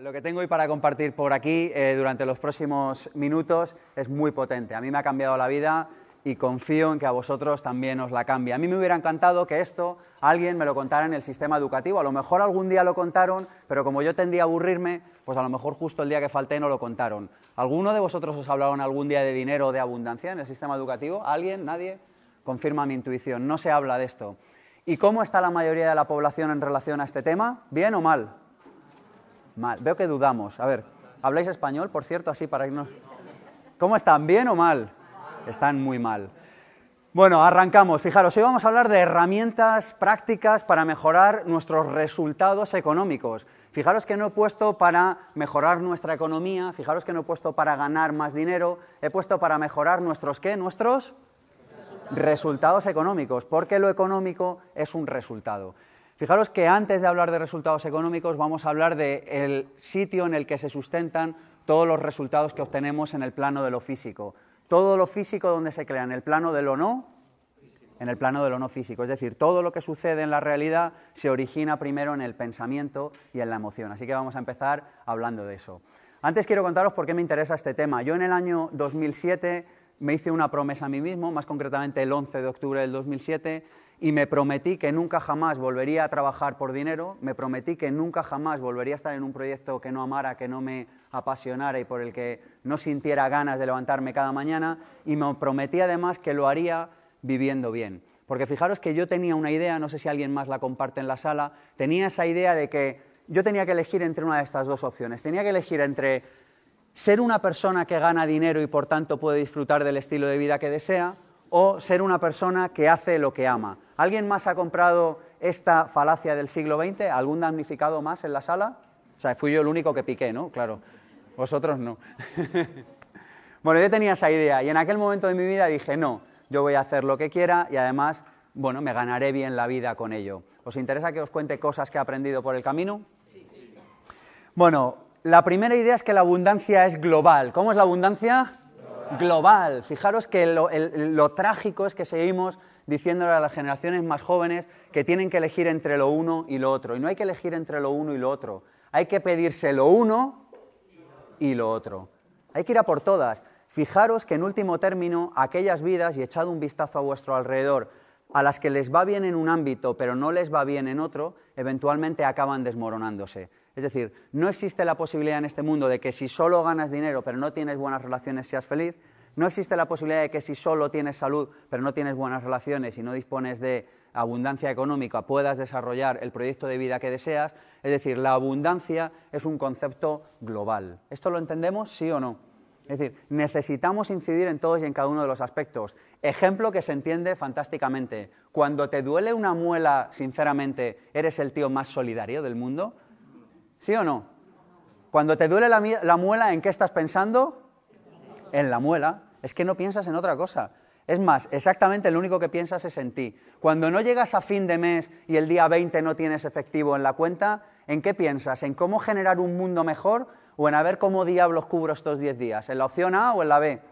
Lo que tengo hoy para compartir por aquí eh, durante los próximos minutos es muy potente. A mí me ha cambiado la vida y confío en que a vosotros también os la cambie. A mí me hubiera encantado que esto alguien me lo contara en el sistema educativo. A lo mejor algún día lo contaron, pero como yo tendía a aburrirme, pues a lo mejor justo el día que falté no lo contaron. ¿Alguno de vosotros os hablaron algún día de dinero o de abundancia en el sistema educativo? ¿Alguien? ¿Nadie? Confirma mi intuición. No se habla de esto. ¿Y cómo está la mayoría de la población en relación a este tema? ¿Bien o mal? Mal. Veo que dudamos. A ver, ¿habláis español, por cierto, así para irnos? ¿Cómo están? ¿Bien o mal? Están muy mal. Bueno, arrancamos. Fijaros, hoy vamos a hablar de herramientas prácticas para mejorar nuestros resultados económicos. Fijaros que no he puesto para mejorar nuestra economía, fijaros que no he puesto para ganar más dinero, he puesto para mejorar nuestros qué? Nuestros resultados económicos, porque lo económico es un resultado. Fijaros que antes de hablar de resultados económicos vamos a hablar del sitio en el que se sustentan todos los resultados que obtenemos en el plano de lo físico. Todo lo físico donde se crea, en el plano de lo no, en el plano de lo no físico. Es decir, todo lo que sucede en la realidad se origina primero en el pensamiento y en la emoción. Así que vamos a empezar hablando de eso. Antes quiero contaros por qué me interesa este tema. Yo en el año 2007 me hice una promesa a mí mismo, más concretamente el 11 de octubre del 2007, y me prometí que nunca jamás volvería a trabajar por dinero, me prometí que nunca jamás volvería a estar en un proyecto que no amara, que no me apasionara y por el que no sintiera ganas de levantarme cada mañana, y me prometí además que lo haría viviendo bien. Porque fijaros que yo tenía una idea, no sé si alguien más la comparte en la sala, tenía esa idea de que yo tenía que elegir entre una de estas dos opciones. Tenía que elegir entre ser una persona que gana dinero y por tanto puede disfrutar del estilo de vida que desea, o ser una persona que hace lo que ama. ¿Alguien más ha comprado esta falacia del siglo XX? ¿Algún damnificado más en la sala? O sea, fui yo el único que piqué, ¿no? Claro, vosotros no. bueno, yo tenía esa idea y en aquel momento de mi vida dije, no, yo voy a hacer lo que quiera y además, bueno, me ganaré bien la vida con ello. ¿Os interesa que os cuente cosas que he aprendido por el camino? Sí. Bueno, la primera idea es que la abundancia es global. ¿Cómo es la abundancia? Global. Fijaros que lo, trágico es que seguimos diciéndole a las generaciones más jóvenes que tienen que elegir entre lo uno y lo otro. Y no hay que elegir entre lo uno y lo otro. Hay que pedirse lo uno y lo otro. Hay que ir a por todas. Fijaros que en último término, aquellas vidas, y echad un vistazo a vuestro alrededor, a las que les va bien en un ámbito pero no les va bien en otro, eventualmente acaban desmoronándose. Es decir, no existe la posibilidad en este mundo de que si solo ganas dinero pero no tienes buenas relaciones seas feliz. No existe la posibilidad de que si solo tienes salud pero no tienes buenas relaciones y no dispones de abundancia económica puedas desarrollar el proyecto de vida que deseas. Es decir, la abundancia es un concepto global. ¿Esto lo entendemos, sí o no? Es decir, necesitamos incidir en todos y en cada uno de los aspectos. Ejemplo que se entiende fantásticamente. Cuando te duele una muela, sinceramente, ¿eres el tío más solidario del mundo? ¿Sí o no? Cuando te duele la, muela, ¿en qué estás pensando? En la muela. Es que no piensas en otra cosa. Es más, exactamente lo único que piensas es en ti. Cuando no llegas a fin de mes y el día 20 no tienes efectivo en la cuenta, ¿en qué piensas? ¿En cómo generar un mundo mejor o en a ver cómo diablos cubro estos 10 días? ¿En la opción A o en la B?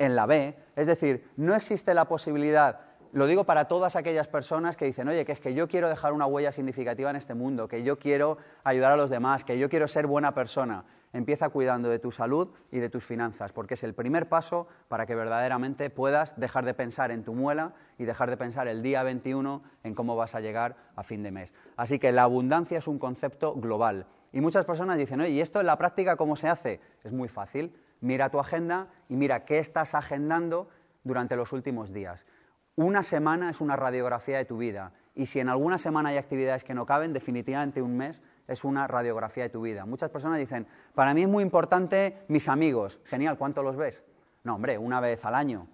En la B. Es decir, no existe la posibilidad lo digo para todas aquellas personas que dicen, oye, que es que yo quiero dejar una huella significativa en este mundo, que yo quiero ayudar a los demás, que yo quiero ser buena persona. Empieza cuidando de tu salud y de tus finanzas, porque es el primer paso para que verdaderamente puedas dejar de pensar en tu muela y dejar de pensar el día 21 en cómo vas a llegar a fin de mes. Así que la abundancia es un concepto global. Y muchas personas dicen, oye, ¿y esto en la práctica cómo se hace? Es muy fácil. Mira tu agenda y mira qué estás agendando durante los últimos días. Una semana es una radiografía de tu vida y si en alguna semana hay actividades que no caben, definitivamente un mes es una radiografía de tu vida. Muchas personas dicen, para mí es muy importante mis amigos. Genial, ¿cuánto los ves? No, hombre, una vez al año.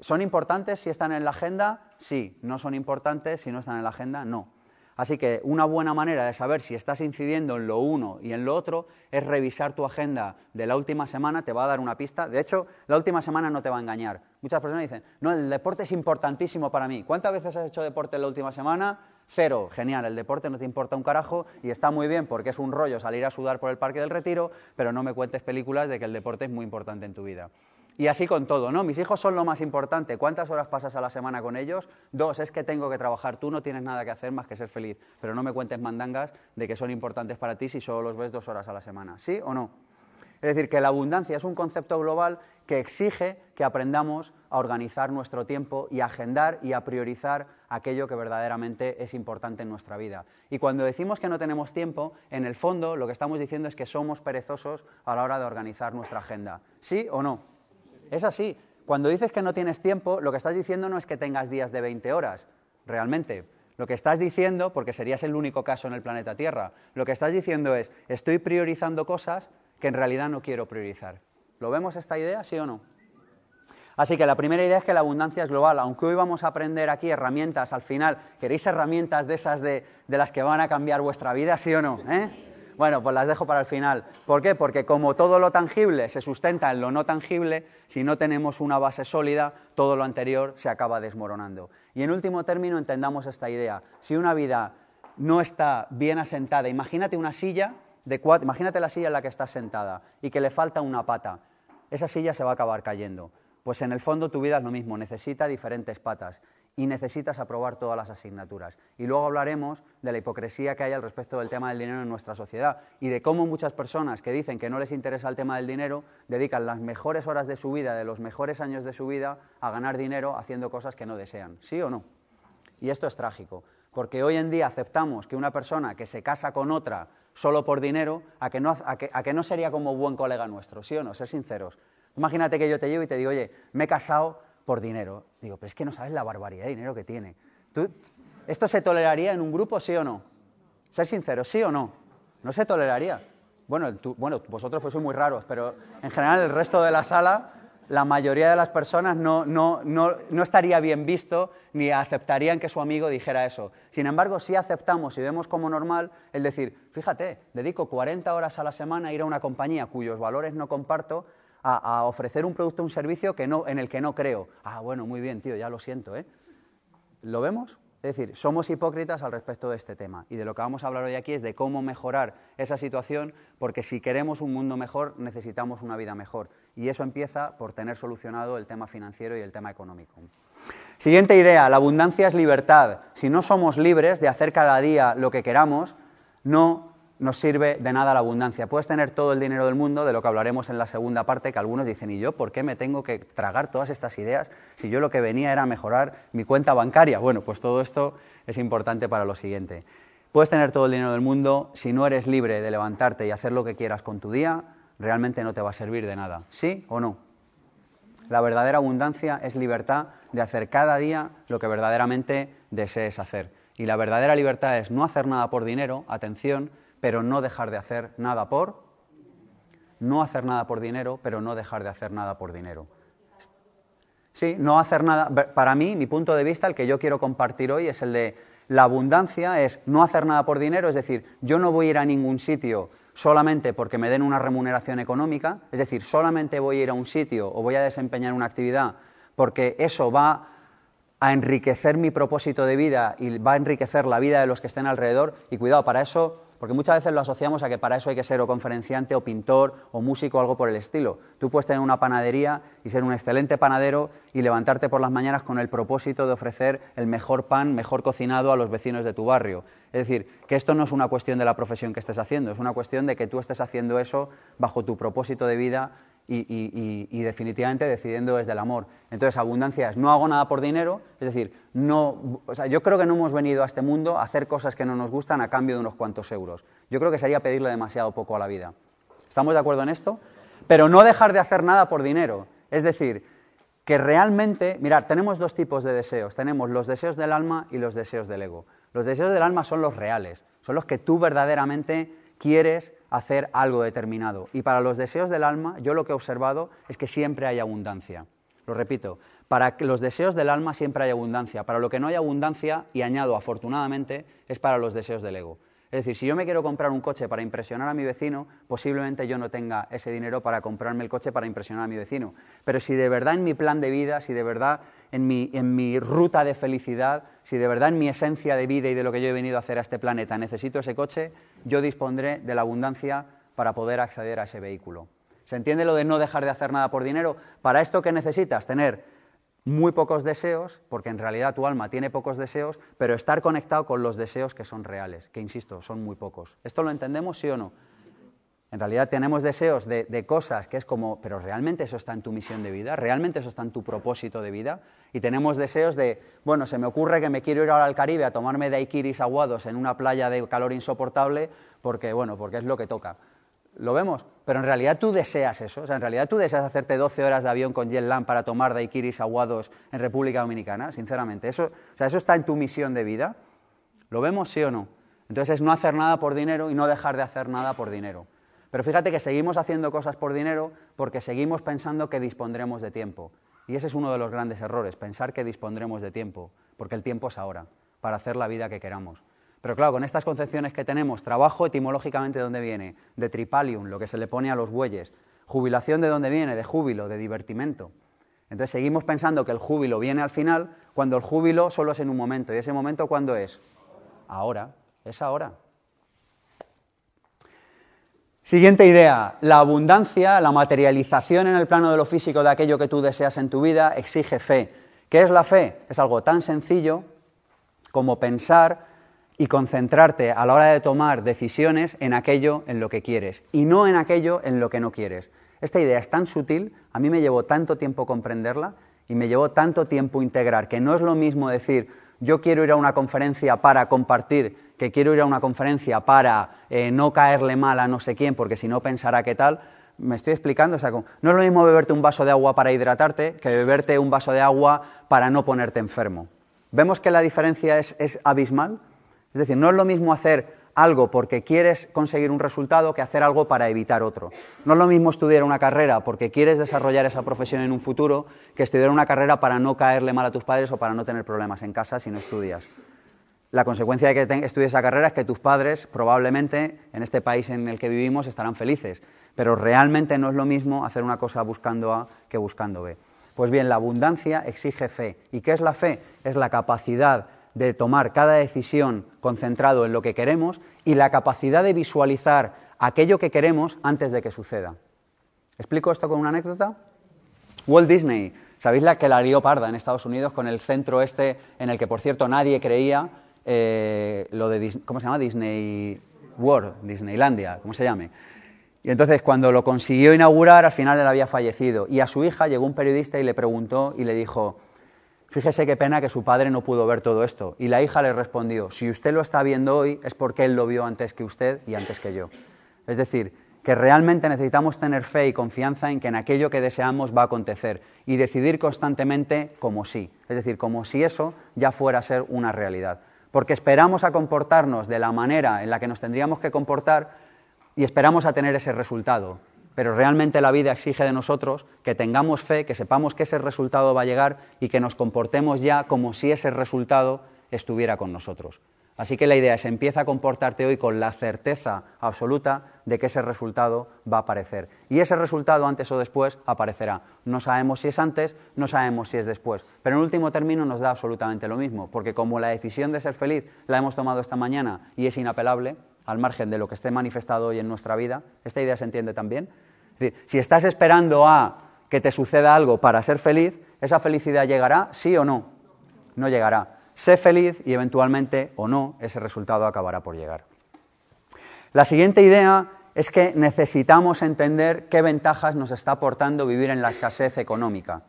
¿Son importantes si están en la agenda? Sí. ¿No son importantes si no están en la agenda? No. Así que una buena manera de saber si estás incidiendo en lo uno y en lo otro es revisar tu agenda de la última semana, te va a dar una pista. De hecho, la última semana no te va a engañar. Muchas personas dicen, no, el deporte es importantísimo para mí. ¿Cuántas veces has hecho deporte en la última semana? Cero. Genial, el deporte no te importa un carajo y está muy bien porque es un rollo salir a sudar por el Parque del Retiro, pero no me cuentes películas de que el deporte es muy importante en tu vida. Y así con todo, ¿no? Mis hijos son lo más importante. ¿Cuántas horas pasas a la semana con ellos? Dos, es que tengo que trabajar. Tú no tienes nada que hacer más que ser feliz. Pero no me cuentes mandangas de que son importantes para ti si solo los ves dos horas a la semana. ¿Sí o no? Es decir, que la abundancia es un concepto global que exige que aprendamos a organizar nuestro tiempo y a agendar y a priorizar aquello que verdaderamente es importante en nuestra vida. Y cuando decimos que no tenemos tiempo, en el fondo lo que estamos diciendo es que somos perezosos a la hora de organizar nuestra agenda. ¿Sí o no? Es así. Cuando dices que no tienes tiempo, lo que estás diciendo no es que tengas días de 20 horas, realmente. Lo que estás diciendo, porque serías el único caso en el planeta Tierra, lo que estás diciendo es, estoy priorizando cosas que en realidad no quiero priorizar. ¿Lo vemos esta idea, sí o no? Así que la primera idea es que la abundancia es global. Aunque hoy vamos a aprender aquí herramientas, al final, ¿queréis herramientas de esas de, de las que van a cambiar vuestra vida, sí o no? ¿Eh? Bueno, pues las dejo para el final. ¿Por qué? Porque como todo lo tangible se sustenta en lo no tangible, si no tenemos una base sólida, todo lo anterior se acaba desmoronando. Y en último término, entendamos esta idea. Si una vida no está bien asentada, imagínate una silla de cuatro, imagínate la silla en la que estás sentada y que le falta una pata. Esa silla se va a acabar cayendo. Pues en el fondo tu vida es lo mismo, necesita diferentes patas y necesitas aprobar todas las asignaturas. Y luego hablaremos de la hipocresía que hay al respecto del tema del dinero en nuestra sociedad y de cómo muchas personas que dicen que no les interesa el tema del dinero dedican las mejores horas de su vida, de los mejores años de su vida, a ganar dinero haciendo cosas que no desean. ¿Sí o no? Y esto es trágico, porque hoy en día aceptamos que una persona que se casa con otra solo por dinero, a que no, a que, a que no sería como buen colega nuestro, ¿sí o no? Ser sinceros. Imagínate que yo te llevo y te digo, oye, me he casado por dinero. Digo, pero es que no sabes la barbaridad de dinero que tiene. ¿Esto se toleraría en un grupo, sí o no? Ser sincero, sí o no. No se toleraría. Bueno, bueno, vosotros pues sois muy raros, pero en general el resto de la sala, la mayoría de las personas no, no, no, no estaría bien visto ni aceptarían que su amigo dijera eso. Sin embargo, sí aceptamos y vemos como normal el decir, fíjate, dedico 40 horas a la semana a ir a una compañía cuyos valores no comparto a, ofrecer un producto o un servicio que no, en el que no creo. Ah, bueno, muy bien, tío, ya lo siento, ¿eh? ¿Lo vemos? Es decir, somos hipócritas al respecto de este tema y de lo que vamos a hablar hoy aquí es de cómo mejorar esa situación, porque si queremos un mundo mejor necesitamos una vida mejor y eso empieza por tener solucionado el tema financiero y el tema económico. Siguiente idea, la abundancia es libertad. Si no somos libres de hacer cada día lo que queramos, no no sirve de nada la abundancia. Puedes tener todo el dinero del mundo, de lo que hablaremos en la segunda parte, que algunos dicen, ¿y yo por qué me tengo que tragar todas estas ideas si yo lo que venía era mejorar mi cuenta bancaria? Bueno, pues todo esto es importante para lo siguiente. Puedes tener todo el dinero del mundo, si no eres libre de levantarte y hacer lo que quieras con tu día, realmente no te va a servir de nada. ¿Sí o no? La verdadera abundancia es libertad de hacer cada día lo que verdaderamente desees hacer. Y la verdadera libertad es no hacer nada por dinero, atención, pero no dejar de hacer nada por, no hacer nada por dinero, pero no dejar de hacer nada por dinero. Sí, no hacer nada. Para mí, mi punto de vista, el que yo quiero compartir hoy es el de la abundancia, es no hacer nada por dinero, es decir, yo no voy a ir a ningún sitio solamente porque me den una remuneración económica, es decir, solamente voy a ir a un sitio o voy a desempeñar una actividad porque eso va a enriquecer mi propósito de vida y va a enriquecer la vida de los que estén alrededor. Y cuidado, para eso porque muchas veces lo asociamos a que para eso hay que ser o conferenciante o pintor o músico o algo por el estilo. Tú puedes tener una panadería y ser un excelente panadero y levantarte por las mañanas con el propósito de ofrecer el mejor pan, mejor cocinado a los vecinos de tu barrio. Es decir, que esto no es una cuestión de la profesión que estés haciendo, es una cuestión de que tú estés haciendo eso bajo tu propósito de vida y, definitivamente decidiendo desde el amor. Entonces, abundancia es no hago nada por dinero, es decir, no, o sea, yo creo que no hemos venido a este mundo a hacer cosas que no nos gustan a cambio de unos cuantos euros. Yo creo que sería pedirle demasiado poco a la vida. ¿Estamos de acuerdo en esto? Pero no dejar de hacer nada por dinero. Es decir, que realmente, mirad, tenemos dos tipos de deseos. Tenemos los deseos del alma y los deseos del ego. Los deseos del alma son los reales, son los que tú verdaderamente quieres hacer algo determinado. Y para los deseos del alma, yo lo que he observado es que siempre hay abundancia. Lo repito, para los deseos del alma siempre hay abundancia. Para lo que no hay abundancia, y añado afortunadamente, es para los deseos del ego. Es decir, si yo me quiero comprar un coche para impresionar a mi vecino, posiblemente yo no tenga ese dinero para comprarme el coche para impresionar a mi vecino. Pero si de verdad en mi plan de vida, si de verdad en mi, en mi ruta de felicidad, si de verdad en mi esencia de vida y de lo que yo he venido a hacer a este planeta necesito ese coche, yo dispondré de la abundancia para poder acceder a ese vehículo. ¿Se entiende lo de no dejar de hacer nada por dinero? Para esto, ¿qué necesitas? Tener muy pocos deseos, porque en realidad tu alma tiene pocos deseos, pero estar conectado con los deseos que son reales, que insisto, son muy pocos. ¿Esto lo entendemos, sí o no? En realidad tenemos deseos de, de, cosas que es como, pero realmente eso está en tu misión de vida, realmente eso está en tu propósito de vida. Y tenemos deseos de, bueno, se me ocurre que me quiero ir ahora al Caribe a tomarme daiquiris aguados en una playa de calor insoportable, porque, bueno, porque es lo que toca. ¿Lo vemos? Pero en realidad tú deseas eso. O sea, en realidad tú deseas hacerte 12 horas de avión con jet lag para tomar daiquiris aguados en República Dominicana, sinceramente. Eso, o sea, eso está en tu misión de vida. ¿Lo vemos, sí o no? Entonces es no hacer nada por dinero y no dejar de hacer nada por dinero. Pero fíjate que seguimos haciendo cosas por dinero porque seguimos pensando que dispondremos de tiempo. Y ese es uno de los grandes errores, pensar que dispondremos de tiempo, porque el tiempo es ahora, para hacer la vida que queramos. Pero claro, con estas concepciones que tenemos, trabajo etimológicamente de dónde viene, de tripalium, lo que se le pone a los bueyes, jubilación de dónde viene, de júbilo, de divertimento. Entonces seguimos pensando que el júbilo viene al final, cuando el júbilo solo es en un momento. ¿Y ese momento cuándo es? Ahora, es ahora. Siguiente idea, la abundancia, la materialización en el plano de lo físico de aquello que tú deseas en tu vida exige fe. ¿Qué es la fe? Es algo tan sencillo como pensar y concentrarte a la hora de tomar decisiones en aquello en lo que quieres y no en aquello en lo que no quieres. Esta idea es tan sutil, a mí me llevó tanto tiempo comprenderla y me llevó tanto tiempo integrar que no es lo mismo decir yo quiero ir a una conferencia para compartir que quiero ir a una conferencia para eh, no caerle mal a no sé quién, porque si no pensará qué tal, me estoy explicando, o sea, no es lo mismo beberte un vaso de agua para hidratarte que beberte un vaso de agua para no ponerte enfermo. ¿Vemos que la diferencia es, es abismal? Es decir, no es lo mismo hacer algo porque quieres conseguir un resultado que hacer algo para evitar otro. No es lo mismo estudiar una carrera porque quieres desarrollar esa profesión en un futuro que estudiar una carrera para no caerle mal a tus padres o para no tener problemas en casa si no estudias. La consecuencia de que estudies esa carrera es que tus padres probablemente en este país en el que vivimos estarán felices, pero realmente no es lo mismo hacer una cosa buscando A que buscando B. Pues bien, la abundancia exige fe. ¿Y qué es la fe? Es la capacidad de tomar cada decisión concentrado en lo que queremos y la capacidad de visualizar aquello que queremos antes de que suceda. ¿Explico esto con una anécdota? Walt Disney, ¿sabéis la que la lió parda en Estados Unidos con el centro este en el que, por cierto, nadie creía eh, lo de, ¿cómo se llama? Disney World, Disneylandia, ¿cómo se llame. Y entonces cuando lo consiguió inaugurar, al final él había fallecido. Y a su hija llegó un periodista y le preguntó y le dijo, fíjese qué pena que su padre no pudo ver todo esto. Y la hija le respondió, si usted lo está viendo hoy es porque él lo vio antes que usted y antes que yo. Es decir, que realmente necesitamos tener fe y confianza en que en aquello que deseamos va a acontecer y decidir constantemente como sí, es decir, como si eso ya fuera a ser una realidad porque esperamos a comportarnos de la manera en la que nos tendríamos que comportar y esperamos a tener ese resultado. Pero realmente la vida exige de nosotros que tengamos fe, que sepamos que ese resultado va a llegar y que nos comportemos ya como si ese resultado estuviera con nosotros. Así que la idea es empieza a comportarte hoy con la certeza absoluta de que ese resultado va a aparecer. Y ese resultado antes o después aparecerá. No sabemos si es antes, no sabemos si es después. Pero en último término nos da absolutamente lo mismo, porque como la decisión de ser feliz la hemos tomado esta mañana y es inapelable, al margen de lo que esté manifestado hoy en nuestra vida, ¿esta idea se entiende también? Es decir, si estás esperando a que te suceda algo para ser feliz, ¿esa felicidad llegará, sí o no? No llegará. Sé feliz y eventualmente o no ese resultado acabará por llegar. La siguiente idea es que necesitamos entender qué ventajas nos está aportando vivir en la escasez económica.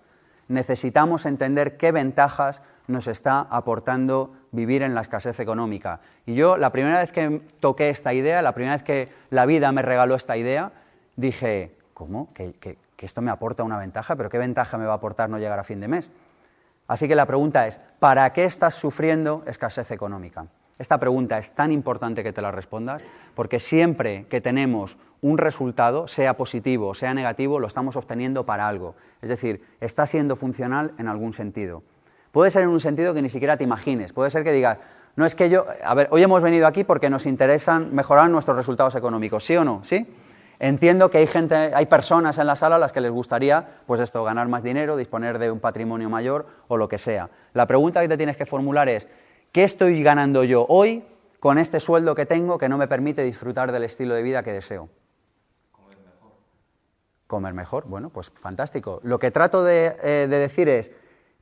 Necesitamos entender qué ventajas nos está aportando vivir en la escasez económica. Y yo, la primera vez que toqué esta idea, la primera vez que la vida me regaló esta idea, dije, ¿cómo? ¿Que, que esto me aporta una ventaja? ¿Pero qué ventaja me va a aportar no llegar a fin de mes? Así que la pregunta es, ¿para qué estás sufriendo escasez económica? Esta pregunta es tan importante que te la respondas porque siempre que tenemos un resultado, sea positivo o sea negativo, lo estamos obteniendo para algo. Es decir, está siendo funcional en algún sentido. Puede ser en un sentido que ni siquiera te imagines. Puede ser que digas, no es que yo, a ver, hoy hemos venido aquí porque nos interesan mejorar nuestros resultados económicos, ¿sí o no? ¿Sí? Entiendo que hay gente, hay personas en la sala a las que les gustaría, pues esto, ganar más dinero, disponer de un patrimonio mayor o lo que sea. La pregunta que te tienes que formular es, ¿qué estoy ganando yo hoy con este sueldo que tengo que no me permite disfrutar del estilo de vida que deseo? Comer mejor, bueno, pues fantástico. Lo que trato de, eh, de decir es,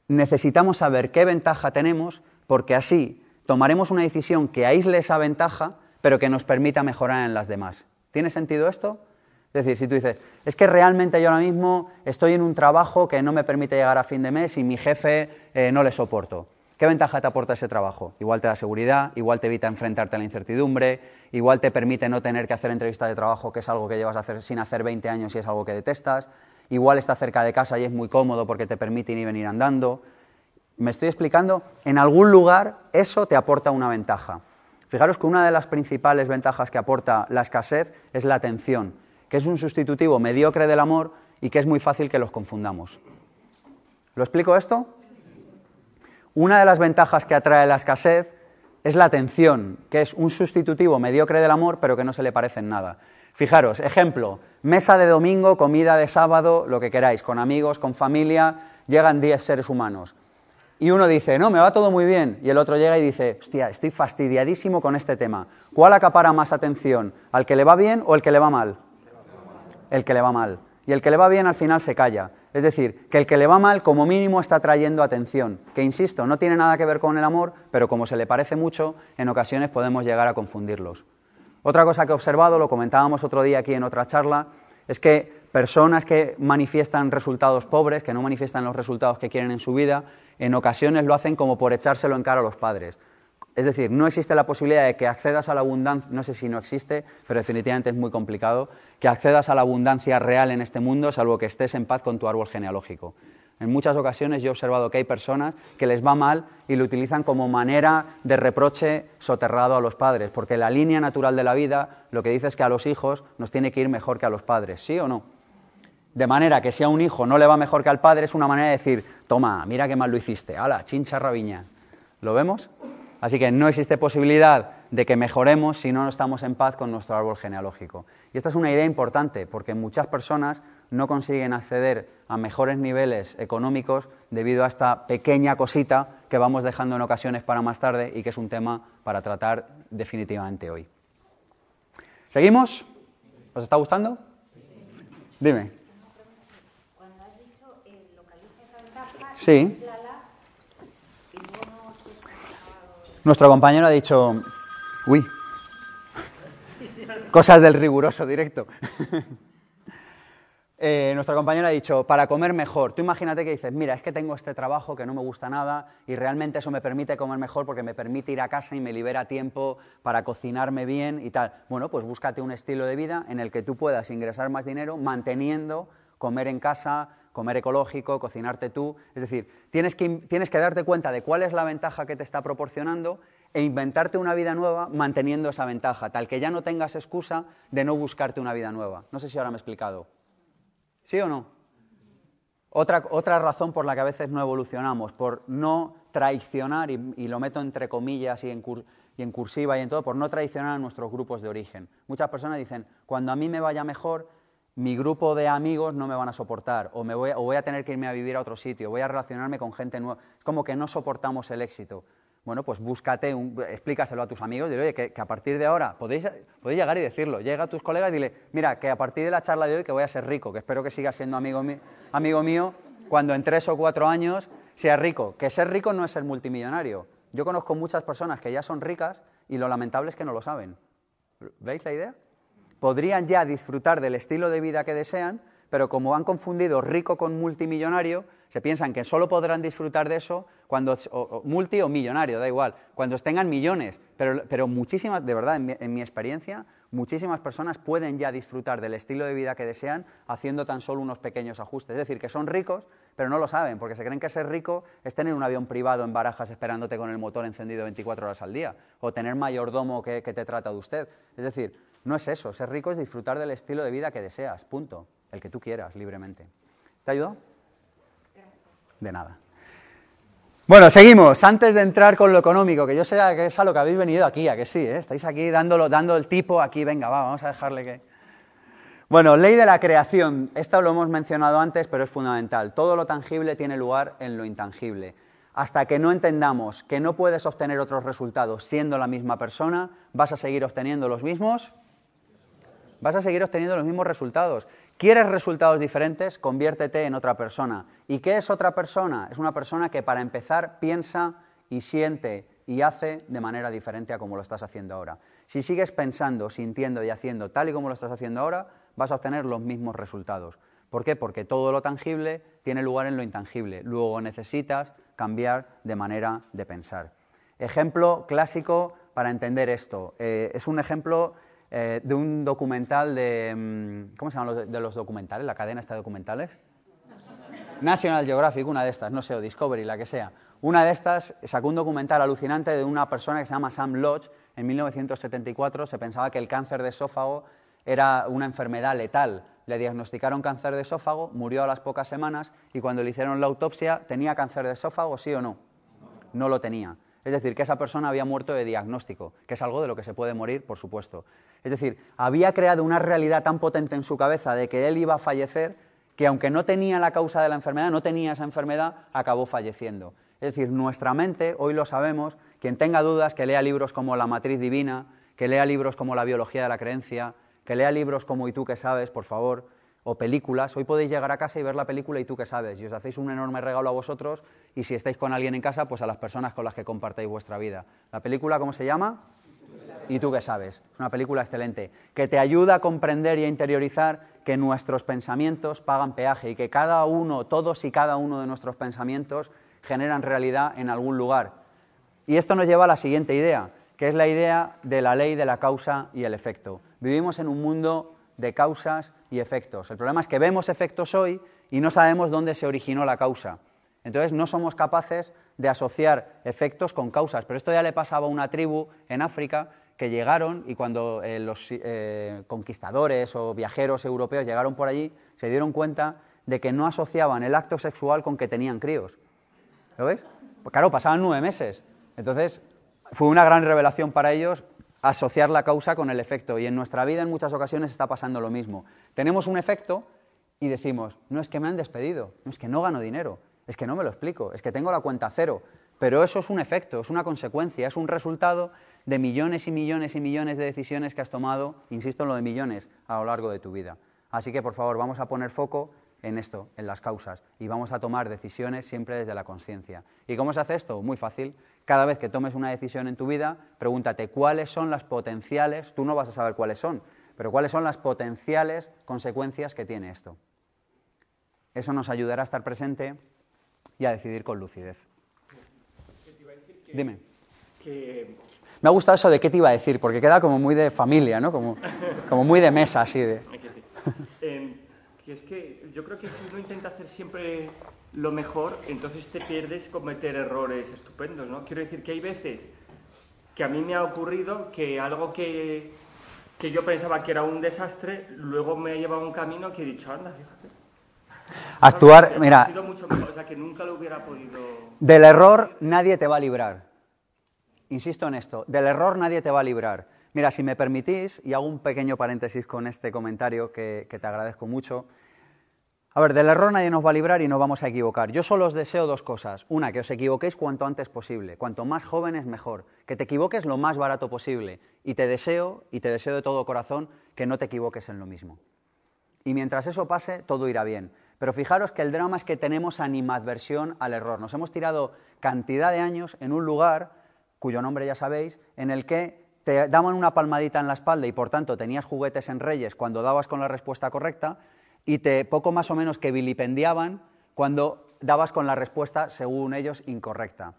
necesitamos saber qué ventaja tenemos, porque así tomaremos una decisión que aísle esa ventaja, pero que nos permita mejorar en las demás. ¿Tiene sentido esto? Es decir, si tú dices, es que realmente yo ahora mismo estoy en un trabajo que no me permite llegar a fin de mes y mi jefe eh, no le soporto. ¿Qué ventaja te aporta ese trabajo? Igual te da seguridad, igual te evita enfrentarte a la incertidumbre, igual te permite no tener que hacer entrevistas de trabajo, que es algo que llevas a hacer sin hacer 20 años y es algo que detestas, igual está cerca de casa y es muy cómodo porque te permite ir y venir andando. ¿Me estoy explicando? En algún lugar eso te aporta una ventaja. Fijaros que una de las principales ventajas que aporta la escasez es la atención que es un sustitutivo mediocre del amor y que es muy fácil que los confundamos. ¿Lo explico esto? Una de las ventajas que atrae la escasez es la atención, que es un sustitutivo mediocre del amor, pero que no se le parece en nada. Fijaros, ejemplo, mesa de domingo, comida de sábado, lo que queráis, con amigos, con familia, llegan 10 seres humanos. Y uno dice, no, me va todo muy bien. Y el otro llega y dice, hostia, estoy fastidiadísimo con este tema. ¿Cuál acapara más atención? ¿Al que le va bien o el que le va mal? El que le va mal. Y el que le va bien al final se calla. Es decir, que el que le va mal como mínimo está trayendo atención, que insisto, no tiene nada que ver con el amor, pero como se le parece mucho, en ocasiones podemos llegar a confundirlos. Otra cosa que he observado, lo comentábamos otro día aquí en otra charla, es que personas que manifiestan resultados pobres, que no manifiestan los resultados que quieren en su vida, en ocasiones lo hacen como por echárselo en cara a los padres. Es decir, no existe la posibilidad de que accedas a la abundancia, no sé si no existe, pero definitivamente es muy complicado, que accedas a la abundancia real en este mundo, salvo que estés en paz con tu árbol genealógico. En muchas ocasiones yo he observado que hay personas que les va mal y lo utilizan como manera de reproche soterrado a los padres, porque la línea natural de la vida lo que dice es que a los hijos nos tiene que ir mejor que a los padres, ¿sí o no? De manera que si a un hijo no le va mejor que al padre es una manera de decir, toma, mira qué mal lo hiciste, ala, chincha rabiña. ¿Lo vemos? Así que no existe posibilidad de que mejoremos si no estamos en paz con nuestro árbol genealógico. Y esta es una idea importante porque muchas personas no consiguen acceder a mejores niveles económicos debido a esta pequeña cosita que vamos dejando en ocasiones para más tarde y que es un tema para tratar definitivamente hoy. ¿Seguimos? ¿Os está gustando? Dime. Cuando has dicho eh, localiza esa ventaja, sí. Nuestro compañero ha dicho, uy, cosas del riguroso directo. Eh, nuestro compañero ha dicho, para comer mejor. Tú imagínate que dices, mira, es que tengo este trabajo que no me gusta nada y realmente eso me permite comer mejor porque me permite ir a casa y me libera tiempo para cocinarme bien y tal. Bueno, pues búscate un estilo de vida en el que tú puedas ingresar más dinero manteniendo comer en casa, comer ecológico, cocinarte tú. Es decir, tienes que, tienes que darte cuenta de cuál es la ventaja que te está proporcionando e inventarte una vida nueva manteniendo esa ventaja, tal que ya no tengas excusa de no buscarte una vida nueva. No sé si ahora me he explicado. ¿Sí o no? Otra, otra razón por la que a veces no evolucionamos, por no traicionar, y, lo meto entre comillas y en cursiva y en todo, por no traicionar a nuestros grupos de origen. Muchas personas dicen, cuando a mí me vaya mejor, mi grupo de amigos no me van a soportar, o, me voy, o voy a tener que irme a vivir a otro sitio, voy a relacionarme con gente nueva. Es como que no soportamos el éxito. Bueno, pues búscate, explícaselo a tus amigos, dile, oye, que, a partir de ahora, podéis, llegar y decirlo, llega a tus colegas y dile, mira, que a partir de la charla de hoy que voy a ser rico, que espero que sigas siendo amigo, amigo mío, cuando en tres o cuatro años sea rico. Que ser rico no es ser multimillonario. Yo conozco muchas personas que ya son ricas y lo lamentable es que no lo saben. ¿Veis la idea? Podrían ya disfrutar del estilo de vida que desean, pero como han confundido rico con multimillonario, se piensan que solo podrán disfrutar de eso cuando, multi o millonario, da igual, cuando tengan millones. Pero, muchísimas, de verdad, en mi, experiencia, muchísimas personas pueden ya disfrutar del estilo de vida que desean haciendo tan solo unos pequeños ajustes. Es decir, que son ricos, pero no lo saben, porque se creen que ser rico es tener un avión privado en barajas esperándote con el motor encendido 24 horas al día, o tener mayordomo que te trata de usted. Es decir, no es eso, ser rico es disfrutar del estilo de vida que deseas, punto, el que tú quieras, libremente. ¿Te ayudó? De nada. Bueno, seguimos. Antes de entrar con lo económico, que yo sé que es a lo que habéis venido aquí, a que sí, ¿eh? estáis aquí dándolo, dando el tipo, aquí, venga, va, vamos a dejarle que... Bueno, ley de la creación. Esto lo hemos mencionado antes, pero es fundamental. Todo lo tangible tiene lugar en lo intangible. Hasta que no entendamos que no puedes obtener otros resultados siendo la misma persona, vas a seguir obteniendo los mismos vas a seguir obteniendo los mismos resultados. ¿Quieres resultados diferentes? Conviértete en otra persona. ¿Y qué es otra persona? Es una persona que para empezar piensa y siente y hace de manera diferente a como lo estás haciendo ahora. Si sigues pensando, sintiendo y haciendo tal y como lo estás haciendo ahora, vas a obtener los mismos resultados. ¿Por qué? Porque todo lo tangible tiene lugar en lo intangible. Luego necesitas cambiar de manera de pensar. Ejemplo clásico para entender esto. Eh, es un ejemplo eh, de un documental de... Mm, ¿Cómo se llaman los, de los documentales? ¿La cadena está de documentales? National Geographic, una de estas, no sé, Discovery, la que sea. Una de estas sacó un documental alucinante de una persona que se llama Sam Lodge. En 1974 se pensaba que el cáncer de esófago era una enfermedad letal. Le diagnosticaron cáncer de esófago, murió a las pocas semanas y cuando le hicieron la autopsia, ¿tenía cáncer de esófago, sí o no? No lo tenía. Es decir, que esa persona había muerto de diagnóstico, que es algo de lo que se puede morir, por supuesto. Es decir, había creado una realidad tan potente en su cabeza de que él iba a fallecer que aunque no tenía la causa de la enfermedad, no tenía esa enfermedad, acabó falleciendo. Es decir, nuestra mente, hoy lo sabemos, quien tenga dudas, que lea libros como La Matriz Divina, que lea libros como La Biología de la Creencia, que lea libros como Y tú que sabes, por favor, o películas. Hoy podéis llegar a casa y ver la película Y tú que sabes, y os hacéis un enorme regalo a vosotros y si estáis con alguien en casa, pues a las personas con las que compartáis vuestra vida. La película, ¿cómo se llama? Y tú que sabes. Es una película excelente, que te ayuda a comprender y a interiorizar que nuestros pensamientos pagan peaje y que cada uno, todos y cada uno de nuestros pensamientos generan realidad en algún lugar. Y esto nos lleva a la siguiente idea, que es la idea de la ley de la causa y el efecto. Vivimos en un mundo de causas y efectos. El problema es que vemos efectos hoy y no sabemos dónde se originó la causa. Entonces no somos capaces de asociar efectos con causas. Pero esto ya le pasaba a una tribu en África que llegaron y cuando eh, los eh, conquistadores o viajeros europeos llegaron por allí, se dieron cuenta de que no asociaban el acto sexual con que tenían críos. ¿Lo ves? Pues claro, pasaban nueve meses. Entonces, fue una gran revelación para ellos asociar la causa con el efecto. Y en nuestra vida en muchas ocasiones está pasando lo mismo. Tenemos un efecto y decimos, no es que me han despedido, no es que no gano dinero, es que no me lo explico, es que tengo la cuenta cero. Pero eso es un efecto, es una consecuencia, es un resultado de millones y millones y millones de decisiones que has tomado, insisto en lo de millones, a lo largo de tu vida. Así que, por favor, vamos a poner foco en esto, en las causas, y vamos a tomar decisiones siempre desde la conciencia. ¿Y cómo se hace esto? Muy fácil. Cada vez que tomes una decisión en tu vida, pregúntate cuáles son las potenciales, tú no vas a saber cuáles son, pero cuáles son las potenciales consecuencias que tiene esto. Eso nos ayudará a estar presente y a decidir con lucidez. Dime. Me ha gustado eso de qué te iba a decir, porque queda como muy de familia, ¿no? Como, como muy de mesa, así de... Que es que yo creo que si uno intenta hacer siempre lo mejor, entonces te pierdes cometer errores estupendos, ¿no? Quiero decir que hay veces que a mí me ha ocurrido que algo que, que yo pensaba que era un desastre, luego me ha llevado a un camino que he dicho, anda, fíjate. Actuar, mira, Ha sido mucho mejor, o sea, que nunca lo hubiera podido... del error nadie te va a librar. Insisto en esto, del error nadie te va a librar. Mira, si me permitís, y hago un pequeño paréntesis con este comentario que, te agradezco mucho, a ver, del error nadie nos va a librar y no vamos a equivocar. Yo solo os deseo dos cosas. Una, que os equivoquéis cuanto antes posible. Cuanto más jóvenes, mejor. Que te equivoques lo más barato posible. Y te deseo, y te deseo de todo corazón, que no te equivoques en lo mismo. Y mientras eso pase, todo irá bien. Pero fijaros que el drama es que tenemos animadversión al error. Nos hemos tirado cantidad de años en un lugar, cuyo nombre ya sabéis, en el que te daban una palmadita en la espalda y por tanto tenías juguetes en Reyes cuando dabas con la respuesta correcta, y te poco más o menos que vilipendiaban cuando dabas con la respuesta, según ellos, incorrecta.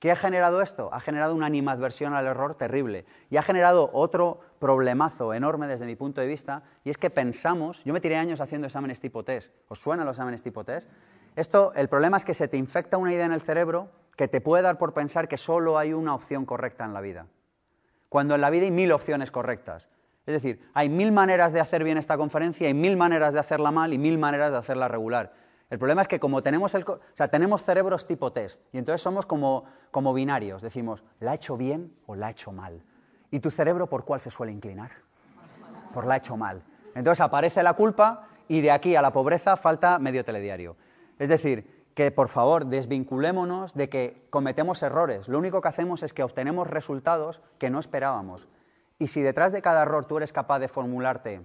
¿Qué ha generado esto? Ha generado una animadversión al error terrible y ha generado otro problemazo enorme desde mi punto de vista y es que pensamos, yo me tiré años haciendo exámenes tipo test, ¿os suenan los exámenes tipo test? Esto, el problema es que se te infecta una idea en el cerebro que te puede dar por pensar que solo hay una opción correcta en la vida, cuando en la vida hay mil opciones correctas. Es decir, hay mil maneras de hacer bien esta conferencia, hay mil maneras de hacerla mal y mil maneras de hacerla regular. El problema es que como tenemos, o sea, tenemos cerebros tipo test y entonces somos como, como binarios, decimos, ¿la ha hecho bien o la ha hecho mal? ¿Y tu cerebro por cuál se suele inclinar? Por la ha hecho mal. Entonces aparece la culpa y de aquí a la pobreza falta medio telediario. Es decir, que por favor desvinculémonos de que cometemos errores. Lo único que hacemos es que obtenemos resultados que no esperábamos. Y si detrás de cada error tú eres capaz de formularte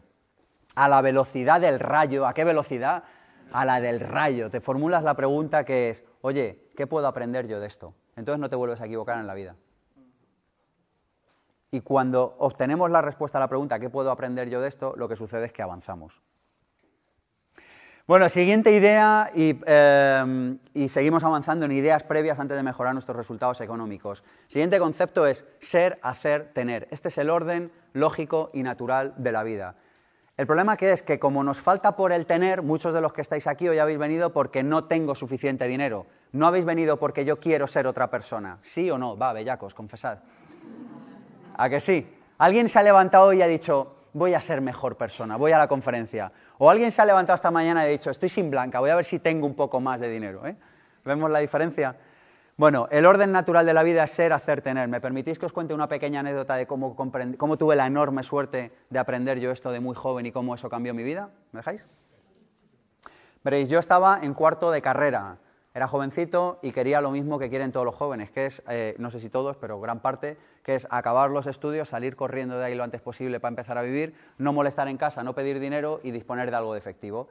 a la velocidad del rayo. ¿A qué velocidad? A la del rayo. Te formulas la pregunta que es, oye, ¿qué puedo aprender yo de esto? Entonces no te vuelves a equivocar en la vida. Y cuando obtenemos la respuesta a la pregunta, ¿qué puedo aprender yo de esto? Lo que sucede es que avanzamos. Bueno, siguiente idea em, y, seguimos avanzando en ideas previas antes de mejorar nuestros resultados económicos. Siguiente concepto es ser, hacer, tener. Este es el orden lógico y natural de la vida. El problema que es que como nos falta por el tener, muchos de los que estáis aquí hoy habéis venido porque no tengo suficiente dinero. No habéis venido porque yo quiero ser otra persona. ¿Sí o no? Va, bellacos, confesad. ¿A que sí? Alguien se ha levantado y ha dicho, voy a ser mejor persona, voy a la conferencia. O alguien se ha levantado esta mañana y ha dicho, estoy sin blanca, voy a ver si tengo un poco más de dinero. ¿eh? ¿Vemos la diferencia? Bueno, el orden natural de la vida es ser, hacer, tener. ¿Me permitís que os cuente una pequeña anécdota de cómo, cómo tuve la enorme suerte de aprender yo esto de muy joven y cómo eso cambió mi vida? ¿Me dejáis? Veréis, yo estaba en cuarto de carrera era jovencito y quería lo mismo que quieren todos los jóvenes, que es, eh, no sé si todos, pero gran parte, que es acabar los estudios, salir corriendo de ahí lo antes posible para empezar a vivir, no molestar en casa, no pedir dinero y disponer de algo de efectivo.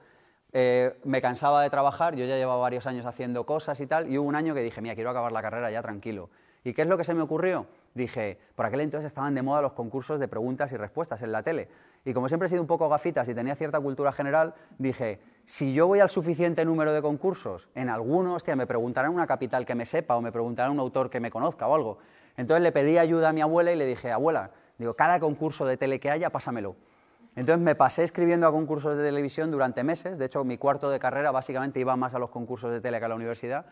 Eh, me cansaba de trabajar, yo ya llevaba varios años haciendo cosas y tal, y hubo un año que dije, mira, quiero acabar la carrera ya tranquilo. ¿Y qué es lo que se me ocurrió? Dije, por aquel entonces estaban de moda los concursos de preguntas y respuestas en la tele. Y como siempre he sido un poco gafitas y tenía cierta cultura general, dije, si yo voy al suficiente número de concursos, en alguno, hostia, me preguntarán una capital que me sepa o me preguntarán un autor que me conozca o algo. Entonces le pedí ayuda a mi abuela y le dije, abuela, digo, cada concurso de tele que haya, pásamelo. Entonces me pasé escribiendo a concursos de televisión durante meses, de hecho mi cuarto de carrera básicamente iba más a los concursos de tele que a la universidad,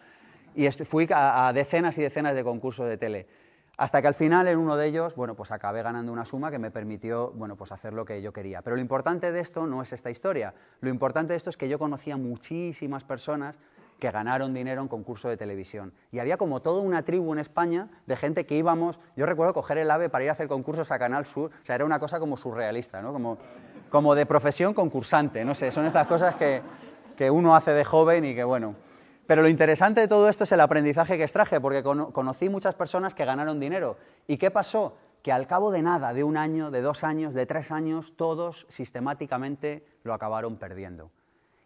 y fui a, decenas y decenas de concursos de tele. Hasta que al final en uno de ellos, bueno, pues acabé ganando una suma que me permitió, bueno, pues hacer lo que yo quería. Pero lo importante de esto no es esta historia. Lo importante de esto es que yo conocía muchísimas personas que ganaron dinero en concursos de televisión. Y había como toda una tribu en España de gente que íbamos, yo recuerdo coger el AVE para ir a hacer concursos a Canal Sur, o sea, era una cosa como surrealista, ¿no? Como, como de profesión concursante, no sé, son estas cosas que, que uno hace de joven y que, bueno, pero lo interesante de todo esto es el aprendizaje que extraje, porque conocí muchas personas que ganaron dinero. ¿Y qué pasó? Que al cabo de nada, de un año, de dos años, de tres años, todos sistemáticamente lo acabaron perdiendo.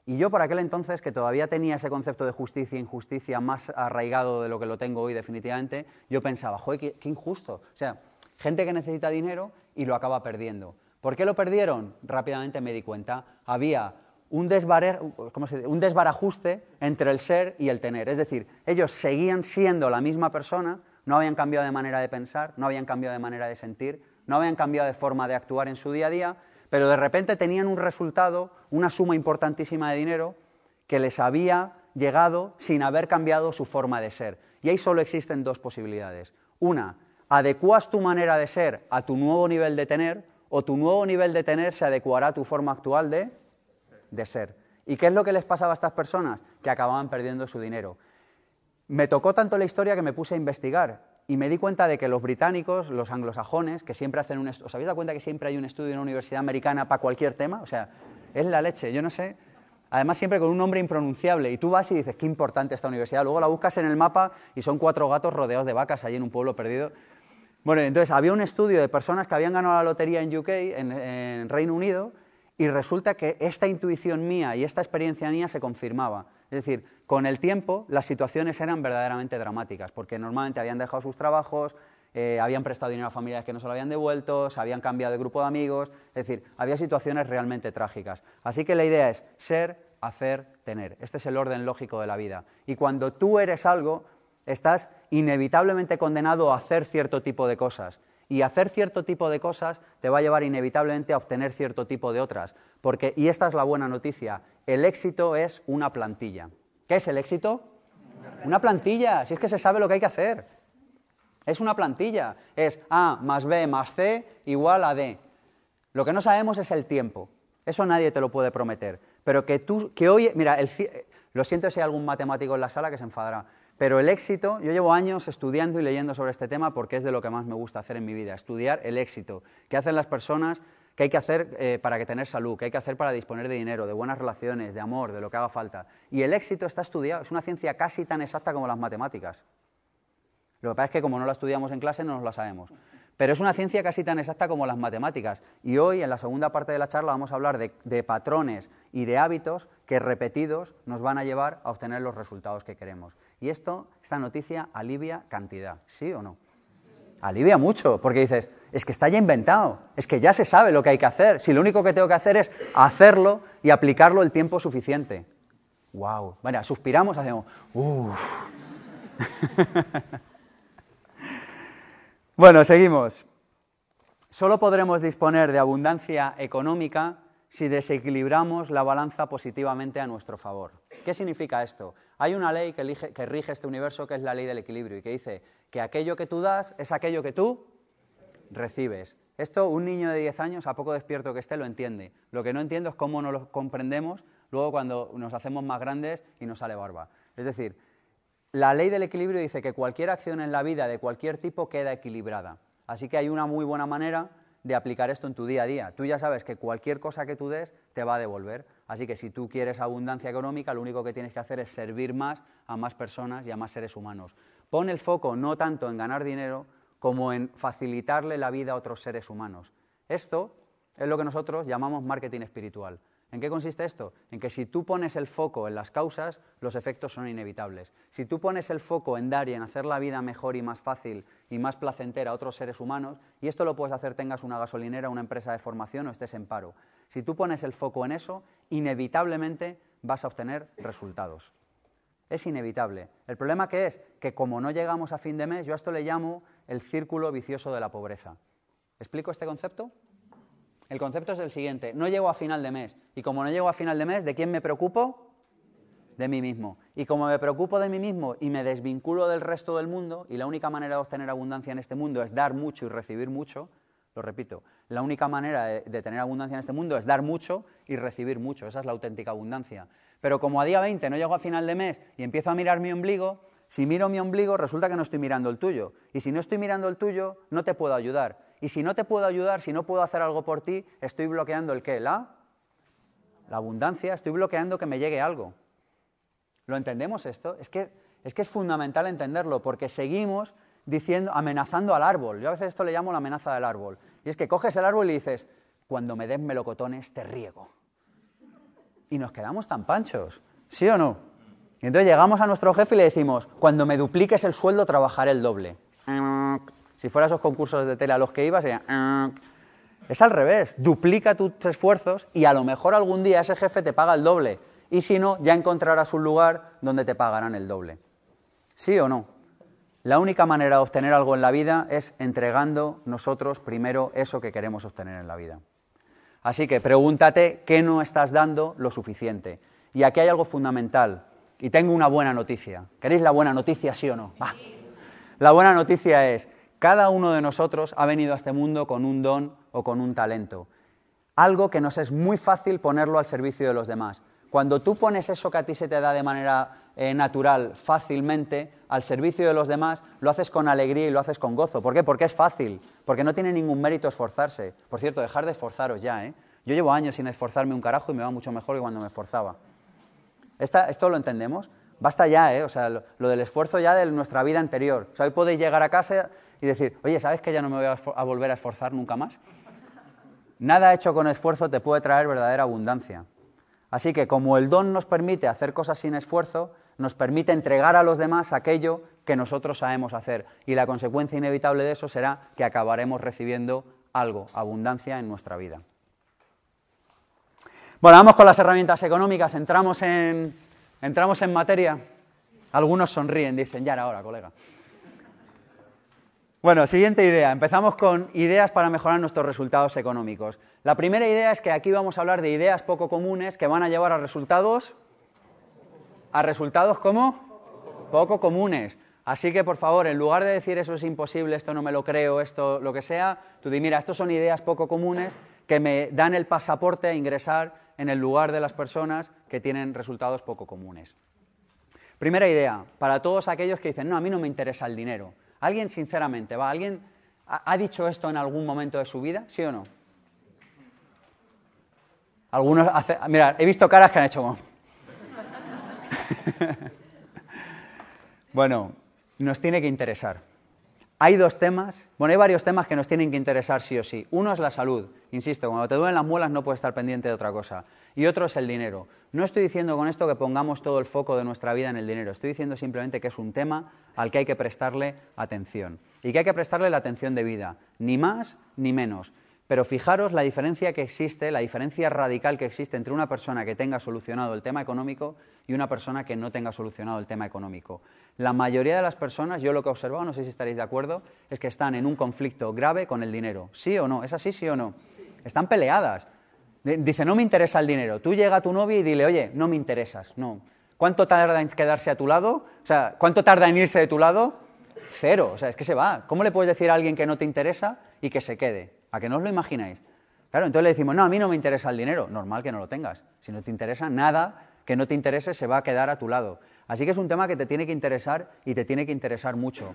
Y yo por aquel entonces, que todavía tenía ese concepto de justicia e injusticia más arraigado de lo que lo tengo hoy definitivamente, yo pensaba, joder, qué, qué injusto. O sea, gente que necesita dinero y lo acaba perdiendo. ¿Por qué lo perdieron? Rápidamente me di cuenta. Había un, desbarajuste entre el ser y el tener. Es decir, ellos seguían siendo la misma persona, no habían cambiado de manera de pensar, no habían cambiado de manera de sentir, no habían cambiado de forma de actuar en su día a día, pero de repente tenían un resultado, una suma importantísima de dinero que les había llegado sin haber cambiado su forma de ser. Y ahí solo existen dos posibilidades. Una, adecuas tu manera de ser a tu nuevo nivel de tener, o tu nuevo nivel de tener se adecuará a tu forma actual de de ser. ¿Y qué es lo que les pasaba a estas personas? Que acababan perdiendo su dinero. Me tocó tanto la historia que me puse a investigar y me di cuenta de que los británicos, los anglosajones, que siempre hacen un... ¿Os habéis dado cuenta que siempre hay un estudio en una universidad americana para cualquier tema? O sea, es la leche, yo no sé. Además, siempre con un nombre impronunciable. Y tú vas y dices, qué importante esta universidad. Luego la buscas en el mapa y son cuatro gatos rodeados de vacas allí en un pueblo perdido. Bueno, entonces había un estudio de personas que habían ganado la lotería en UK, en Reino Unido, y resulta que esta intuición mía y esta experiencia mía se confirmaba. Es decir, con el tiempo las situaciones eran verdaderamente dramáticas, porque normalmente habían dejado sus trabajos, eh, habían prestado dinero a familias que no se lo habían devuelto, se habían cambiado de grupo de amigos, es decir, había situaciones realmente trágicas. Así que la idea es ser, hacer, tener. Este es el orden lógico de la vida. Y cuando tú eres algo, estás inevitablemente condenado a hacer cierto tipo de cosas. Y hacer cierto tipo de cosas te va a llevar inevitablemente a obtener cierto tipo de otras. Porque, y esta es la buena noticia, el éxito es una plantilla. ¿Qué es el éxito? Una plantilla, si es que se sabe lo que hay que hacer. Es una plantilla, es A más B más C igual a D. Lo que no sabemos es el tiempo. Eso nadie te lo puede prometer. Pero que tú, que hoy, mira, lo siento si hay algún matemático en la sala que se enfadará, pero el éxito, yo llevo años estudiando y leyendo sobre este tema porque es de lo que más me gusta hacer en mi vida, estudiar el éxito. ¿Qué hacen las personas? ¿Qué hay que hacer eh, para tener salud? ¿Qué hay que hacer para disponer de dinero, de buenas relaciones, de amor, de lo que haga falta? Y el éxito está estudiado, es una ciencia casi tan exacta como las matemáticas. Lo que pasa es que como no la estudiamos en clase no nos la sabemos. Pero es una ciencia casi tan exacta como las matemáticas. Y hoy, en la segunda parte de la charla, vamos a hablar de, patrones y de hábitos que repetidos nos van a llevar a obtener los resultados que queremos. Y esto, esta noticia alivia cantidad, ¿sí o no? Alivia mucho, porque dices, es que está ya inventado, es que ya se sabe lo que hay que hacer, si lo único que tengo que hacer es hacerlo y aplicarlo el tiempo suficiente. ¡Wow! Bueno, suspiramos, hacemos, ¡uff! Bueno, seguimos. Solo podremos disponer de abundancia económica si desequilibramos la balanza positivamente a nuestro favor. ¿Qué significa esto? Hay una ley que, rige este universo que es la ley del equilibrio y que dice que aquello que tú das es aquello que tú recibes. Esto un niño de 10 años, a poco despierto que esté, lo entiende. Lo que no entiendo es cómo no lo comprendemos luego cuando nos hacemos más grandes y nos sale barba. Es decir, la ley del equilibrio dice que cualquier acción en la vida de cualquier tipo queda equilibrada. Así que hay una muy buena manera de aplicar esto en tu día a día. Tú ya sabes que cualquier cosa que tú des te va a devolver. Así que si tú quieres abundancia económica, lo único que tienes que hacer es servir más a más personas y a más seres humanos. Pon el foco no tanto en ganar dinero como en facilitarle la vida a otros seres humanos. Esto es lo que nosotros llamamos marketing espiritual. ¿En qué consiste esto? En que si tú pones el foco en las causas, los efectos son inevitables. Si tú pones el foco en dar y en hacer la vida mejor y más fácil y más placentera a otros seres humanos, y esto lo puedes hacer tengas una gasolinera, una empresa de formación o estés en paro, si tú pones el foco en eso, inevitablemente vas a obtener resultados. Es inevitable. El problema que es que como no llegamos a fin de mes, yo a esto le llamo el círculo vicioso de la pobreza. ¿Explico este concepto? El concepto es el siguiente, no llego a final de mes. Y como no llego a final de mes, ¿de quién me preocupo? De mí mismo. Y como me preocupo de mí mismo y me desvinculo del resto del mundo, y la única manera de obtener abundancia en este mundo es dar mucho y recibir mucho, lo repito, la única manera de, tener abundancia en este mundo es dar mucho y recibir mucho. Esa es la auténtica abundancia. Pero como a día 20 no llego a final de mes y empiezo a mirar mi ombligo, si miro mi ombligo resulta que no estoy mirando el tuyo. Y si no estoy mirando el tuyo, no te puedo ayudar. Y si no te puedo ayudar, si no puedo hacer algo por ti, estoy bloqueando el qué, la, la abundancia, estoy bloqueando que me llegue algo. ¿Lo entendemos esto? Es que, es que es fundamental entenderlo, porque seguimos diciendo, amenazando al árbol. Yo a veces esto le llamo la amenaza del árbol. Y es que coges el árbol y dices, cuando me des melocotones te riego. Y nos quedamos tan panchos, ¿sí o no? Y entonces llegamos a nuestro jefe y le decimos, cuando me dupliques el sueldo trabajaré el doble. Si fuera esos concursos de tele a los que ibas, sería... Ah". Es al revés, duplica tus esfuerzos y a lo mejor algún día ese jefe te paga el doble. Y si no, ya encontrarás un lugar donde te pagarán el doble. ¿Sí o no? La única manera de obtener algo en la vida es entregando nosotros primero eso que queremos obtener en la vida. Así que pregúntate qué no estás dando lo suficiente. Y aquí hay algo fundamental. Y tengo una buena noticia. ¿Queréis la buena noticia, sí o no? La buena noticia es cada uno de nosotros ha venido a este mundo con un don o con un talento. Algo que nos es muy fácil ponerlo al servicio de los demás. Cuando tú pones eso que a ti se te da de manera eh, natural, fácilmente, al servicio de los demás, lo haces con alegría y lo haces con gozo. ¿Por qué? Porque es fácil, porque no tiene ningún mérito esforzarse. Por cierto, dejar de esforzaros ya, ¿eh? Yo llevo años sin esforzarme un carajo y me va mucho mejor que cuando me esforzaba. ¿Esto lo entendemos? Basta ya, ¿eh? O sea, lo, del esfuerzo ya de nuestra vida anterior. O sea, hoy podéis llegar a casa y decir, oye, ¿sabes que ya no me voy a, volver a esforzar nunca más? Nada hecho con esfuerzo te puede traer verdadera abundancia. Así que como el don nos permite hacer cosas sin esfuerzo, nos permite entregar a los demás aquello que nosotros sabemos hacer. Y la consecuencia inevitable de eso será que acabaremos recibiendo algo, abundancia en nuestra vida. Bueno, vamos con las herramientas económicas. Entramos en, entramos en materia. Algunos sonríen, dicen, ya era hora, colega. Bueno, siguiente idea. Empezamos con ideas para mejorar nuestros resultados económicos. La primera idea es que aquí vamos a hablar de ideas poco comunes que van a llevar a resultados a resultados como poco comunes. Así que, por favor, en lugar de decir eso es imposible, esto no me lo creo, esto lo que sea, tú di, mira, estos son ideas poco comunes que me dan el pasaporte a ingresar en el lugar de las personas que tienen resultados poco comunes. Primera idea, para todos aquellos que dicen, no, a mí no me interesa el dinero. ¿Alguien, sinceramente, va? ¿Alguien ha, dicho esto en algún momento de su vida? ¿Sí o no? Algunos hace, mira, he visto caras que han hecho bueno, nos tiene que interesar. Hay dos temas, bueno, hay varios temas que nos tienen que interesar sí o sí. Uno es la salud, insisto, cuando te duelen las muelas no puedes estar pendiente de otra cosa. Y otro es el dinero. No estoy diciendo con esto que pongamos todo el foco de nuestra vida en el dinero, estoy diciendo simplemente que es un tema al que hay que prestarle atención. Y que hay que prestarle la atención de vida, ni más ni menos. Pero fijaros la diferencia que existe, la diferencia radical que existe entre una persona que tenga solucionado el tema económico y una persona que no tenga solucionado el tema económico. La mayoría de las personas, yo lo que he observado, no sé si estaréis de acuerdo, es que están en un conflicto grave con el dinero. ¿Sí o no? ¿Es así, sí o no? Están peleadas. Dice, no me interesa el dinero. Tú llega a tu novia y dile, oye, no me interesas. No. ¿Cuánto tarda en quedarse a tu lado? O sea, ¿cuánto tarda en irse de tu lado? Cero. O sea, es que se va. ¿Cómo le puedes decir a alguien que no te interesa y que se quede? ¿A que no os lo imagináis? Claro, entonces le decimos, no, a mí no me interesa el dinero. Normal que no lo tengas. Si no te interesa nada que no te interese, se va a quedar a tu lado. Así que es un tema que te tiene que interesar y te tiene que interesar mucho.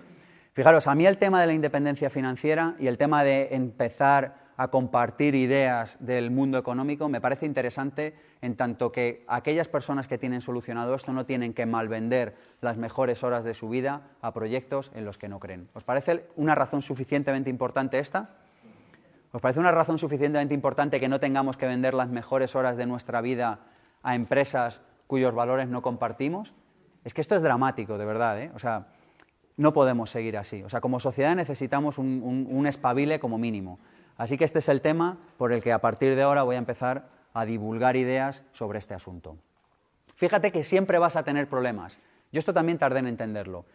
Fijaros, a mí el tema de la independencia financiera y el tema de empezar a compartir ideas del mundo económico me parece interesante en tanto que aquellas personas que tienen solucionado esto no tienen que malvender las mejores horas de su vida a proyectos en los que no creen. ¿Os parece una razón suficientemente importante esta? ¿Os parece una razón suficientemente importante que no tengamos que vender las mejores horas de nuestra vida a empresas cuyos valores no compartimos? Es que esto es dramático, de verdad. ¿eh? O sea, no podemos seguir así. O sea, como sociedad necesitamos un, un espabile como mínimo. Así que este es el tema por el que a partir de ahora voy a empezar a divulgar ideas sobre este asunto. Fíjate que siempre vas a tener problemas. Yo esto también tardé en entenderlo.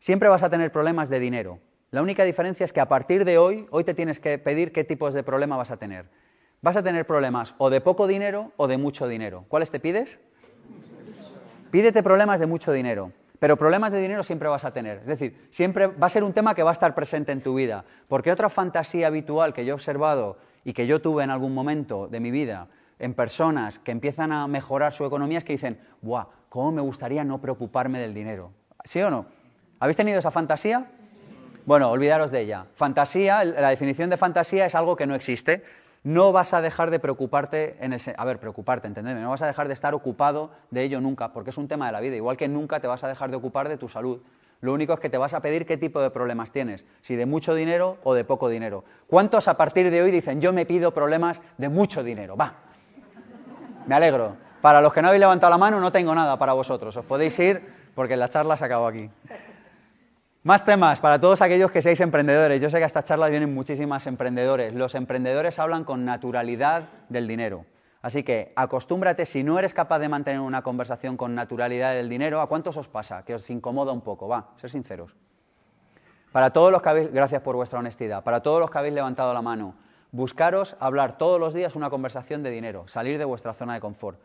Siempre vas a tener problemas de dinero. La única diferencia es que a partir de hoy, hoy te tienes que pedir qué tipos de problema vas a tener. Vas a tener problemas o de poco dinero o de mucho dinero. ¿Cuáles te pides? Pídete problemas de mucho dinero. Pero problemas de dinero siempre vas a tener. Es decir, siempre va a ser un tema que va a estar presente en tu vida. Porque otra fantasía habitual que yo he observado y que yo tuve en algún momento de mi vida en personas que empiezan a mejorar su economía es que dicen, ¡buah! ¿Cómo me gustaría no preocuparme del dinero? ¿Sí o no? ¿Habéis tenido esa fantasía? Bueno, olvidaros de ella. Fantasía, la definición de fantasía es algo que no existe. No vas a dejar de preocuparte en el... A ver, preocuparte, entendedme. No vas a dejar de estar ocupado de ello nunca, porque es un tema de la vida. Igual que nunca te vas a dejar de ocupar de tu salud. Lo único es que te vas a pedir qué tipo de problemas tienes, si de mucho dinero o de poco dinero. ¿Cuántos a partir de hoy dicen, yo me pido problemas de mucho dinero? Va. Me alegro. Para los que no habéis levantado la mano, no tengo nada para vosotros. Os podéis ir porque la charla se acabó aquí. Más temas para todos aquellos que seáis emprendedores. Yo sé que a esta charla vienen muchísimas emprendedores. Los emprendedores hablan con naturalidad del dinero. Así que acostúmbrate, si no eres capaz de mantener una conversación con naturalidad del dinero, ¿a cuántos os pasa? Que os incomoda un poco, va, ser sinceros. Para todos los que habéis, gracias por vuestra honestidad, para todos los que habéis levantado la mano, buscaros hablar todos los días una conversación de dinero, salir de vuestra zona de confort.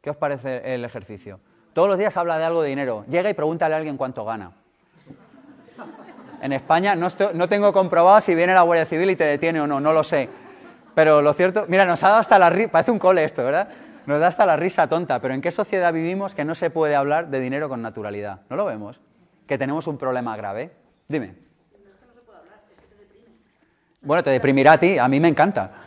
¿Qué os parece el ejercicio? Todos los días habla de algo de dinero. Llega y pregúntale a alguien cuánto gana. En España no, no tengo comprobado si viene la Guardia Civil y te detiene o no, no lo sé. Pero lo cierto, mira, nos ha dado hasta la risa, parece un cole esto, ¿verdad? Nos da hasta la risa tonta, pero ¿en qué sociedad vivimos que no se puede hablar de dinero con naturalidad? ¿No lo vemos? Que tenemos un problema grave. Dime. Bueno, te deprimirá a ti, a mí me encanta.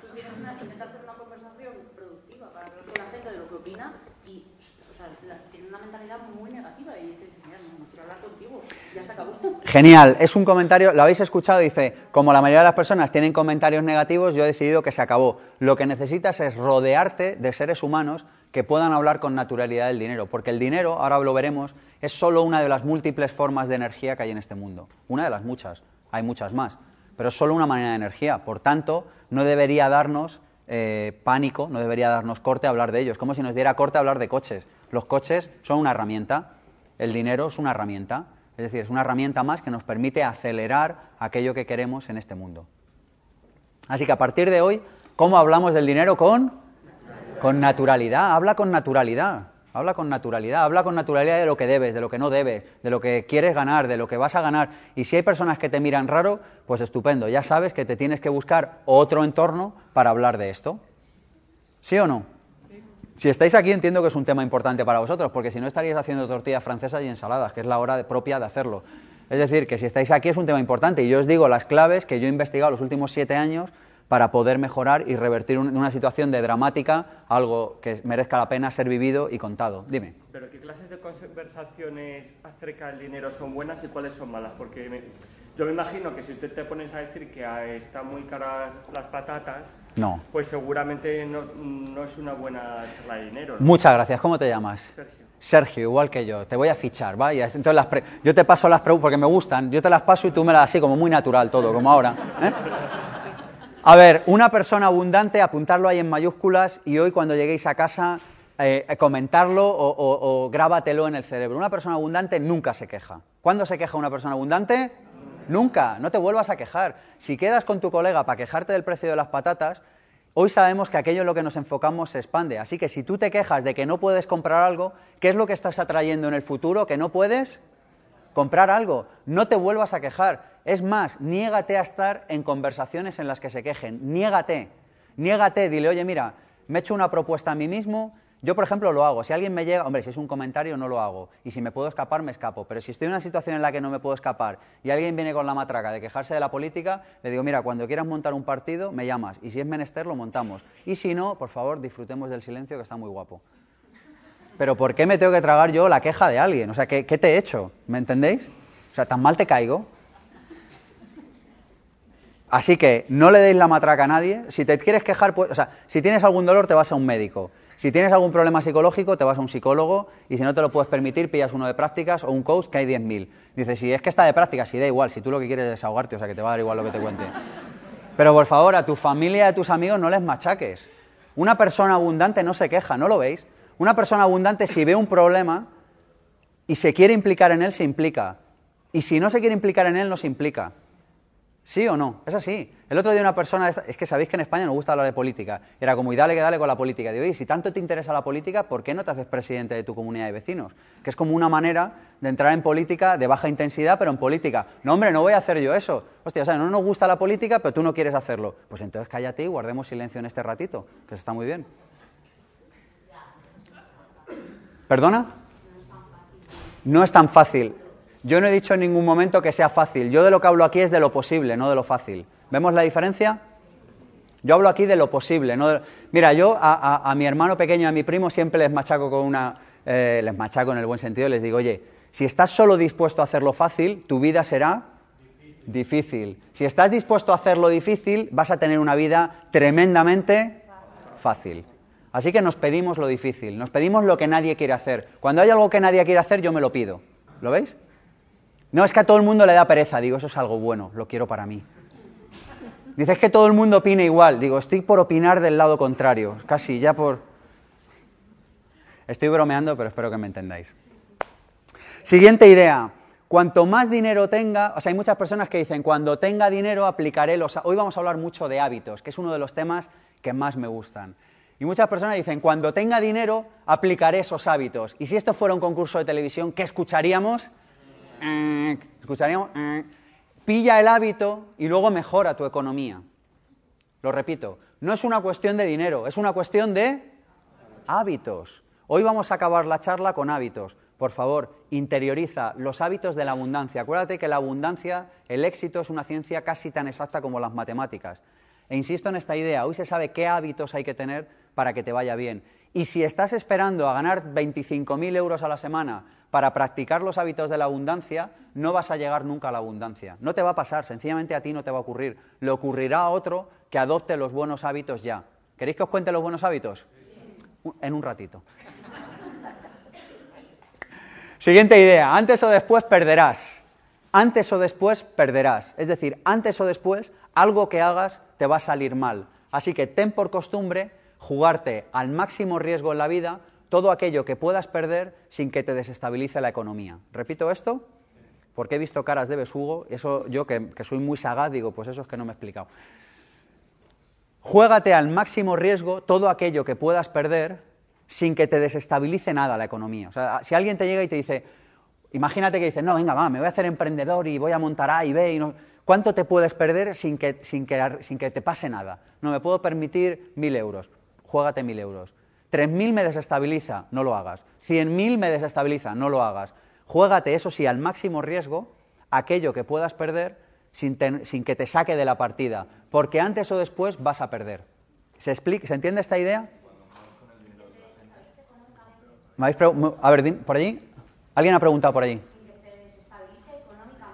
Genial, es un comentario, lo habéis escuchado, dice, como la mayoría de las personas tienen comentarios negativos, yo he decidido que se acabó. Lo que necesitas es rodearte de seres humanos que puedan hablar con naturalidad del dinero, porque el dinero, ahora lo veremos, es solo una de las múltiples formas de energía que hay en este mundo. Una de las muchas, hay muchas más, pero es solo una manera de energía. Por tanto, no debería darnos eh, pánico, no debería darnos corte a hablar de ellos, como si nos diera corte a hablar de coches. Los coches son una herramienta, el dinero es una herramienta. Es decir, es una herramienta más que nos permite acelerar aquello que queremos en este mundo. Así que a partir de hoy, ¿cómo hablamos del dinero? Con, con naturalidad, habla con naturalidad. Habla con naturalidad, habla con naturalidad de lo que debes, de lo que no debes, de lo que quieres ganar, de lo que vas a ganar. Y si hay personas que te miran raro, pues estupendo, ya sabes que te tienes que buscar otro entorno para hablar de esto. ¿Sí o no? Si estáis aquí entiendo que es un tema importante para vosotros, porque si no estaríais haciendo tortillas francesas y ensaladas, que es la hora propia de hacerlo. Es decir, que si estáis aquí es un tema importante y yo os digo las claves que yo he investigado los últimos siete años para poder mejorar y revertir una situación de dramática algo que merezca la pena ser vivido y contado. Dime. ¿Pero qué clases de conversaciones acerca del dinero son buenas y cuáles son malas? Porque Yo me imagino que si usted te pones a decir que ah, están muy caras las patatas, No. pues seguramente no, no es una buena charla de dinero. ¿no? Muchas gracias. ¿Cómo te llamas? Sergio. Sergio, igual que yo. Te voy a fichar, ¿vale? Entonces las pre- yo te paso las preguntas porque me gustan. Yo te las paso y tú me las así como muy natural todo, como ahora. ¿eh? A ver, una persona abundante, apuntarlo ahí en mayúsculas y hoy cuando lleguéis a casa eh, comentarlo o, o- o grábatelo en el cerebro. Una persona abundante nunca se queja. ¿Cuándo se queja una persona abundante? Nunca. No te vuelvas a quejar. Si quedas con tu colega para quejarte del precio de las patatas, hoy sabemos que aquello en lo que nos enfocamos se expande. Así que si tú te quejas de que no puedes comprar algo, ¿qué es lo que estás atrayendo en el futuro? ¿Que no puedes? comprar algo, no te vuelvas a quejar. Es más, niégate a estar en conversaciones en las que se quejen. Niégate. Niégate, dile, oye, mira, me he hecho una propuesta a mí mismo. Yo, por ejemplo, lo hago. Si alguien me llega, hombre, si es un comentario, no lo hago. Y si me puedo escapar, me escapo. Pero si estoy en una situación en la que no me puedo escapar y alguien viene con la matraca de quejarse de la política, le digo, mira, cuando quieras montar un partido, me llamas. Y si es menester, lo montamos. Y si no, por favor, disfrutemos del silencio, que está muy guapo. Pero ¿por qué me tengo que tragar yo la queja de alguien? O sea, ¿qué, te he hecho? ¿Me entendéis? O sea, ¿tan mal te caigo? Así que no le deis la matraca a nadie. Si te quieres quejar, pues, o sea, si tienes algún dolor, te vas a un médico. Si tienes algún problema psicológico, te vas a un psicólogo. Y si no te lo puedes permitir, pillas uno de prácticas o un coach, que hay 10.000. Dices, si es que está de prácticas, si da igual, si tú lo que quieres es desahogarte, o sea, que te va a dar igual lo que te cuente. Pero por favor, a tu familia y a tus amigos no les machaques. Una persona abundante no se queja, ¿no lo veis? Una persona abundante, si ve un problema y se quiere implicar en él, se implica. Y si no se quiere implicar en él, no se implica. ¿Sí o no? Es así. El otro día una persona, es que sabéis que en España nos gusta hablar de política. Era como, y dale que dale con la política. Digo, oye, si tanto te interesa la política, ¿por qué no te haces presidente de tu comunidad de vecinos? Que es como una manera de entrar en política de baja intensidad, pero en política. No, hombre, no voy a hacer yo eso. Hostia, o sea, no nos gusta la política, pero tú no quieres hacerlo. Pues entonces cállate y guardemos silencio en este ratito, que está muy bien. ¿Perdona? No es tan fácil. Yo no he dicho en ningún momento que sea fácil. Yo de lo que hablo aquí es de lo posible, no de lo fácil. ¿Vemos la diferencia? Yo hablo aquí de lo posible. No Mira, yo a, mi hermano pequeño a mi primo siempre les machaco con una... eh, les machaco en el buen sentido, les digo, oye, si estás solo dispuesto a hacerlo fácil, tu vida será difícil. Si estás dispuesto a hacerlo difícil, vas a tener una vida tremendamente fácil. Así que nos pedimos lo difícil, nos pedimos lo que nadie quiere hacer. Cuando hay algo que nadie quiere hacer, yo me lo pido. ¿Lo veis? No, es que a todo el mundo le da pereza. Digo, eso es algo bueno, lo quiero para mí. Dices que todo el mundo opina igual. Digo, estoy por opinar del lado contrario, casi ya por... Estoy bromeando, pero espero que me entendáis. Siguiente idea. Cuanto más dinero tenga, o sea, hay muchas personas que dicen, cuando tenga dinero aplicaré los... Hoy vamos a hablar mucho de hábitos, que es uno de los temas que más me gustan. Y muchas personas dicen, cuando tenga dinero aplicaré esos hábitos. Y si esto fuera un concurso de televisión, ¿qué escucharíamos? Eh, escucharíamos... eh. Pilla el hábito y luego mejora tu economía. Lo repito, no es una cuestión de dinero, es una cuestión de hábitos. Hoy vamos a acabar la charla con hábitos. Por favor, interioriza los hábitos de la abundancia. Acuérdate que la abundancia, el éxito es una ciencia casi tan exacta como las matemáticas. E insisto en esta idea, hoy se sabe qué hábitos hay que tener para que te vaya bien. Y si estás esperando a ganar 25.000 euros a la semana para practicar los hábitos de la abundancia, no vas a llegar nunca a la abundancia. No te va a pasar, sencillamente a ti no te va a ocurrir. Le ocurrirá a otro que adopte los buenos hábitos ya. ¿Queréis que os cuente los buenos hábitos? En un ratito. Siguiente idea, antes o después perderás. Antes o después perderás. Es decir, antes o después algo que hagas te va a salir mal. Así que ten por costumbre jugarte al máximo riesgo en la vida todo aquello que puedas perder sin que te desestabilice la economía. ¿Repito esto? Porque he visto caras de besugo, eso yo que, que soy muy sagaz digo, pues eso es que no me he explicado. Juégate al máximo riesgo todo aquello que puedas perder sin que te desestabilice nada la economía. O sea, si alguien te llega y te dice, imagínate que dices, no, venga, va, me voy a hacer emprendedor y voy a montar A y B, y no... ¿cuánto te puedes perder sin que, sin, que, sin que te pase nada? No, me puedo permitir mil euros, juégate mil euros. Tres mil me desestabiliza, no lo hagas. Cien mil me desestabiliza, no lo hagas. Juégate, eso sí, al máximo riesgo, aquello que puedas perder sin, sin que te saque de la partida, porque antes o después vas a perder. ¿Se, explica, ¿se entiende esta idea? ¿Me habéis a ver, por allí. ¿Alguien ha preguntado por allí?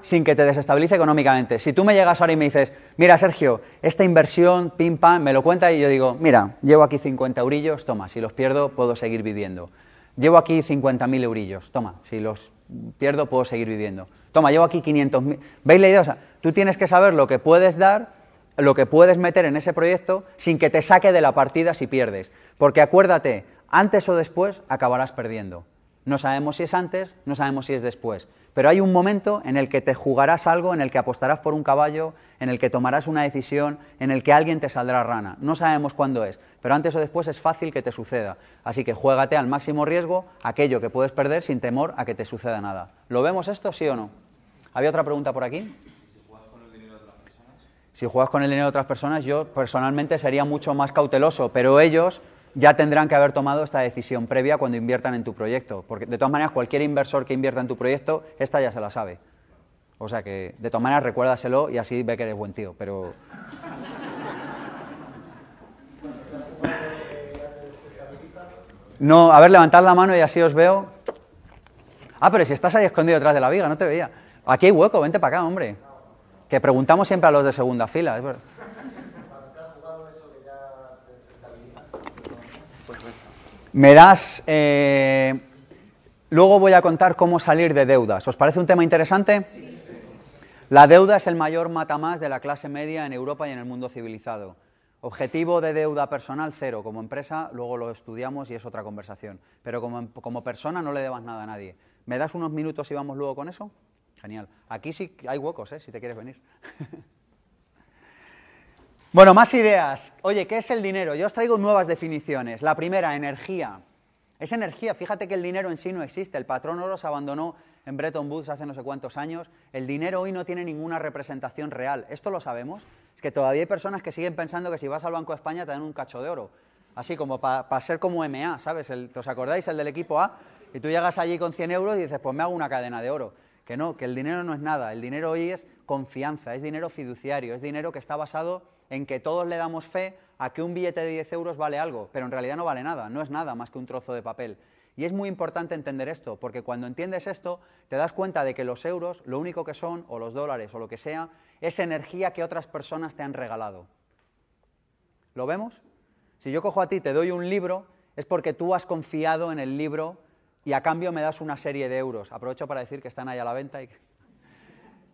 Sin que te desestabilice económicamente. Si tú me llegas ahora y me dices, mira Sergio, esta inversión, pim pam, me lo cuenta y yo digo, mira, llevo aquí 50 eurillos, toma, si los pierdo puedo seguir viviendo. Llevo aquí 50.000 eurillos, toma, si los pierdo puedo seguir viviendo. Toma, llevo aquí 500.000. ¿Veis la idea? O sea, tú tienes que saber lo que puedes dar, lo que puedes meter en ese proyecto sin que te saque de la partida si pierdes. Porque acuérdate, antes o después acabarás perdiendo. No sabemos si es antes, no sabemos si es después. Pero hay un momento en el que te jugarás algo, en el que apostarás por un caballo, en el que tomarás una decisión, en el que alguien te saldrá rana. No sabemos cuándo es, pero antes o después es fácil que te suceda. Así que juégate al máximo riesgo aquello que puedes perder sin temor a que te suceda nada. ¿Lo vemos esto, sí o no? ¿Había otra pregunta por aquí? Si juegas con el dinero de otras personas. Si juegas con el dinero de otras personas, yo personalmente sería mucho más cauteloso, pero ellos ya tendrán que haber tomado esta decisión previa cuando inviertan en tu proyecto. Porque de todas maneras, cualquier inversor que invierta en tu proyecto, esta ya se la sabe. O sea que, de todas maneras, recuérdaselo y así ve que eres buen tío. Pero. No, a ver, levantad la mano y así os veo. Ah, pero si estás ahí escondido detrás de la viga, no te veía. Aquí hay hueco, vente para acá, hombre. Que preguntamos siempre a los de segunda fila. Es verdad. Me das... Eh, luego voy a contar cómo salir de deudas. ¿Os parece un tema interesante? Sí. La deuda es el mayor matamás de la clase media en Europa y en el mundo civilizado. Objetivo de deuda personal cero. Como empresa, luego lo estudiamos y es otra conversación. Pero como, como persona no le debas nada a nadie. ¿Me das unos minutos y vamos luego con eso? Genial. Aquí sí hay huecos, ¿eh? si te quieres venir. Bueno, más ideas. Oye, ¿qué es el dinero? Yo os traigo nuevas definiciones. La primera, energía. Es energía. Fíjate que el dinero en sí no existe. El patrón oro se abandonó en Bretton Woods hace no sé cuántos años. El dinero hoy no tiene ninguna representación real. ¿Esto lo sabemos? Es que todavía hay personas que siguen pensando que si vas al Banco de España te dan un cacho de oro. Así como para ser como MA, ¿sabes? ¿Os acordáis? El del equipo A. Y tú llegas allí con 100 euros y dices, pues me hago una cadena de oro. Que no, que el dinero no es nada. El dinero hoy es confianza, es dinero fiduciario, es dinero que está basado en que todos le damos fe a que un billete de 10 euros vale algo, pero en realidad no vale nada, no es nada más que un trozo de papel. Y es muy importante entender esto, porque cuando entiendes esto, te das cuenta de que los euros, lo único que son, o los dólares, o lo que sea, es energía que otras personas te han regalado. ¿Lo vemos? Si yo cojo a ti, te doy un libro, es porque tú has confiado en el libro y a cambio me das una serie de euros. Aprovecho para decir que están ahí a la venta y que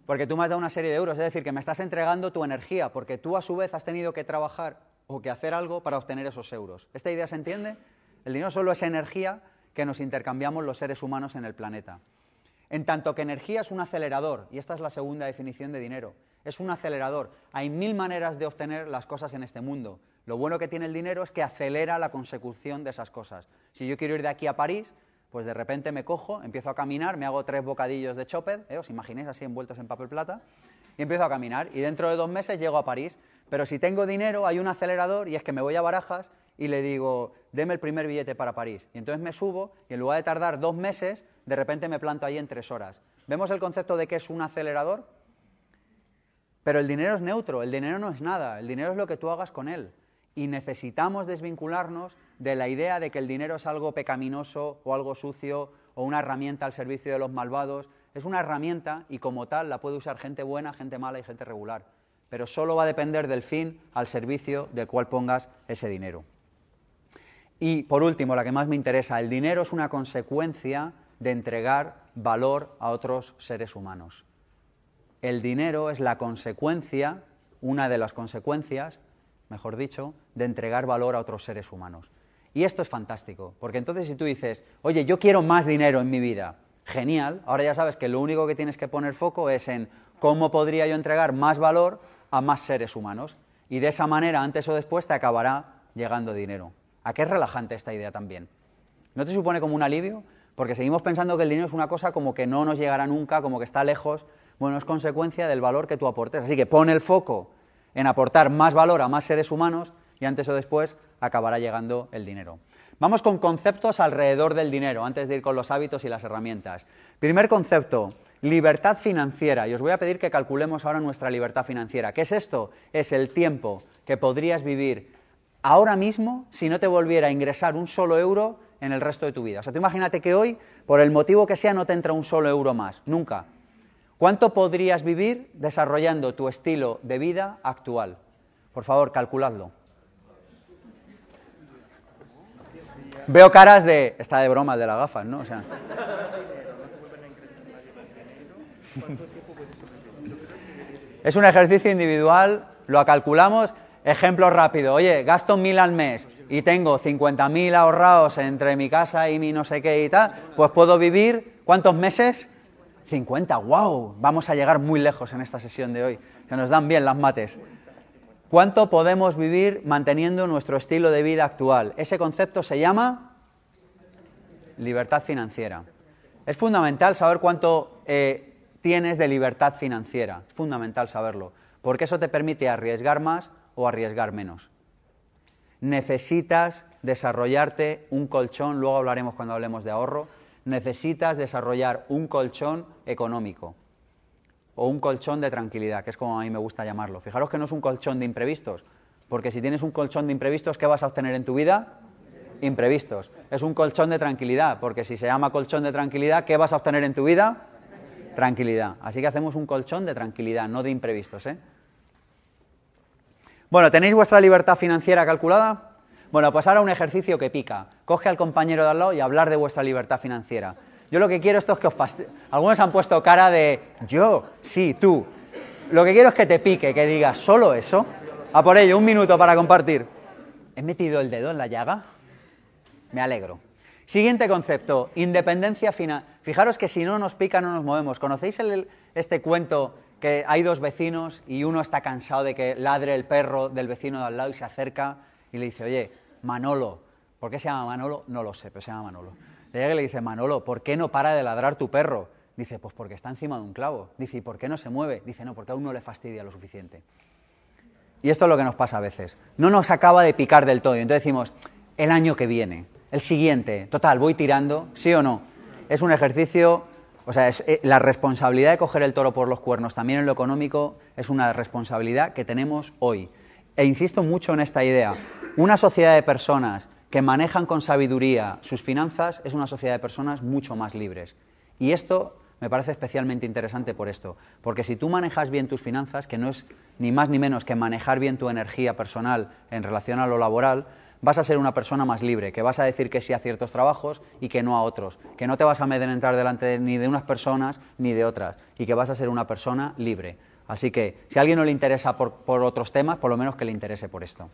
porque tú me has dado una serie de euros, es decir, que me estás entregando tu energía, porque tú a su vez has tenido que trabajar o que hacer algo para obtener esos euros. ¿Esta idea se entiende? El dinero solo es energía que nos intercambiamos los seres humanos en el planeta. En tanto que energía es un acelerador, y esta es la segunda definición de dinero, es un acelerador. Hay mil maneras de obtener las cosas en este mundo. Lo bueno que tiene el dinero es que acelera la consecución de esas cosas. Si yo quiero ir de aquí a París, pues de repente me cojo, empiezo a caminar, me hago tres bocadillos de chopper, ¿eh? os imaginéis así envueltos en papel plata, y empiezo a caminar. Y dentro de dos meses llego a París. Pero si tengo dinero, hay un acelerador y es que me voy a Barajas y le digo, deme el primer billete para París. Y entonces me subo y en lugar de tardar dos meses, de repente me planto ahí en tres horas. ¿Vemos el concepto de que es un acelerador? Pero el dinero es neutro, el dinero no es nada, el dinero es lo que tú hagas con él. Y necesitamos desvincularnos de la idea de que el dinero es algo pecaminoso o algo sucio o una herramienta al servicio de los malvados. Es una herramienta y como tal la puede usar gente buena, gente mala y gente regular. Pero solo va a depender del fin al servicio del cual pongas ese dinero. Y por último, la que más me interesa, el dinero es una consecuencia de entregar valor a otros seres humanos. El dinero es la consecuencia, una de las consecuencias, mejor dicho, de entregar valor a otros seres humanos. Y esto es fantástico, porque entonces si tú dices, oye, yo quiero más dinero en mi vida, genial, ahora ya sabes que lo único que tienes que poner foco es en cómo podría yo entregar más valor a más seres humanos. Y de esa manera, antes o después, te acabará llegando dinero. ¿A qué es relajante esta idea también? ¿No te supone como un alivio? Porque seguimos pensando que el dinero es una cosa como que no nos llegará nunca, como que está lejos. Bueno, es consecuencia del valor que tú aportes. Así que pon el foco en aportar más valor a más seres humanos y antes o después acabará llegando el dinero. Vamos con conceptos alrededor del dinero, antes de ir con los hábitos y las herramientas. Primer concepto, libertad financiera. Y os voy a pedir que calculemos ahora nuestra libertad financiera. ¿Qué es esto? Es el tiempo que podrías vivir ahora mismo si no te volviera a ingresar un solo euro en el resto de tu vida. O sea, tú imagínate que hoy, por el motivo que sea, no te entra un solo euro más, nunca. ¿Cuánto podrías vivir desarrollando tu estilo de vida actual? Por favor, calculadlo. Veo caras de... Está de broma el de las gafas, ¿no? O sea... Es un ejercicio individual, lo calculamos. Ejemplo rápido. Oye, gasto mil al mes y tengo 50.000 ahorrados entre mi casa y mi no sé qué y tal, pues puedo vivir, ¿cuántos meses? 50, wow, vamos a llegar muy lejos en esta sesión de hoy, se nos dan bien las mates. ¿Cuánto podemos vivir manteniendo nuestro estilo de vida actual? Ese concepto se llama libertad financiera. Es fundamental saber cuánto eh, tienes de libertad financiera, es fundamental saberlo, porque eso te permite arriesgar más o arriesgar menos necesitas desarrollarte un colchón, luego hablaremos cuando hablemos de ahorro, necesitas desarrollar un colchón económico o un colchón de tranquilidad, que es como a mí me gusta llamarlo. Fijaros que no es un colchón de imprevistos, porque si tienes un colchón de imprevistos, ¿qué vas a obtener en tu vida? Imprevistos. Es un colchón de tranquilidad, porque si se llama colchón de tranquilidad, ¿qué vas a obtener en tu vida? Tranquilidad. Así que hacemos un colchón de tranquilidad, no de imprevistos. ¿eh? Bueno, ¿tenéis vuestra libertad financiera calculada? Bueno, pues ahora un ejercicio que pica. Coge al compañero de al lado y hablar de vuestra libertad financiera. Yo lo que quiero esto es que os fastidie. Algunos han puesto cara de yo, sí, tú. Lo que quiero es que te pique, que digas solo eso. A por ello, un minuto para compartir. ¿He metido el dedo en la llaga? Me alegro. Siguiente concepto, independencia financiera. Fijaros que si no nos pica no nos movemos. ¿Conocéis este cuento que hay dos vecinos y uno está cansado de que ladre el perro del vecino de al lado y se acerca y le dice, oye, Manolo, ¿por qué se llama Manolo? No lo sé, pero se llama Manolo. Le llega y le dice, Manolo, ¿por qué no para de ladrar tu perro? Dice, pues porque está encima de un clavo. Dice, ¿y por qué no se mueve? Dice, no, porque aún no le fastidia lo suficiente. Y esto es lo que nos pasa a veces. No nos acaba de picar del todo. Y entonces decimos, el año que viene, el siguiente, total, voy tirando, ¿sí o no? Es un ejercicio o sea, es, eh, la responsabilidad de coger el toro por los cuernos también en lo económico es una responsabilidad que tenemos hoy. E insisto mucho en esta idea. Una sociedad de personas que manejan con sabiduría sus finanzas es una sociedad de personas mucho más libres. Y esto me parece especialmente interesante por esto, porque si tú manejas bien tus finanzas, que no es ni más ni menos que manejar bien tu energía personal en relación a lo laboral, vas a ser una persona más libre, que vas a decir que sí a ciertos trabajos y que no a otros, que no te vas a entrar delante ni de unas personas ni de otras, y que vas a ser una persona libre. Así que si a alguien no le interesa por, otros temas, por lo menos que le interese por esto.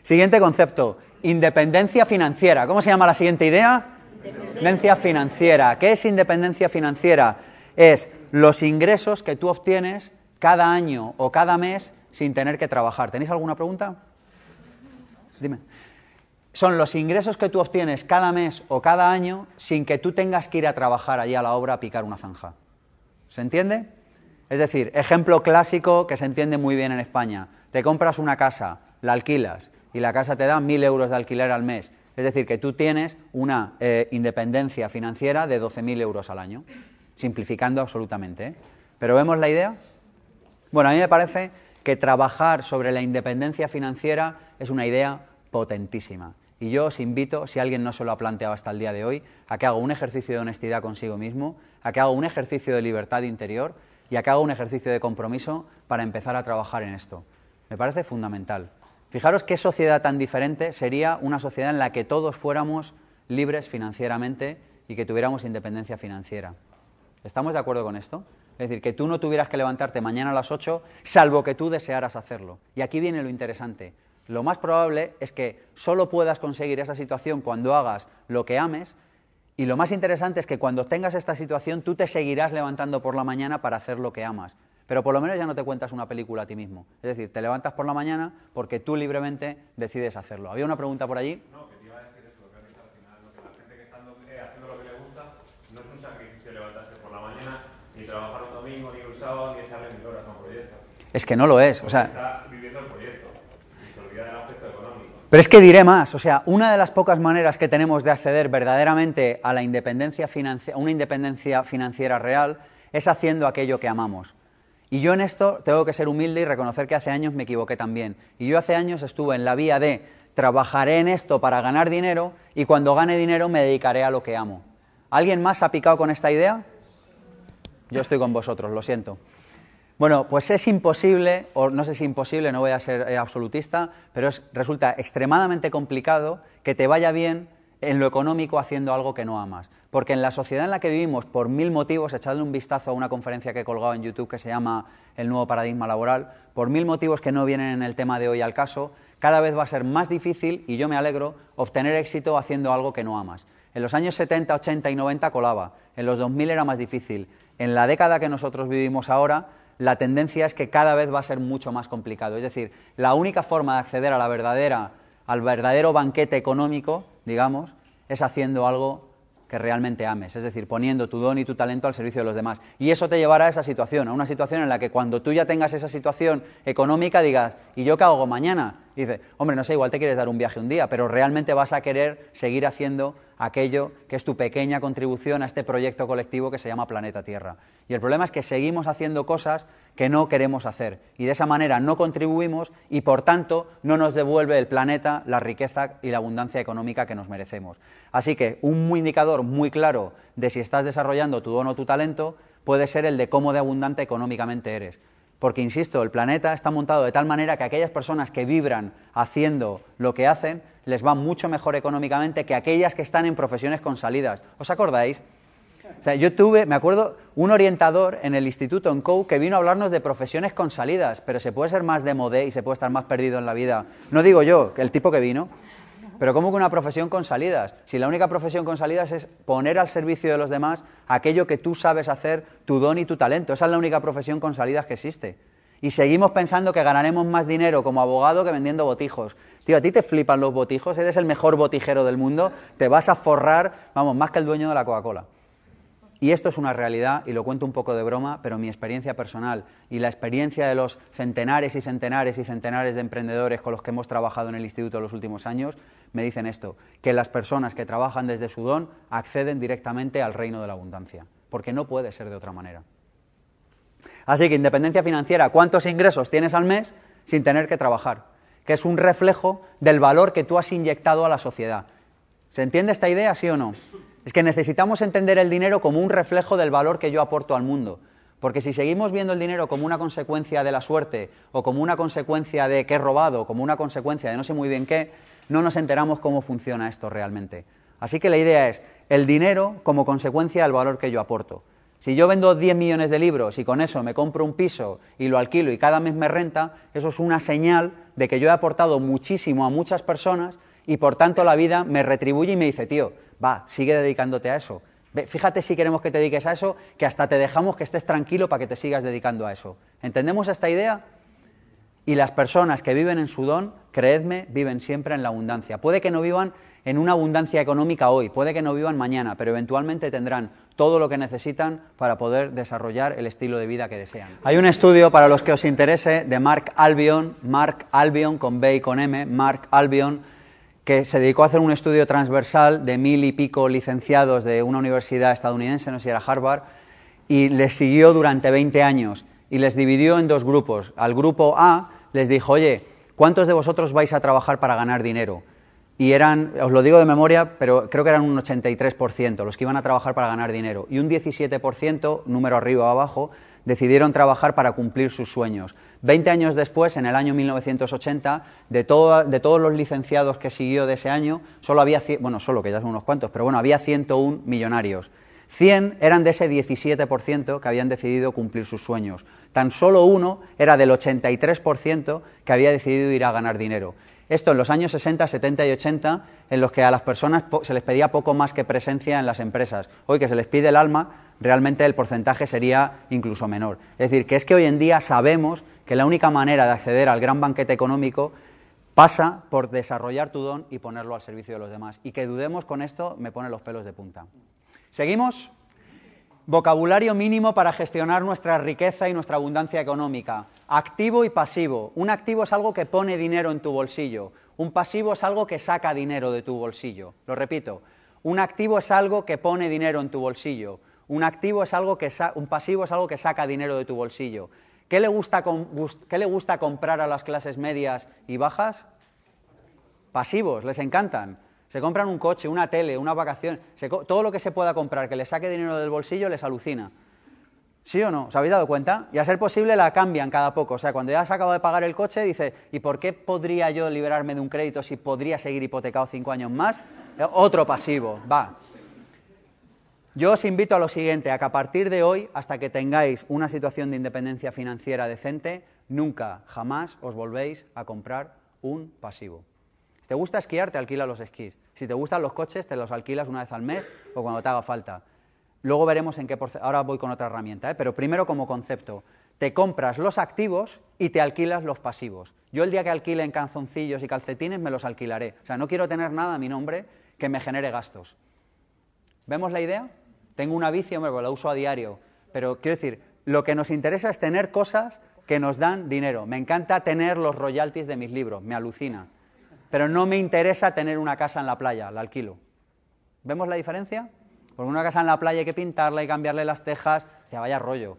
Siguiente concepto, independencia financiera. ¿Cómo se llama la siguiente idea? Independencia financiera. ¿Qué es independencia financiera? Es los ingresos que tú obtienes cada año o cada mes sin tener que trabajar. ¿Tenéis alguna pregunta? Dime son los ingresos que tú obtienes cada mes o cada año sin que tú tengas que ir a trabajar allí a la obra a picar una zanja. ¿Se entiende? Es decir, ejemplo clásico que se entiende muy bien en España. Te compras una casa, la alquilas y la casa te da mil euros de alquiler al mes. Es decir, que tú tienes una eh, independencia financiera de 12.000 euros al año, simplificando absolutamente. ¿eh? ¿Pero vemos la idea? Bueno, a mí me parece que trabajar sobre la independencia financiera es una idea potentísima. Y yo os invito, si alguien no se lo ha planteado hasta el día de hoy, a que haga un ejercicio de honestidad consigo mismo, a que haga un ejercicio de libertad interior y a que haga un ejercicio de compromiso para empezar a trabajar en esto. Me parece fundamental. Fijaros qué sociedad tan diferente sería una sociedad en la que todos fuéramos libres financieramente y que tuviéramos independencia financiera. ¿Estamos de acuerdo con esto? Es decir, que tú no tuvieras que levantarte mañana a las 8, salvo que tú desearas hacerlo. Y aquí viene lo interesante lo más probable es que solo puedas conseguir esa situación cuando hagas lo que ames y lo más interesante es que cuando tengas esta situación tú te seguirás levantando por la mañana para hacer lo que amas. Pero por lo menos ya no te cuentas una película a ti mismo. Es decir, te levantas por la mañana porque tú libremente decides hacerlo. ¿Había una pregunta por allí? No, que te iba a decir eso, lo que al final, que la gente que está eh, haciendo lo que le gusta no es un sacrificio levantarse por la mañana, ni trabajar un domingo, ni un sábado, ni echarle mil horas a un proyecto. Es que no lo es. O sea, está viviendo el proyecto. Pero es que diré más, o sea, una de las pocas maneras que tenemos de acceder verdaderamente a la independencia una independencia financiera real es haciendo aquello que amamos. Y yo en esto tengo que ser humilde y reconocer que hace años me equivoqué también. Y yo hace años estuve en la vía de trabajaré en esto para ganar dinero y cuando gane dinero me dedicaré a lo que amo. ¿Alguien más ha picado con esta idea? Yo estoy con vosotros, lo siento. Bueno, pues es imposible, o no sé si imposible, no voy a ser eh, absolutista, pero resulta extremadamente complicado que te vaya bien en lo económico haciendo algo que no amas. Porque en la sociedad en la que vivimos, por mil motivos, echadle un vistazo a una conferencia que he colgado en YouTube que se llama El nuevo paradigma laboral, por mil motivos que no vienen en el tema de hoy al caso, cada vez va a ser más difícil, y yo me alegro, obtener éxito haciendo algo que no amas. En los años 70, 80 y 90 colaba, en los 2000 era más difícil. En la década que nosotros vivimos ahora, la tendencia es que cada vez va a ser mucho más complicado. Es decir, la única forma de acceder a la verdadera, al verdadero banquete económico, digamos, es haciendo algo que realmente ames, es decir, poniendo tu don y tu talento al servicio de los demás. Y eso te llevará a esa situación, a una situación en la que cuando tú ya tengas esa situación económica digas, ¿y yo qué hago mañana? Y dices, hombre, no sé, igual te quieres dar un viaje un día, pero realmente vas a querer seguir haciendo aquello que es tu pequeña contribución a este proyecto colectivo que se llama Planeta Tierra. Y el problema es que seguimos haciendo cosas que no queremos hacer y de esa manera no contribuimos y por tanto no nos devuelve el planeta la riqueza y la abundancia económica que nos merecemos. Así que un indicador muy claro de si estás desarrollando tu don o tu talento puede ser el de cómo de abundante económicamente eres. Porque, insisto, el planeta está montado de tal manera que aquellas personas que vibran haciendo lo que hacen les va mucho mejor económicamente que aquellas que están en profesiones consalidas. ¿Os acordáis? O sea, yo tuve, me acuerdo, un orientador en el instituto en COU que vino a hablarnos de profesiones consalidas, pero se puede ser más de modé y se puede estar más perdido en la vida. No digo yo, el tipo que vino, pero ¿cómo que una profesión con salidas? Si la única profesión con salidas es poner al servicio de los demás aquello que tú sabes hacer, tu don y tu talento. Esa es la única profesión con salidas que existe. Y seguimos pensando que ganaremos más dinero como abogado que vendiendo botijos. Tío, a ti te flipan los botijos, eres el mejor botijero del mundo, te vas a forrar, vamos, más que el dueño de la Coca-Cola. Y esto es una realidad, y lo cuento un poco de broma, pero mi experiencia personal y la experiencia de los centenares y centenares y centenares de emprendedores con los que hemos trabajado en el instituto en los últimos años me dicen esto, que las personas que trabajan desde su don acceden directamente al reino de la abundancia, porque no puede ser de otra manera. Así que independencia financiera, ¿cuántos ingresos tienes al mes sin tener que trabajar? Que es un reflejo del valor que tú has inyectado a la sociedad. ¿Se entiende esta idea, sí o no? Es que necesitamos entender el dinero como un reflejo del valor que yo aporto al mundo. Porque si seguimos viendo el dinero como una consecuencia de la suerte, o como una consecuencia de que he robado, como una consecuencia de no sé muy bien qué, no nos enteramos cómo funciona esto realmente. Así que la idea es el dinero como consecuencia del valor que yo aporto. Si yo vendo 10 millones de libros y con eso me compro un piso y lo alquilo y cada mes me renta, eso es una señal de que yo he aportado muchísimo a muchas personas y por tanto la vida me retribuye y me dice, tío, va, sigue dedicándote a eso. Fíjate si queremos que te dediques a eso, que hasta te dejamos que estés tranquilo para que te sigas dedicando a eso. ¿Entendemos esta idea? Y las personas que viven en su don, creedme, viven siempre en la abundancia. Puede que no vivan en una abundancia económica hoy, puede que no vivan mañana, pero eventualmente tendrán todo lo que necesitan para poder desarrollar el estilo de vida que desean. Hay un estudio para los que os interese de Mark Albion, Mark Albion con B y con M, Mark Albion, que se dedicó a hacer un estudio transversal de mil y pico licenciados de una universidad estadounidense, no sé si era Harvard, y les siguió durante 20 años y les dividió en dos grupos. Al grupo A les dijo, oye, ¿cuántos de vosotros vais a trabajar para ganar dinero? Y eran, os lo digo de memoria, pero creo que eran un 83% los que iban a trabajar para ganar dinero. Y un 17%, número arriba o abajo, decidieron trabajar para cumplir sus sueños. Veinte años después, en el año 1980, de, de, todos los licenciados que siguió de ese año, solo había, bueno, solo que ya son unos cuantos, pero bueno, había 101 millonarios. 100 eran de ese 17% que habían decidido cumplir sus sueños. Tan solo uno era del 83% que había decidido ir a ganar dinero. Esto en los años 60, 70 y 80, en los que a las personas se les pedía poco más que presencia en las empresas. Hoy que se les pide el alma, realmente el porcentaje sería incluso menor. Es decir, que es que hoy en día sabemos que la única manera de acceder al gran banquete económico pasa por desarrollar tu don y ponerlo al servicio de los demás. Y que dudemos con esto me pone los pelos de punta. ¿Seguimos? Vocabulario mínimo para gestionar nuestra riqueza y nuestra abundancia económica. Activo y pasivo. Un activo es algo que pone dinero en tu bolsillo. Un pasivo es algo que saca dinero de tu bolsillo. Lo repito. Un activo es algo que pone dinero en tu bolsillo. Un activo es algo que un pasivo es algo que saca dinero de tu bolsillo. ¿Qué le, gusta ¿Qué le gusta comprar a las clases medias y bajas? Pasivos, les encantan. Se compran un coche, una tele, una vacación, todo lo que se pueda comprar que le saque dinero del bolsillo les alucina. ¿Sí o no? ¿Os habéis dado cuenta? Y a ser posible la cambian cada poco. O sea, cuando ya has acabado de pagar el coche, dice, ¿y por qué podría yo liberarme de un crédito si podría seguir hipotecado cinco años más? Eh, otro pasivo, va. Yo os invito a lo siguiente, a que a partir de hoy, hasta que tengáis una situación de independencia financiera decente, nunca, jamás os volvéis a comprar un pasivo. Si te gusta esquiar, te alquilas los esquís. Si te gustan los coches, te los alquilas una vez al mes o cuando te haga falta. Luego veremos en qué Ahora voy con otra herramienta, ¿eh? pero primero como concepto. Te compras los activos y te alquilas los pasivos. Yo el día que alquile en calzoncillos y calcetines me los alquilaré. O sea, no quiero tener nada a mi nombre que me genere gastos. ¿Vemos la idea? Tengo una bici, hombre, pues la uso a diario. Pero quiero decir, lo que nos interesa es tener cosas que nos dan dinero. Me encanta tener los royalties de mis libros, me alucina. Pero no me interesa tener una casa en la playa, la alquilo. ¿Vemos la diferencia? Porque una casa en la playa hay que pintarla y cambiarle las tejas, se vaya rollo.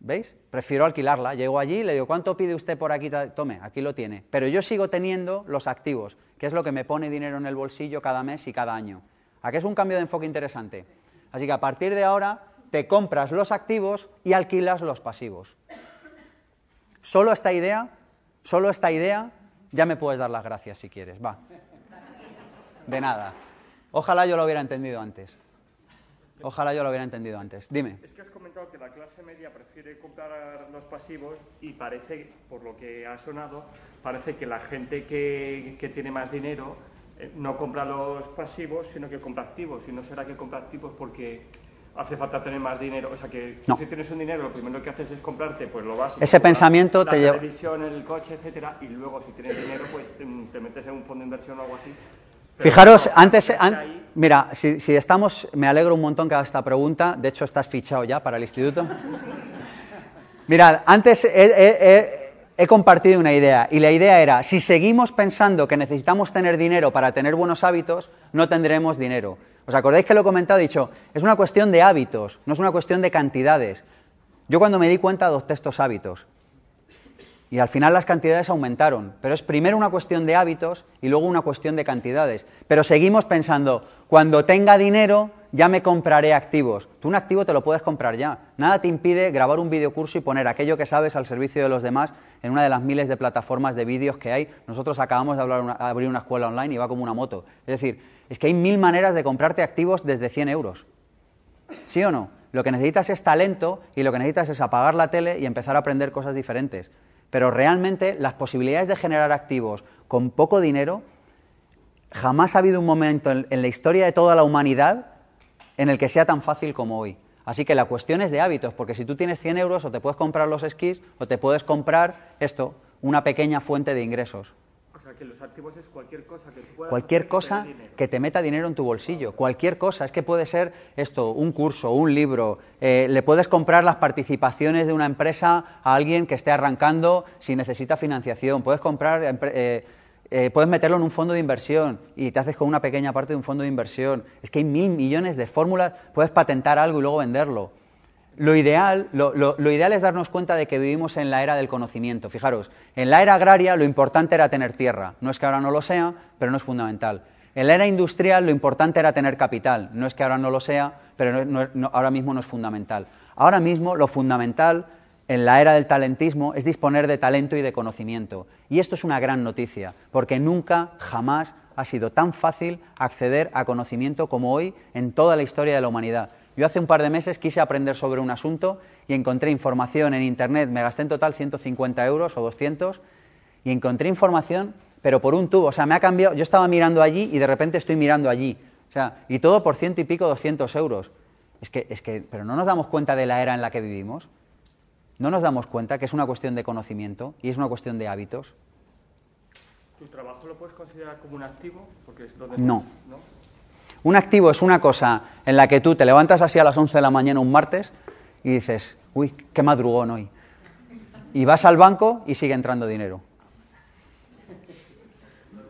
¿Veis? Prefiero alquilarla. Llego allí y le digo, ¿cuánto pide usted por aquí? Tome, aquí lo tiene. Pero yo sigo teniendo los activos, que es lo que me pone dinero en el bolsillo cada mes y cada año. Aquí es un cambio de enfoque interesante. Así que a partir de ahora te compras los activos y alquilas los pasivos. Solo esta idea, solo esta idea, ya me puedes dar las gracias si quieres. Va. De nada. Ojalá yo lo hubiera entendido antes. Ojalá yo lo hubiera entendido antes. Dime. Es que has comentado que la clase media prefiere comprar los pasivos y parece, por lo que ha sonado, parece que la gente que, tiene más dinero eh, no compra los pasivos, sino que compra activos. Y no será que compra activos porque hace falta tener más dinero. O sea que si tienes un dinero, lo primero que haces es comprarte pues lo básico. Ese pensamiento la, te lleva. La televisión, el coche, etcétera. Y luego, si tienes dinero, pues te, te metes en un fondo de inversión o algo así. Fijaros, antes, mira, si, estamos, me alegro un montón que haga esta pregunta, de hecho estás fichado ya para el instituto. Mirad, antes he, compartido una idea y la idea era, si seguimos pensando que necesitamos tener dinero para tener buenos hábitos, no tendremos dinero. ¿Os acordáis que lo he comentado? He dicho, es una cuestión de hábitos, no es una cuestión de cantidades. Yo cuando me di cuenta adopté estos hábitos. Y al final las cantidades aumentaron, pero es primero una cuestión de hábitos y luego una cuestión de cantidades. Pero seguimos pensando, cuando tenga dinero ya me compraré activos. Tú un activo te lo puedes comprar ya. Nada te impide grabar un videocurso y poner aquello que sabes al servicio de los demás en una de las miles de plataformas de vídeos que hay. Nosotros acabamos de abrir una escuela online y va como una moto. Es decir, es que hay mil maneras de comprarte activos desde 100 euros. ¿Sí o no? Lo que necesitas es talento y lo que necesitas es apagar la tele y empezar a aprender cosas diferentes pero realmente las posibilidades de generar activos con poco dinero, jamás ha habido un momento en, la historia de toda la humanidad en el que sea tan fácil como hoy. Así que la cuestión es de hábitos, porque si tú tienes 100 euros o te puedes comprar los esquís o te puedes comprar esto, una pequeña fuente de ingresos que los activos es cualquier cosa que Cualquier cosa que te meta dinero en tu bolsillo, cualquier cosa. Es que puede ser esto, un curso, un libro. Eh, le puedes comprar las participaciones de una empresa a alguien que esté arrancando si necesita financiación. Puedes comprar. Eh, eh, puedes meterlo en un fondo de inversión y te haces con una pequeña parte de un fondo de inversión. Es que hay mil millones de fórmulas, puedes patentar algo y luego venderlo. Lo ideal, lo, ideal es darnos cuenta de que vivimos en la era del conocimiento. Fijaros, en la era agraria lo importante era tener tierra. No es que ahora no lo sea, pero no es fundamental. En la era industrial lo importante era tener capital. No es que ahora no lo sea, pero ahora mismo no es fundamental. Ahora mismo lo fundamental en la era del talentismo es disponer de talento y de conocimiento. Y esto es una gran noticia, porque nunca, jamás ha sido tan fácil acceder a conocimiento como hoy en toda la historia de la humanidad. Yo hace un par de meses quise aprender sobre un asunto y encontré información en Internet, me gasté en total 150 euros o 200 y encontré información, pero por un tubo, o sea, me ha cambiado, yo estaba mirando allí y de repente estoy mirando allí, o sea, y todo por ciento y pico, 200 euros. Es que, es que, pero no nos damos cuenta de la era en la que vivimos, no nos damos cuenta que es una cuestión de conocimiento y es una cuestión de hábitos. ¿Tu trabajo lo puedes considerar como un activo? Porque es donde no. ¿no? Un activo es una cosa en la que tú te levantas así a las 11 de la mañana un martes y dices, uy, qué madrugón hoy. Y vas al banco y sigue entrando dinero.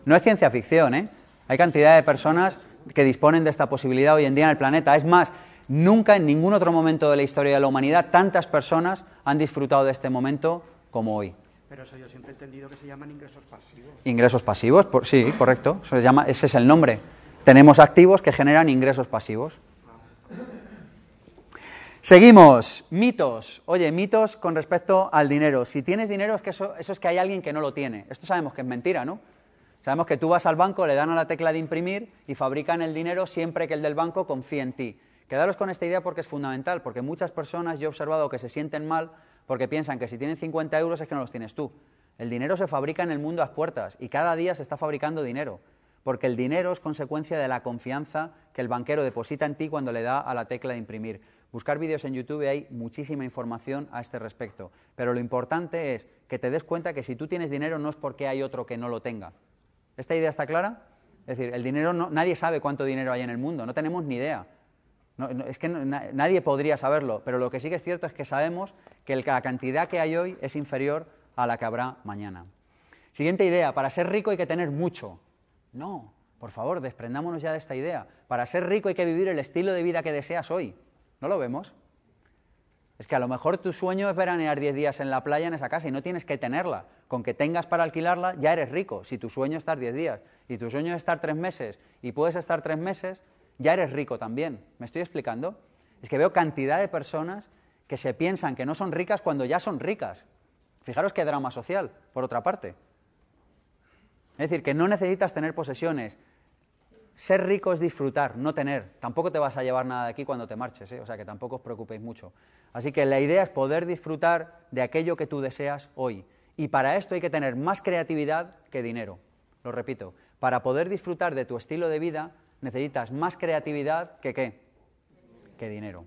No es ciencia ficción, ¿eh? Hay cantidad de personas que disponen de esta posibilidad hoy en día en el planeta. Es más, nunca en ningún otro momento de la historia de la humanidad tantas personas han disfrutado de este momento como hoy. Pero eso yo siempre he entendido que se llaman ingresos pasivos. Ingresos pasivos, sí, correcto. Se llama, ese es el nombre. Tenemos activos que generan ingresos pasivos. Seguimos. Mitos. Oye, mitos con respecto al dinero. Si tienes dinero, es que eso, es que hay alguien que no lo tiene. Esto sabemos que es mentira, ¿no? Sabemos que tú vas al banco, le dan a la tecla de imprimir y fabrican el dinero siempre que el del banco confíe en ti. Quedaros con esta idea porque es fundamental, porque muchas personas yo he observado que se sienten mal porque piensan que si tienen 50 euros es que no los tienes tú. El dinero se fabrica en el mundo a las puertas y cada día se está fabricando dinero, porque el dinero es consecuencia de la confianza que el banquero deposita en ti cuando le da a la tecla de imprimir. Buscar vídeos en YouTube hay muchísima información a este respecto, pero lo importante es que te des cuenta que si tú tienes dinero no es porque hay otro que no lo tenga. ¿Esta idea está clara? Es decir, el dinero no, nadie sabe cuánto dinero hay en el mundo, no tenemos ni idea. es que nadie podría saberlo, pero lo que sí que es cierto es que sabemos que la cantidad que hay hoy es inferior a la que habrá mañana. Siguiente idea, para ser rico hay que tener mucho. No, por favor, desprendámonos ya de esta idea. Para ser rico hay que vivir el estilo de vida que deseas hoy. ¿No lo vemos? Es que a lo mejor tu sueño es veranear 10 días en la playa en esa casa y no tienes que tenerla. Con que tengas para alquilarla ya eres rico. Si tu sueño es estar 10 días y tu sueño es estar 3 meses y puedes estar 3 meses, ya eres rico también. ¿Me estoy explicando? Es que veo cantidad de personas que se piensan que no son ricas cuando ya son ricas. Fijaros qué drama social, por otra parte. Es decir, que no necesitas tener posesiones. Ser rico es disfrutar, no tener. Tampoco te vas a llevar nada de aquí cuando te marches, ¿eh? o sea que tampoco os preocupéis mucho. Así que la idea es poder disfrutar de aquello que tú deseas hoy. Y para esto hay que tener más creatividad que dinero. Lo repito, para poder disfrutar de tu estilo de vida necesitas más creatividad que qué? Que dinero.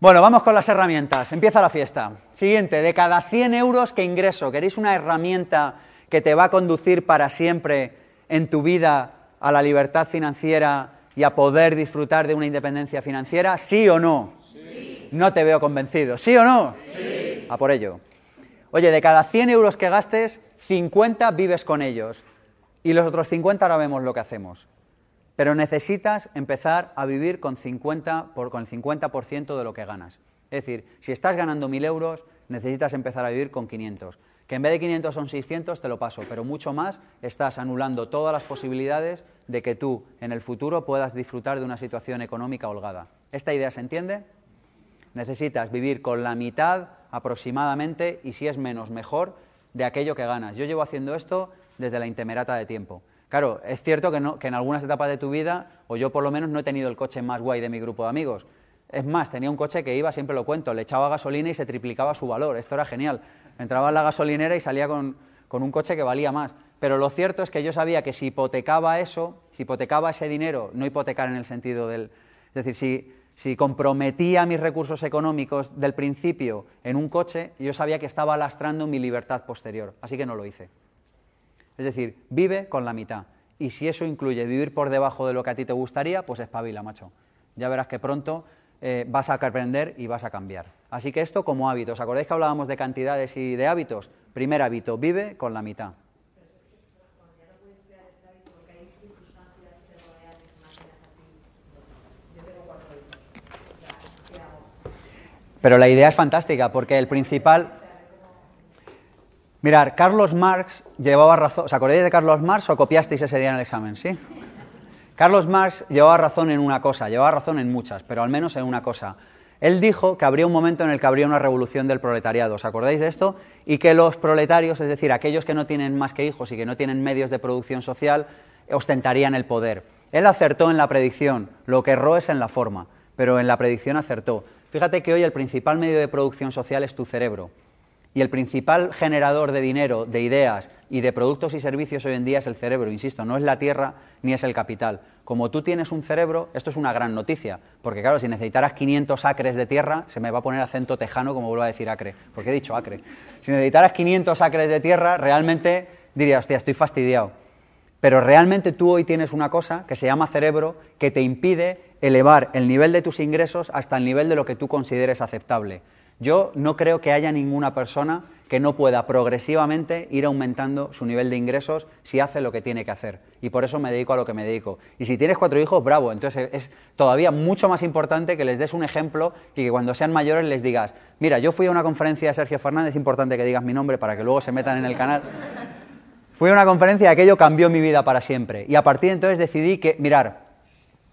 Bueno, vamos con las herramientas. Empieza la fiesta. Siguiente, de cada 100 euros que ingreso, ¿queréis una herramienta que te va a conducir para siempre en tu vida a la libertad financiera y a poder disfrutar de una independencia financiera? ¿Sí o no? Sí. No te veo convencido. ¿Sí o no? Sí. A por ello. Oye, de cada 100 euros que gastes, 50 vives con ellos. Y los otros 50 ahora vemos lo que hacemos pero necesitas empezar a vivir con, 50 por, con el 50% de lo que ganas. Es decir, si estás ganando 1.000 euros, necesitas empezar a vivir con 500. Que en vez de 500 son 600, te lo paso, pero mucho más estás anulando todas las posibilidades de que tú en el futuro puedas disfrutar de una situación económica holgada. ¿Esta idea se entiende? Necesitas vivir con la mitad aproximadamente, y si es menos, mejor, de aquello que ganas. Yo llevo haciendo esto desde la intemerata de tiempo. Claro, es cierto que, en algunas etapas de tu vida, o yo por lo menos no he tenido el coche más guay de mi grupo de amigos. Es más, tenía un coche que iba, siempre lo cuento, le echaba gasolina y se triplicaba su valor. Esto era genial. Entraba en la gasolinera y salía con, un coche que valía más. Pero lo cierto es que yo sabía que si hipotecaba eso, si hipotecaba ese dinero, no hipotecar en el sentido del... Es decir, si, si comprometía mis recursos económicos del principio en un coche, yo sabía que estaba lastrando mi libertad posterior. Así que no lo hice. Es decir, vive con la mitad. Y si eso incluye vivir por debajo de lo que a ti te gustaría, pues espabila, macho. Ya verás que pronto eh, vas a aprender y vas a cambiar. Así que esto como hábitos. ¿Os acordáis que hablábamos de cantidades y de hábitos? Primer hábito, vive con la mitad. Pero la idea es fantástica porque el principal, Mirar, Carlos Marx llevaba razón. ¿Os acordáis de Carlos Marx o copiasteis ese día en el examen? ¿Sí? Carlos Marx llevaba razón en una cosa, llevaba razón en muchas, pero al menos en una cosa. Él dijo que habría un momento en el que habría una revolución del proletariado. ¿Os acordáis de esto? Y que los proletarios, es decir, aquellos que no tienen más que hijos y que no tienen medios de producción social, ostentarían el poder. Él acertó en la predicción, lo que erró es en la forma, pero en la predicción acertó. Fíjate que hoy el principal medio de producción social es tu cerebro. Y el principal generador de dinero, de ideas y de productos y servicios hoy en día es el cerebro, insisto, no es la tierra ni es el capital. Como tú tienes un cerebro, esto es una gran noticia, porque claro, si necesitaras 500 acres de tierra, se me va a poner acento tejano como vuelvo a decir acre, porque he dicho acre. Si necesitaras 500 acres de tierra, realmente diría, hostia, estoy fastidiado. Pero realmente tú hoy tienes una cosa que se llama cerebro que te impide elevar el nivel de tus ingresos hasta el nivel de lo que tú consideres aceptable. Yo no creo que haya ninguna persona que no pueda progresivamente ir aumentando su nivel de ingresos si hace lo que tiene que hacer. Y por eso me dedico a lo que me dedico. Y si tienes cuatro hijos, bravo. Entonces es todavía mucho más importante que les des un ejemplo y que cuando sean mayores les digas, mira, yo fui a una conferencia de Sergio Fernández, es importante que digas mi nombre para que luego se metan en el canal. Fui a una conferencia y aquello cambió mi vida para siempre. Y a partir de entonces decidí que, mirar,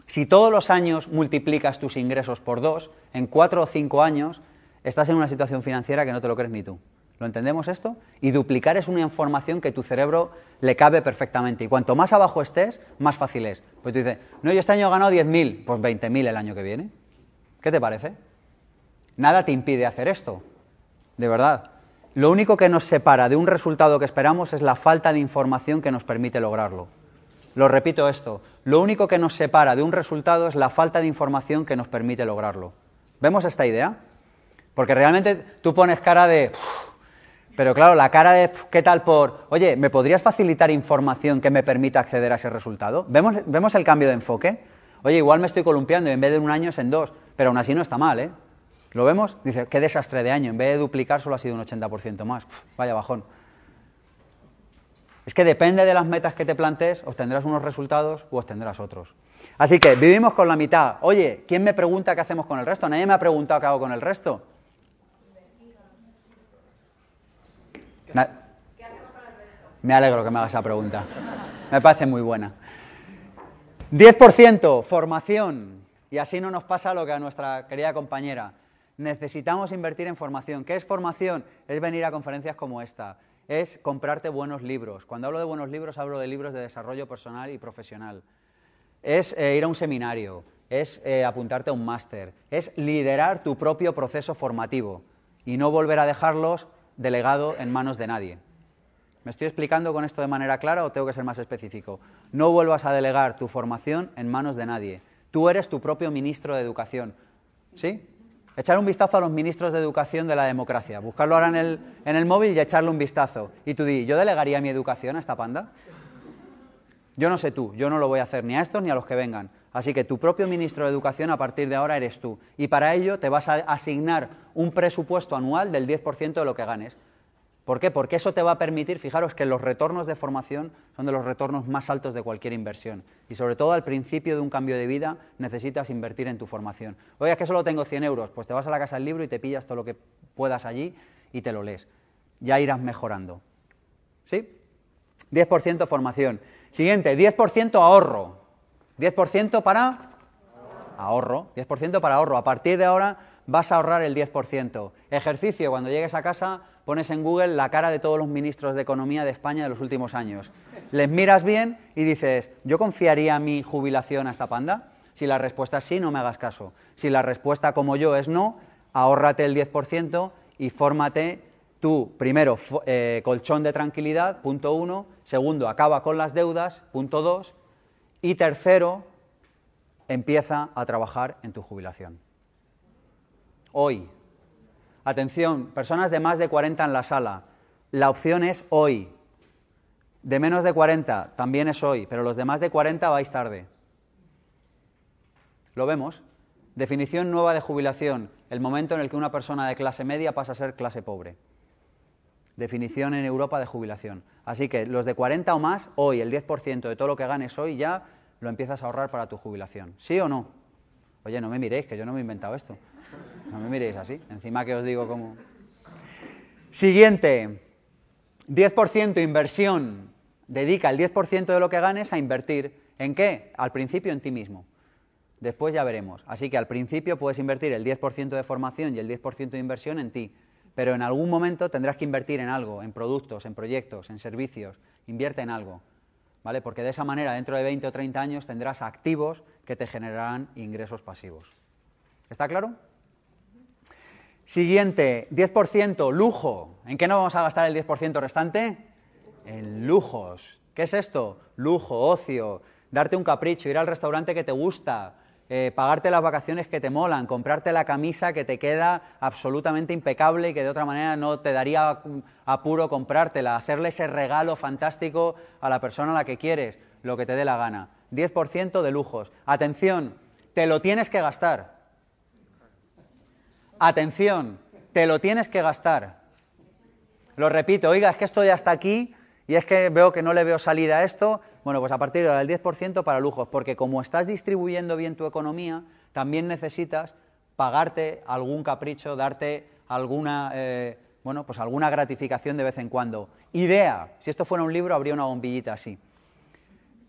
Si todos los años multiplicas tus ingresos por dos, en cuatro o cinco años estás en una situación financiera que no te lo crees ni tú. ¿Lo entendemos esto? Y duplicar es una información que tu cerebro le cabe perfectamente. Y cuanto más abajo estés, más fácil es. Pues tú dices, no, yo este año he ganado 10.000, pues 20.000 el año que viene. ¿Qué te parece? Nada te impide hacer esto. De verdad. Lo único que nos separa de un resultado que esperamos es la falta de información que nos permite lograrlo. Lo repito esto, lo único que nos separa de un resultado es la falta de información que nos permite lograrlo. ¿Vemos esta idea? Porque realmente tú pones cara de... Pero claro, la cara de ¿qué tal por, oye, ¿me podrías facilitar información que me permita acceder a ese resultado? ¿Vemos, ¿Vemos el cambio de enfoque? Oye, igual me estoy columpiando y en vez de un año es en dos, pero aún así no está mal, ¿eh? ¿Lo vemos? Dice, qué desastre de año, en vez de duplicar solo ha sido un 80% más. vaya bajón. Es que depende de las metas que te plantees, obtendrás unos resultados u obtendrás otros. Así que vivimos con la mitad. Oye, ¿quién me pregunta qué hacemos con el resto? Nadie me ha preguntado qué hago con el resto. Me alegro que me hagas esa pregunta. Me parece muy buena. 10%, formación. Y así no nos pasa lo que a nuestra querida compañera. Necesitamos invertir en formación. ¿Qué es formación? Es venir a conferencias como esta. Es comprarte buenos libros. Cuando hablo de buenos libros, hablo de libros de desarrollo personal y profesional. Es eh, ir a un seminario. Es eh, apuntarte a un máster. Es liderar tu propio proceso formativo y no volver a dejarlos delegado en manos de nadie. ¿Me estoy explicando con esto de manera clara o tengo que ser más específico? No vuelvas a delegar tu formación en manos de nadie. Tú eres tu propio ministro de educación. ¿Sí? Echar un vistazo a los ministros de educación de la democracia. Buscarlo ahora en el, en el móvil y echarle un vistazo. Y tú di, ¿yo delegaría mi educación a esta panda? Yo no sé tú, yo no lo voy a hacer ni a estos ni a los que vengan. Así que tu propio ministro de Educación a partir de ahora eres tú. Y para ello te vas a asignar un presupuesto anual del 10% de lo que ganes. ¿Por qué? Porque eso te va a permitir, fijaros que los retornos de formación son de los retornos más altos de cualquier inversión. Y sobre todo al principio de un cambio de vida necesitas invertir en tu formación. Oye, es que solo tengo 100 euros, pues te vas a la casa del libro y te pillas todo lo que puedas allí y te lo lees. Ya irás mejorando. ¿Sí? 10% formación. Siguiente, 10% ahorro. 10% para ahorro, 10% para ahorro. A partir de ahora vas a ahorrar el 10%. Ejercicio, cuando llegues a casa pones en Google la cara de todos los ministros de Economía de España de los últimos años. Les miras bien y dices, ¿yo confiaría mi jubilación a esta panda? Si la respuesta es sí, no me hagas caso. Si la respuesta como yo es no, ahórrate el 10% y fórmate tú, primero, eh, colchón de tranquilidad, punto uno. Segundo, acaba con las deudas, punto dos. Y tercero, empieza a trabajar en tu jubilación. Hoy. Atención, personas de más de 40 en la sala. La opción es hoy. De menos de 40 también es hoy, pero los de más de 40 vais tarde. ¿Lo vemos? Definición nueva de jubilación, el momento en el que una persona de clase media pasa a ser clase pobre. Definición en Europa de jubilación. Así que los de 40 o más, hoy el 10% de todo lo que ganes hoy ya lo empiezas a ahorrar para tu jubilación. ¿Sí o no? Oye, no me miréis, que yo no me he inventado esto. No me miréis así. Encima que os digo cómo. Siguiente. 10% inversión. Dedica el 10% de lo que ganes a invertir. ¿En qué? Al principio en ti mismo. Después ya veremos. Así que al principio puedes invertir el 10% de formación y el 10% de inversión en ti. Pero en algún momento tendrás que invertir en algo, en productos, en proyectos, en servicios. Invierte en algo. ¿Vale? Porque de esa manera, dentro de 20 o 30 años, tendrás activos que te generarán ingresos pasivos. ¿Está claro? Siguiente, 10%, lujo. ¿En qué no vamos a gastar el 10% restante? En lujos. ¿Qué es esto? Lujo, ocio, darte un capricho, ir al restaurante que te gusta, eh, pagarte las vacaciones que te molan, comprarte la camisa que te queda absolutamente impecable y que de otra manera no te daría apuro comprártela, hacerle ese regalo fantástico a la persona a la que quieres, lo que te dé la gana. 10% de lujos. Atención, te lo tienes que gastar. Atención, te lo tienes que gastar. Lo repito, oiga, es que estoy hasta aquí y es que veo que no le veo salida a esto, bueno, pues a partir de ahora el 10% para lujos, porque como estás distribuyendo bien tu economía, también necesitas pagarte algún capricho, darte alguna, eh, bueno, pues alguna gratificación de vez en cuando. Idea, si esto fuera un libro habría una bombillita así.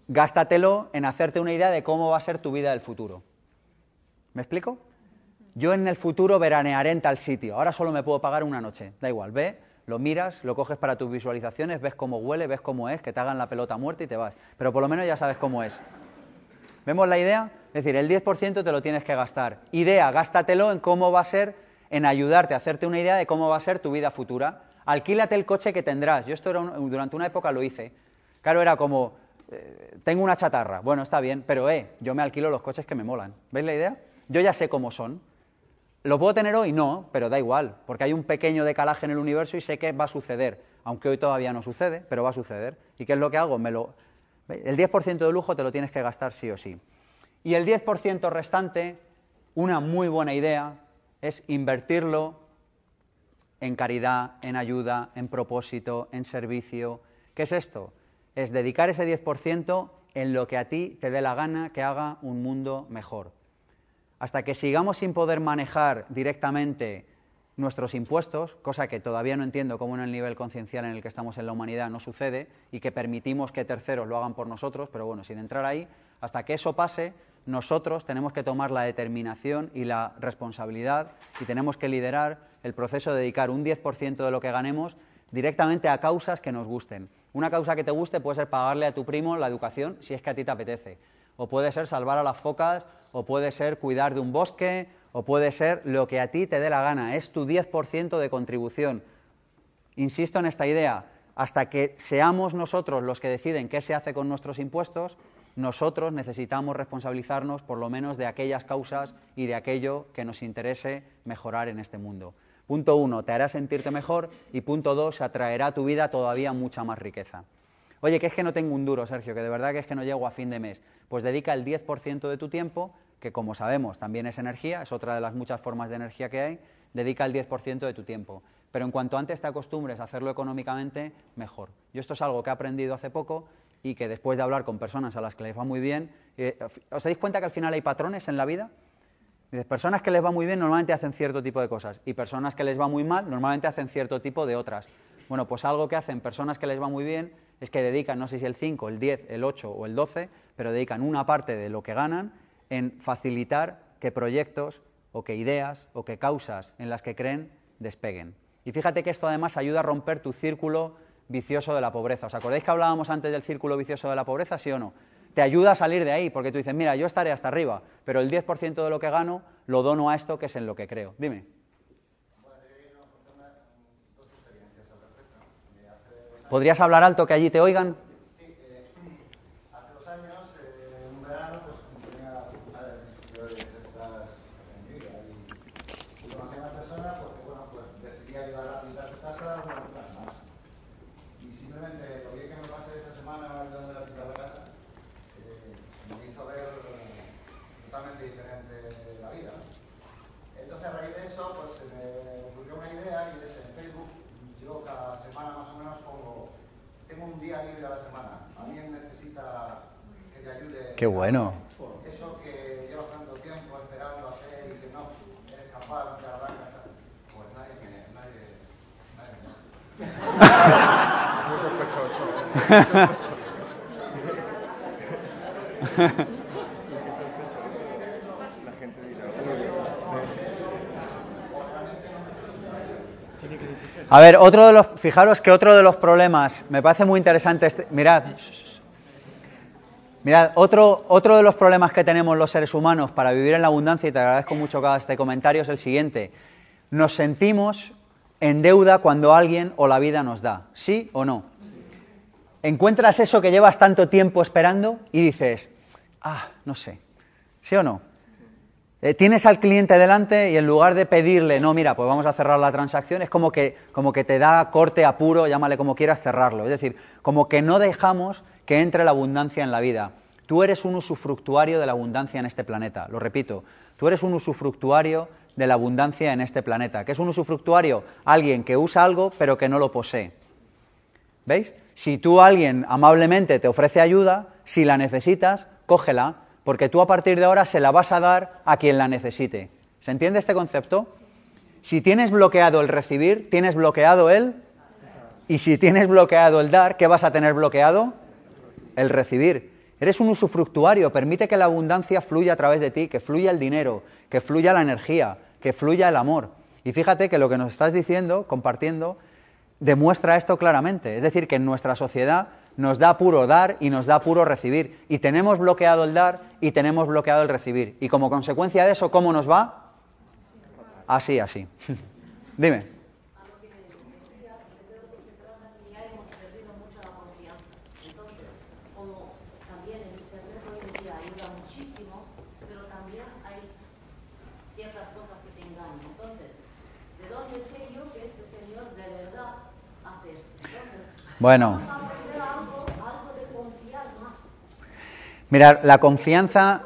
gástatelo en hacerte una idea de cómo va a ser tu vida del futuro. ¿Me explico? Yo en el futuro veranearé en tal sitio, ahora solo me puedo pagar una noche, da igual, ve, lo miras, lo coges para tus visualizaciones, ves cómo huele, ves cómo es, que te hagan la pelota muerta y te vas. Pero por lo menos ya sabes cómo es. ¿Vemos la idea? Es decir, el 10% te lo tienes que gastar. Idea, gástatelo en cómo va a ser, en ayudarte hacerte una idea de cómo va a ser tu vida futura. Alquílate el coche que tendrás. Yo esto durante una época lo hice. Claro, era como, eh, tengo una chatarra. Bueno, está bien, pero eh, yo me alquilo los coches que me molan. ¿Veis la idea? Yo ya sé cómo son. ¿Lo puedo tener hoy? No, pero da igual, porque hay un pequeño decalaje en el universo y sé que va a suceder, aunque hoy todavía no sucede, pero va a suceder. ¿Y qué es lo que hago? Me lo... El 10% de lujo te lo tienes que gastar sí o sí. Y el 10% restante, una muy buena idea, es invertirlo en caridad, en ayuda, en propósito, en servicio. ¿Qué es esto? Es dedicar ese 10% en lo que a ti te dé la gana que haga un mundo mejor hasta que sigamos sin poder manejar directamente nuestros impuestos, cosa que todavía no entiendo cómo en el nivel conciencial en el que estamos en la humanidad no sucede y que permitimos que terceros lo hagan por nosotros, pero bueno, sin entrar ahí, hasta que eso pase, nosotros tenemos que tomar la determinación y la responsabilidad y tenemos que liderar el proceso de dedicar un 10% de lo que ganemos directamente a causas que nos gusten. Una causa que te guste puede ser pagarle a tu primo la educación si es que a ti te apetece, o puede ser salvar a las focas o puede ser cuidar de un bosque, o puede ser lo que a ti te dé la gana. Es tu 10% de contribución. Insisto en esta idea, hasta que seamos nosotros los que deciden qué se hace con nuestros impuestos, nosotros necesitamos responsabilizarnos por lo menos de aquellas causas y de aquello que nos interese mejorar en este mundo. Punto uno, te hará sentirte mejor y punto dos, atraerá a tu vida todavía mucha más riqueza. Oye, que es que no tengo un duro, Sergio, que de verdad que es que no llego a fin de mes. Pues dedica el 10% de tu tiempo que como sabemos también es energía, es otra de las muchas formas de energía que hay, dedica el 10% de tu tiempo. Pero en cuanto antes te acostumbres a hacerlo económicamente, mejor. Yo esto es algo que he aprendido hace poco y que después de hablar con personas a las que les va muy bien, eh, ¿os dais cuenta que al final hay patrones en la vida? personas que les va muy bien normalmente hacen cierto tipo de cosas y personas que les va muy mal normalmente hacen cierto tipo de otras. Bueno, pues algo que hacen personas que les va muy bien es que dedican, no sé si el 5, el 10, el 8 o el 12, pero dedican una parte de lo que ganan en facilitar que proyectos o que ideas o que causas en las que creen despeguen. Y fíjate que esto además ayuda a romper tu círculo vicioso de la pobreza. ¿Os acordáis que hablábamos antes del círculo vicioso de la pobreza, sí o no? Te ayuda a salir de ahí, porque tú dices, mira, yo estaré hasta arriba, pero el 10% de lo que gano lo dono a esto que es en lo que creo. Dime. ¿Podrías hablar alto que allí te oigan? Qué bueno. Eso que llevas tanto tiempo esperando hacer y que no eres capaz, no te arrancas, pues nadie me. Nadie, nadie me. Muy sospechoso. A ver, otro de los, fijaros que otro de los problemas, me parece muy interesante, este, mirad, Mirad, otro, otro de los problemas que tenemos los seres humanos para vivir en la abundancia, y te agradezco mucho cada este comentario, es el siguiente. Nos sentimos en deuda cuando alguien o la vida nos da, ¿sí o no? Encuentras eso que llevas tanto tiempo esperando y dices, ah, no sé, ¿sí o no? Eh, tienes al cliente delante y en lugar de pedirle, no, mira, pues vamos a cerrar la transacción, es como que, como que te da corte, apuro, llámale como quieras, cerrarlo. Es decir, como que no dejamos que entre la abundancia en la vida. Tú eres un usufructuario de la abundancia en este planeta, lo repito, tú eres un usufructuario de la abundancia en este planeta. ¿Qué es un usufructuario? Alguien que usa algo pero que no lo posee. ¿Veis? Si tú alguien amablemente te ofrece ayuda, si la necesitas, cógela, porque tú a partir de ahora se la vas a dar a quien la necesite. ¿Se entiende este concepto? Si tienes bloqueado el recibir, tienes bloqueado el... Y si tienes bloqueado el dar, ¿qué vas a tener bloqueado? el recibir. Eres un usufructuario, permite que la abundancia fluya a través de ti, que fluya el dinero, que fluya la energía, que fluya el amor. Y fíjate que lo que nos estás diciendo, compartiendo, demuestra esto claramente. Es decir, que en nuestra sociedad nos da puro dar y nos da puro recibir. Y tenemos bloqueado el dar y tenemos bloqueado el recibir. Y como consecuencia de eso, ¿cómo nos va? Así, así. Dime. Bueno, vamos a aprender algo, algo de confiar más. Mirad, la confianza,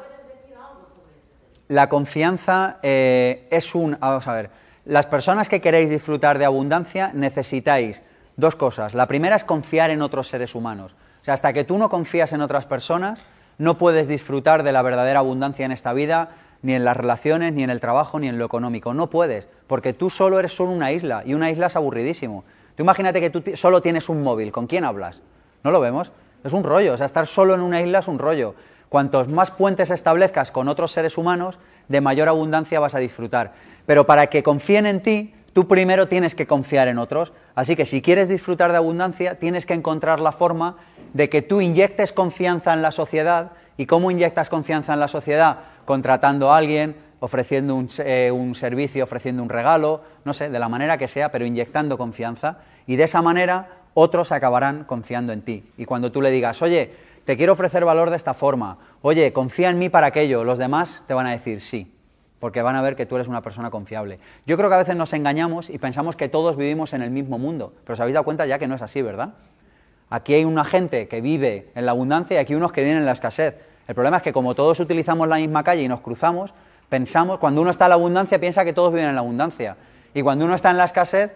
la confianza eh, es un... Vamos a ver, las personas que queréis disfrutar de abundancia necesitáis dos cosas. La primera es confiar en otros seres humanos. O sea, hasta que tú no confías en otras personas, no puedes disfrutar de la verdadera abundancia en esta vida, ni en las relaciones, ni en el trabajo, ni en lo económico. No puedes, porque tú solo eres solo una isla, y una isla es aburridísimo. Tú imagínate que tú solo tienes un móvil, ¿con quién hablas? ¿No lo vemos? Es un rollo, o sea, estar solo en una isla es un rollo. Cuantos más puentes establezcas con otros seres humanos, de mayor abundancia vas a disfrutar. Pero para que confíen en ti, tú primero tienes que confiar en otros. Así que si quieres disfrutar de abundancia, tienes que encontrar la forma de que tú inyectes confianza en la sociedad. ¿Y cómo inyectas confianza en la sociedad? Contratando a alguien, ofreciendo un, eh, un servicio, ofreciendo un regalo, no sé, de la manera que sea, pero inyectando confianza. Y de esa manera otros acabarán confiando en ti. Y cuando tú le digas, oye, te quiero ofrecer valor de esta forma, oye, confía en mí para aquello, los demás te van a decir sí, porque van a ver que tú eres una persona confiable. Yo creo que a veces nos engañamos y pensamos que todos vivimos en el mismo mundo, pero os habéis dado cuenta ya que no es así, ¿verdad? Aquí hay una gente que vive en la abundancia y aquí unos que viven en la escasez. El problema es que como todos utilizamos la misma calle y nos cruzamos, pensamos, cuando uno está en la abundancia piensa que todos viven en la abundancia. Y cuando uno está en la escasez,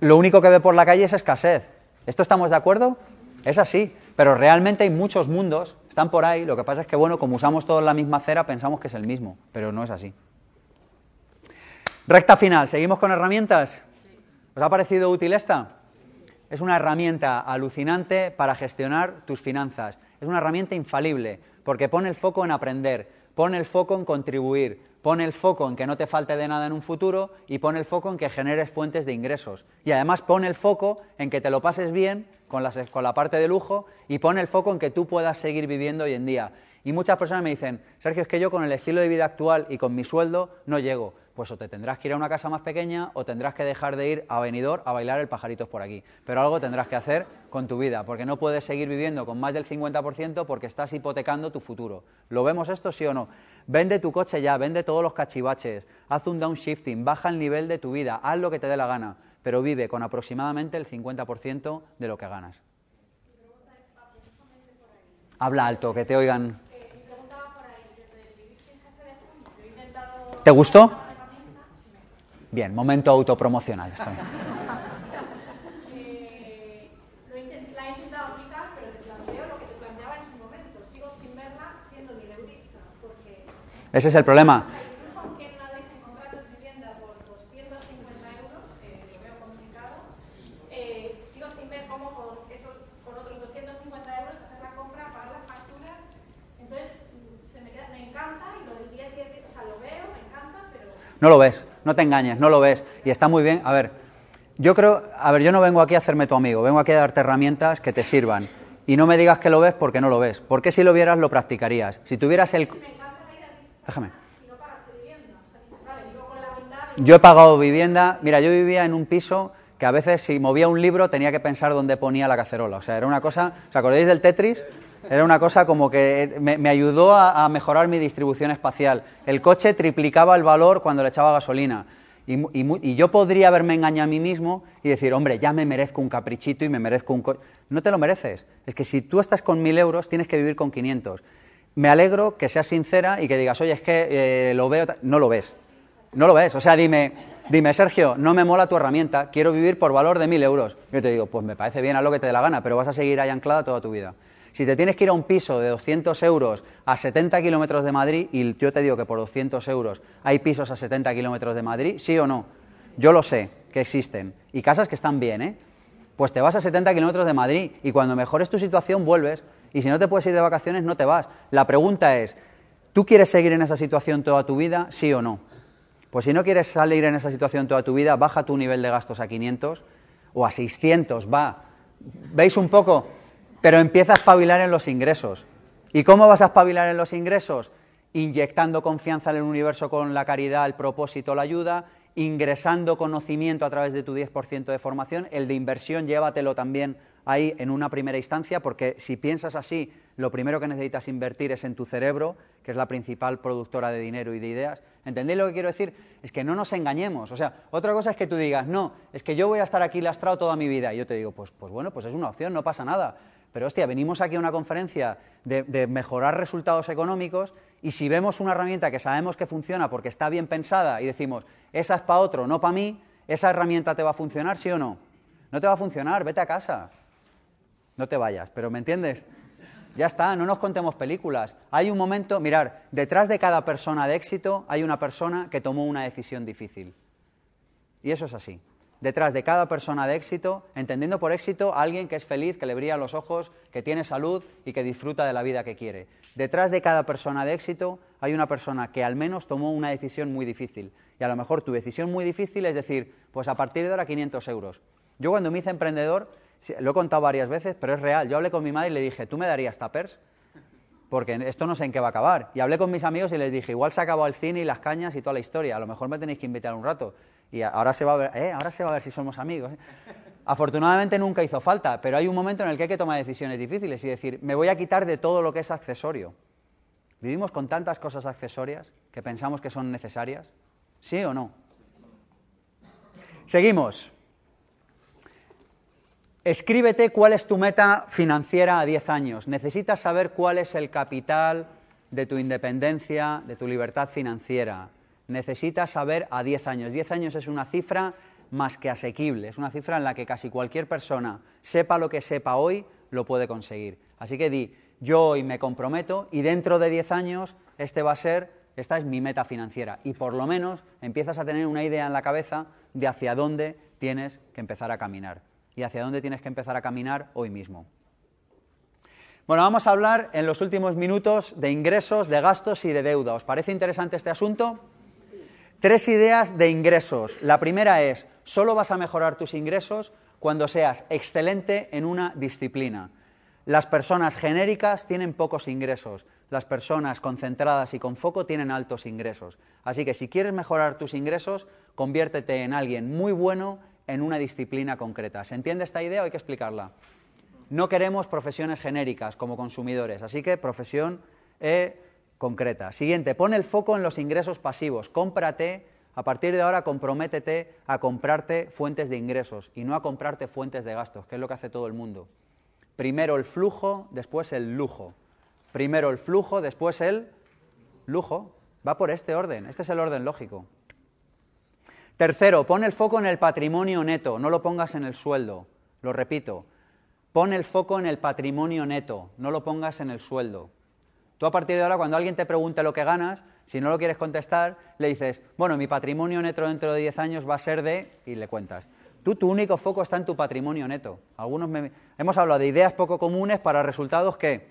lo único que ve por la calle es escasez. ¿Esto estamos de acuerdo? Es así, pero realmente hay muchos mundos, están por ahí, lo que pasa es que, bueno, como usamos todos la misma cera, pensamos que es el mismo, pero no es así. Recta final, ¿seguimos con herramientas? ¿Os ha parecido útil esta? Es una herramienta alucinante para gestionar tus finanzas. Es una herramienta infalible, porque pone el foco en aprender, pone el foco en contribuir, pone el foco en que no te falte de nada en un futuro y pone el foco en que generes fuentes de ingresos. Y además pone el foco en que te lo pases bien con, con la parte de lujo y pone el foco en que tú puedas seguir viviendo hoy en día. Y muchas personas me dicen, Sergio, es que yo con el estilo de vida actual y con mi sueldo no llego. Pues o te tendrás que ir a una casa más pequeña o tendrás que dejar de ir a Benidorm a bailar el pajaritos por aquí. Pero algo tendrás que hacer con tu vida, porque no puedes seguir viviendo con más del 50% porque estás hipotecando tu futuro. ¿Lo vemos esto, sí o no? Vende tu coche ya, vende todos los cachivaches, haz un downshifting, baja el nivel de tu vida, haz lo que te dé la gana, pero vive con aproximadamente el 50% de lo que ganas. Habla alto, que te oigan. ¿Te gustó? Bien, momento autopromocional. Está bien. Eh, lo intent- la he intentado aplicar, pero te planteo lo que te planteaba en su momento. Sigo sin verla siendo mileurista, porque Ese es el problema. o sea, incluso aunque en Madrid encontrases vivienda por 250 euros, que lo veo complicado, eh, sigo sin ver cómo con, eso, con otros 250 euros hacer la compra, pagar las facturas. Entonces, mm, se me, queda- me encanta y lo del 10, 10, 10, o sea, lo veo, me encanta, pero No lo ves, no te engañes, no lo ves. Y está muy bien. A ver, yo creo, a ver, yo no vengo aquí a hacerme tu amigo, vengo aquí a darte herramientas que te sirvan. Y no me digas que lo ves porque no lo ves. Porque si lo vieras, lo practicarías. Si tuvieras el. Déjame. Yo he pagado vivienda. Mira, yo vivía en un piso que a veces si movía un libro tenía que pensar dónde ponía la cacerola. O sea, era una cosa. ¿Os acordáis del Tetris? Era una cosa como que me, me ayudó a, mejorar mi distribución espacial. El coche triplicaba el valor cuando le echaba gasolina. Y, yo podría haberme engañado a mí mismo y decir, hombre, ya me merezco un caprichito y me merezco un coche. No te lo mereces. Es que si tú estás con mil euros, tienes que vivir con 500. Me alegro que seas sincera y que digas, oye, es que eh, lo veo. ta-". No lo ves. No lo ves. O sea, dime, dime, Sergio, no me mola tu herramienta, quiero vivir por valor de mil euros. Yo te digo, pues me parece bien, haz lo que te dé la gana, pero vas a seguir ahí anclada toda tu vida. Si te tienes que ir a un piso de 200 euros a 70 kilómetros de Madrid, y yo te digo que por 200 euros hay pisos a 70 kilómetros de Madrid, ¿sí o no? Yo lo sé, que existen. Y casas que están bien, ¿eh? Pues te vas a 70 kilómetros de Madrid y cuando mejores tu situación vuelves Y si no te puedes ir de vacaciones, no te vas. La pregunta es, ¿tú quieres seguir en esa situación toda tu vida, sí o no? Pues si no quieres salir en esa situación toda tu vida, baja tu nivel de gastos a 500 o a 600, va. ¿Veis un poco? Pero empieza a espabilar en los ingresos. ¿Y cómo vas a espabilar en los ingresos? Inyectando confianza en el universo con la caridad, el propósito, la ayuda, ingresando conocimiento a través de tu 10% de formación, el de inversión llévatelo también ahí en una primera instancia, porque si piensas así, lo primero que necesitas invertir es en tu cerebro, que es la principal productora de dinero y de ideas. ¿Entendéis lo que quiero decir? Es que no nos engañemos. O sea, otra cosa es que tú digas, no, es que yo voy a estar aquí lastrado toda mi vida. Y yo te digo, pues, pues bueno, pues es una opción, no pasa nada. Pero hostia, venimos aquí a una conferencia de, de mejorar resultados económicos y si vemos una herramienta que sabemos que funciona porque está bien pensada y decimos, esa es para otro, no para mí, ¿esa herramienta te va a funcionar, sí o no? No te va a funcionar, vete a casa. No te vayas, pero ¿me entiendes? Ya está, no nos contemos películas. Hay un momento, mirar, detrás de cada persona de éxito hay una persona que tomó una decisión difícil. Y eso es así. Detrás de cada persona de éxito, entendiendo por éxito a alguien que es feliz, que le brilla los ojos, que tiene salud y que disfruta de la vida que quiere. Detrás de cada persona de éxito hay una persona que al menos tomó una decisión muy difícil. Y a lo mejor tu decisión muy difícil es decir, pues a partir de ahora 500 euros. Yo cuando me hice emprendedor, lo he contado varias veces, pero es real. Yo hablé con mi madre y le dije, ¿tú me darías tapers? Porque esto no sé en qué va a acabar. Y hablé con mis amigos y les dije, igual se acabado el cine y las cañas y toda la historia. A lo mejor me tenéis que invitar un rato. Y ahora se va a ver, ¿eh? ahora se va a ver si somos amigos. ¿eh? Afortunadamente nunca hizo falta, pero hay un momento en el que hay que tomar decisiones difíciles y decir, me voy a quitar de todo lo que es accesorio. ¿Vivimos con tantas cosas accesorias que pensamos que son necesarias? ¿Sí o no? Seguimos. Escríbete cuál es tu meta financiera a 10 años. Necesitas saber cuál es el capital de tu independencia, de tu libertad financiera. Necesitas saber a 10 años. 10 años es una cifra más que asequible, es una cifra en la que casi cualquier persona, sepa lo que sepa hoy, lo puede conseguir. Así que di, yo hoy me comprometo y dentro de 10 años este va a ser, esta es mi meta financiera. Y por lo menos empiezas a tener una idea en la cabeza de hacia dónde tienes que empezar a caminar y hacia dónde tienes que empezar a caminar hoy mismo. Bueno, vamos a hablar en los últimos minutos de ingresos, de gastos y de deuda. ¿Os parece interesante este asunto? Tres ideas de ingresos. La primera es, solo vas a mejorar tus ingresos cuando seas excelente en una disciplina. Las personas genéricas tienen pocos ingresos, las personas concentradas y con foco tienen altos ingresos. Así que si quieres mejorar tus ingresos, conviértete en alguien muy bueno en una disciplina concreta. ¿Se entiende esta idea o hay que explicarla? No queremos profesiones genéricas como consumidores, así que profesión eh, concreta. Siguiente, pon el foco en los ingresos pasivos. Cómprate, a partir de ahora comprométete a comprarte fuentes de ingresos y no a comprarte fuentes de gastos, que es lo que hace todo el mundo. Primero el flujo, después el lujo. Primero el flujo, después el lujo. Va por este orden, este es el orden lógico. Tercero, pon el foco en el patrimonio neto, no lo pongas en el sueldo. Lo repito, pon el foco en el patrimonio neto, no lo pongas en el sueldo. Tú a partir de ahora, cuando alguien te pregunte lo que ganas, si no lo quieres contestar, le dices, bueno, mi patrimonio neto dentro de 10 años va a ser de... y le cuentas. Tú, tu único foco está en tu patrimonio neto. Algunos Hemos hablado de ideas poco comunes para resultados que...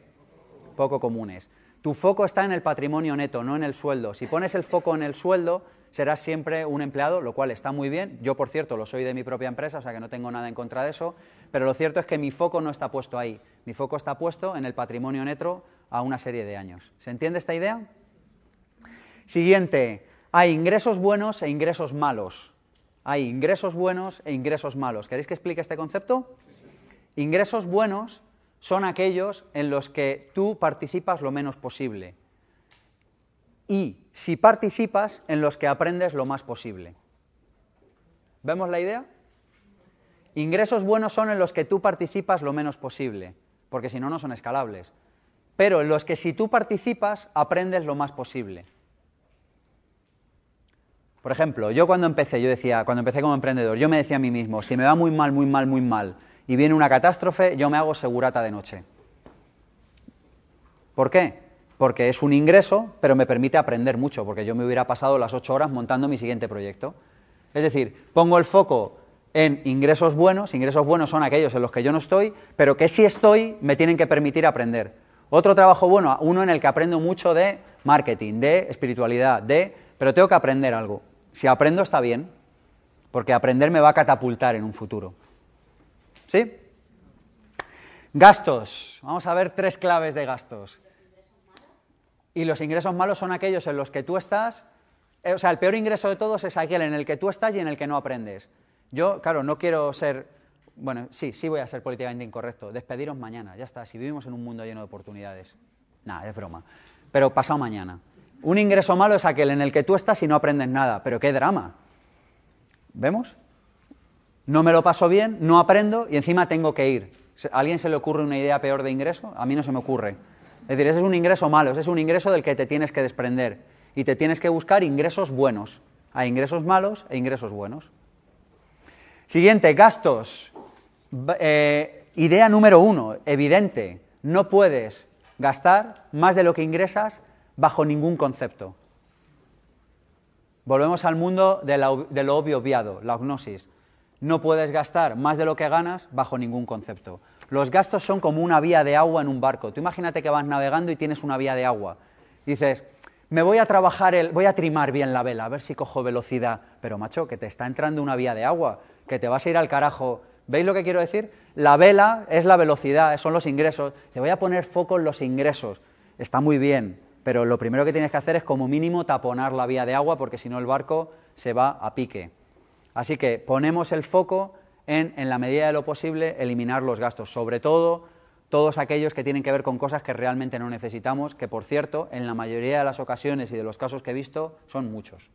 poco comunes. Tu foco está en el patrimonio neto, no en el sueldo. Si pones el foco en el sueldo, serás siempre un empleado, lo cual está muy bien. Yo, por cierto, lo soy de mi propia empresa, o sea que no tengo nada en contra de eso, pero lo cierto es que mi foco no está puesto ahí. Mi foco está puesto en el patrimonio neto a una serie de años. ¿Se entiende esta idea? Siguiente, hay ingresos buenos e ingresos malos. Hay ingresos buenos e ingresos malos. ¿Queréis que explique este concepto? Ingresos buenos son aquellos en los que tú participas lo menos posible y si participas en los que aprendes lo más posible. ¿Vemos la idea? Ingresos buenos son en los que tú participas lo menos posible, porque si no, no son escalables. Pero en los que si tú participas, aprendes lo más posible. Por ejemplo, yo cuando empecé, yo decía, cuando empecé como emprendedor, yo me decía a mí mismo, si me va muy mal, muy mal, muy mal, y viene una catástrofe, yo me hago segurata de noche. ¿Por qué? porque es un ingreso, pero me permite aprender mucho, porque yo me hubiera pasado las ocho horas montando mi siguiente proyecto. Es decir, pongo el foco en ingresos buenos, ingresos buenos son aquellos en los que yo no estoy, pero que si estoy me tienen que permitir aprender. Otro trabajo bueno, uno en el que aprendo mucho de marketing, de espiritualidad, de... pero tengo que aprender algo. Si aprendo está bien, porque aprender me va a catapultar en un futuro. ¿Sí? Gastos. Vamos a ver tres claves de gastos. Y los ingresos malos son aquellos en los que tú estás, eh, o sea, el peor ingreso de todos es aquel en el que tú estás y en el que no aprendes. Yo, claro, no quiero ser, bueno, sí, sí voy a ser políticamente incorrecto, despediros mañana, ya está, si vivimos en un mundo lleno de oportunidades. Nada, es broma. Pero pasado mañana. Un ingreso malo es aquel en el que tú estás y no aprendes nada, pero qué drama. ¿Vemos? No me lo paso bien, no aprendo y encima tengo que ir. ¿A alguien se le ocurre una idea peor de ingreso? A mí no se me ocurre. Es decir, ese es un ingreso malo, ese es un ingreso del que te tienes que desprender y te tienes que buscar ingresos buenos. Hay ingresos malos e ingresos buenos. Siguiente, gastos. Eh, idea número uno, evidente, no puedes gastar más de lo que ingresas bajo ningún concepto. Volvemos al mundo de, lo obvio obviado, la gnosis. No puedes gastar más de lo que ganas bajo ningún concepto. Los gastos son como una vía de agua en un barco. Tú imagínate que vas navegando y tienes una vía de agua. Dices, me voy a trabajar, el, voy a trimar bien la vela, a ver si cojo velocidad. Pero macho, que te está entrando una vía de agua, que te vas a ir al carajo. ¿Veis lo que quiero decir? La vela es la velocidad, son los ingresos. Te voy a poner foco en los ingresos. Está muy bien, pero lo primero que tienes que hacer es como mínimo taponar la vía de agua porque si no el barco se va a pique. Así que ponemos el foco en, en la medida de lo posible, eliminar los gastos, sobre todo todos aquellos que tienen que ver con cosas que realmente no necesitamos, que por cierto, en la mayoría de las ocasiones y de los casos que he visto, son muchos.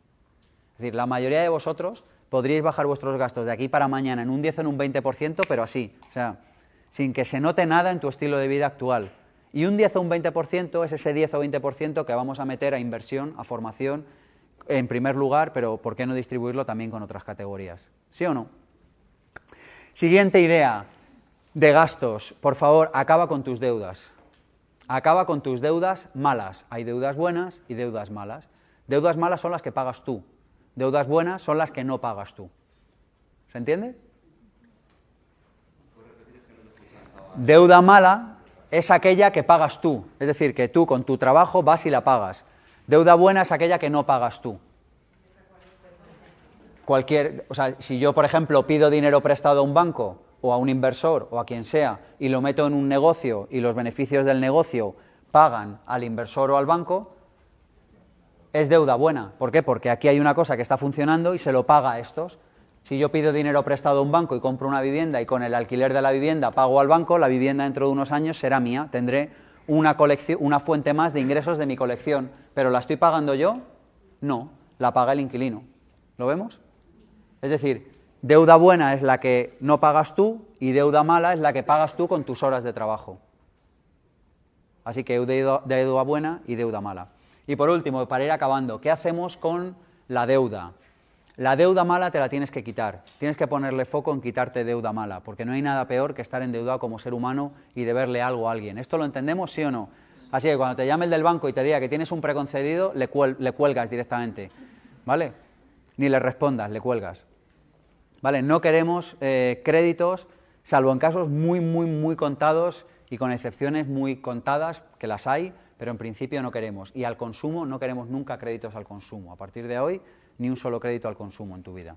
Es decir, la mayoría de vosotros podríais bajar vuestros gastos de aquí para mañana en un 10 o en un 20%, pero así, o sea, sin que se note nada en tu estilo de vida actual. Y un 10 o un 20% es ese 10 o 20% que vamos a meter a inversión, a formación, en primer lugar, pero ¿por qué no distribuirlo también con otras categorías? ¿Sí o no? Siguiente idea de gastos. Por favor, acaba con tus deudas. Acaba con tus deudas malas. Hay deudas buenas y deudas malas. Deudas malas son las que pagas tú. Deudas buenas son las que no pagas tú. ¿Se entiende? Deuda mala es aquella que pagas tú. Es decir, que tú con tu trabajo vas y la pagas. Deuda buena es aquella que no pagas tú cualquier, o sea, si yo, por ejemplo, pido dinero prestado a un banco o a un inversor o a quien sea y lo meto en un negocio y los beneficios del negocio pagan al inversor o al banco, es deuda buena. ¿Por qué? Porque aquí hay una cosa que está funcionando y se lo paga a estos. Si yo pido dinero prestado a un banco y compro una vivienda y con el alquiler de la vivienda pago al banco, la vivienda dentro de unos años será mía. Tendré una, colección, una fuente más de ingresos de mi colección. ¿Pero la estoy pagando yo? No, la paga el inquilino. ¿Lo vemos? Es decir, deuda buena es la que no pagas tú y deuda mala es la que pagas tú con tus horas de trabajo. Así que deuda, buena y deuda mala. Y por último, para ir acabando, ¿qué hacemos con la deuda? La deuda mala te la tienes que quitar. Tienes que ponerle foco en quitarte deuda mala, porque no hay nada peor que estar endeudado como ser humano y deberle algo a alguien. ¿Esto lo entendemos, sí o no? Así que cuando te llame el del banco y te diga que tienes un preconcedido, le, cuelgas directamente. ¿Vale? Ni le respondas, le cuelgas. ¿Vale? No queremos eh, créditos, salvo en casos muy, muy, muy contados y con excepciones muy contadas, que las hay, pero en principio no queremos. Y al consumo no queremos nunca créditos al consumo. A partir de hoy, ni un solo crédito al consumo en tu vida.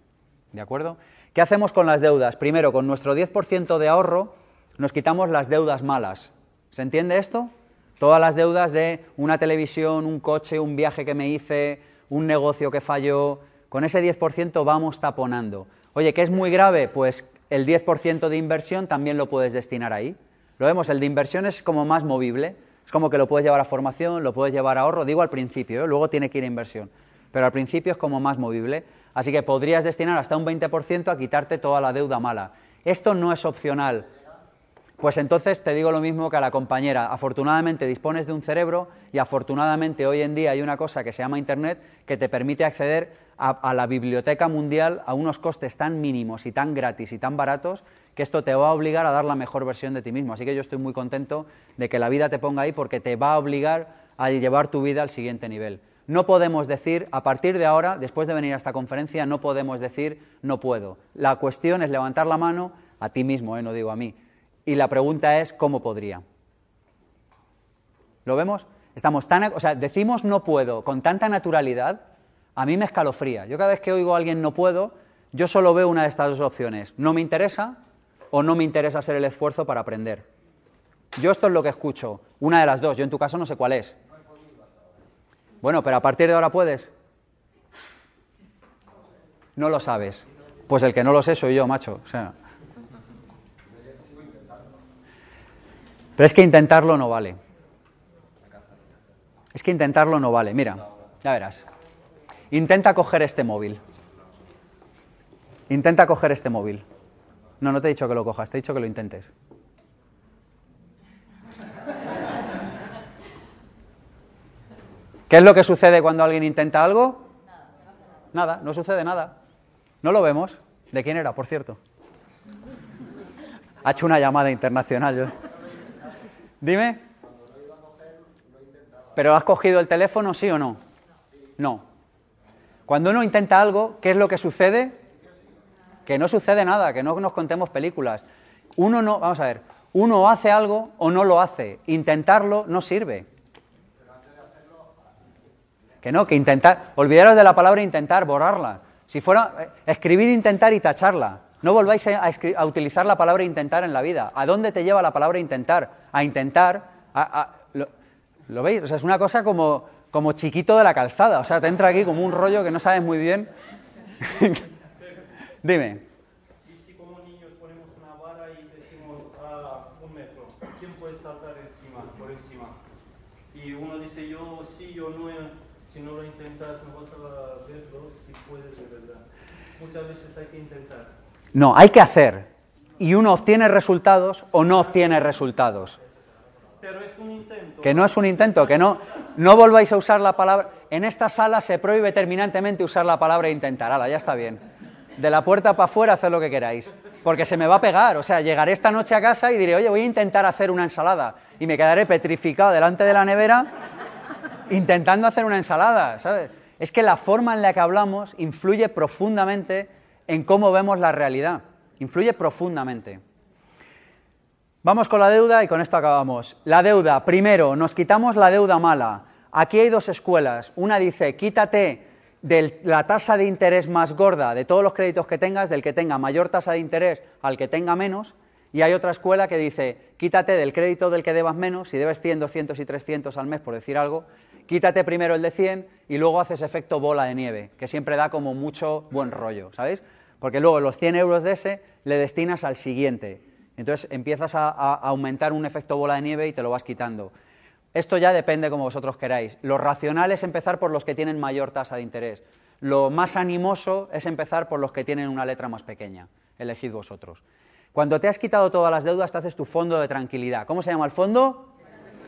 ¿De acuerdo? ¿Qué hacemos con las deudas? Primero, con nuestro 10% de ahorro nos quitamos las deudas malas. ¿Se entiende esto? Todas las deudas de una televisión, un coche, un viaje que me hice, un negocio que falló, con ese 10% vamos taponando. Oye, ¿qué es muy grave? Pues el 10% de inversión también lo puedes destinar ahí. Lo vemos, el de inversión es como más movible, es como que lo puedes llevar a formación, lo puedes llevar a ahorro, digo al principio, ¿eh? luego tiene que ir a inversión, pero al principio es como más movible, así que podrías destinar hasta un 20% a quitarte toda la deuda mala. Esto no es opcional, pues entonces te digo lo mismo que a la compañera, afortunadamente dispones de un cerebro y afortunadamente hoy en día hay una cosa que se llama Internet que te permite acceder a, la biblioteca mundial a unos costes tan mínimos y tan gratis y tan baratos que esto te va a obligar a dar la mejor versión de ti mismo. Así que yo estoy muy contento de que la vida te ponga ahí porque te va a obligar a llevar tu vida al siguiente nivel. No podemos decir, a partir de ahora, después de venir a esta conferencia, no podemos decir no puedo. La cuestión es levantar la mano a ti mismo, ¿eh? no digo a mí. Y la pregunta es cómo podría. ¿Lo vemos? Estamos tan, o sea, decimos no puedo con tanta naturalidad, a mí me escalofría. Yo cada vez que oigo a alguien no puedo, yo solo veo una de estas dos opciones. No me interesa o no me interesa hacer el esfuerzo para aprender. Yo esto es lo que escucho, una de las dos. Yo en tu caso no sé cuál es. Bueno, pero a partir de ahora puedes. No lo sabes. Pues el que no lo sé soy yo, macho. Pero es que intentarlo no vale. Es que intentarlo no vale. Mira, ya verás. Intenta coger este móvil. Intenta coger este móvil. No, no te he dicho que lo cojas, te he dicho que lo intentes. ¿Qué es lo que sucede cuando alguien intenta algo? Nada, no sucede nada. No lo vemos. ¿De quién era, por cierto? Ha hecho una llamada internacional. Yo. Dime. ¿Pero has cogido el teléfono, sí o no? No. Cuando uno intenta algo, ¿qué es lo que sucede? Que no sucede nada, que no nos contemos películas. Uno no, vamos a ver, uno hace algo o no lo hace. Intentarlo no sirve. Que no, que intentar, olvidaros de la palabra intentar, borrarla. Si fuera, eh, escribid intentar y tacharla. No volváis a, utilizar la palabra intentar en la vida. ¿A dónde te lleva la palabra intentar? A intentar, lo, veis? O sea, es una cosa como, como chiquito de la calzada. O sea, te entra aquí como un rollo que no sabes muy bien. Dime. Y si como niños ponemos una vara y decimos a un metro, ¿quién puede saltar encima, por encima? Y uno dice yo sí, yo no, si no lo intentas no vas a verlo si puedes de verdad. Muchas veces hay que intentar. No, hay que hacer. Y uno obtiene resultados o no obtiene resultados. Pero es un intento. Que no es un intento, que no, no volváis a usar la palabra. En esta sala se prohíbe terminantemente usar la palabra intentar. Ala, ya está bien. De la puerta para afuera, haced lo que queráis. Porque se me va a pegar. O sea, llegaré esta noche a casa y diré, oye, voy a intentar hacer una ensalada. Y me quedaré petrificado delante de la nevera intentando hacer una ensalada, ¿sabes? Es que la forma en la que hablamos influye profundamente en cómo vemos la realidad. Influye profundamente. Vamos con la deuda y con esto acabamos. La deuda, primero, nos quitamos la deuda mala. Aquí hay dos escuelas. Una dice, quítate de la tasa de interés más gorda de todos los créditos que tengas, del que tenga mayor tasa de interés al que tenga menos. Y hay otra escuela que dice, quítate del crédito del que debas menos, si debes 100, 200 y 300 al mes, por decir algo, quítate primero el de 100 y luego haces efecto bola de nieve, que siempre da como mucho buen rollo, ¿sabéis? Porque luego los 100 euros de ese le destinas al siguiente. Entonces empiezas a, aumentar un efecto bola de nieve y te lo vas quitando. Esto ya depende como vosotros queráis. Lo racional es empezar por los que tienen mayor tasa de interés. Lo más animoso es empezar por los que tienen una letra más pequeña. Elegid vosotros. Cuando te has quitado todas las deudas, te haces tu fondo de tranquilidad. ¿Cómo se llama el fondo?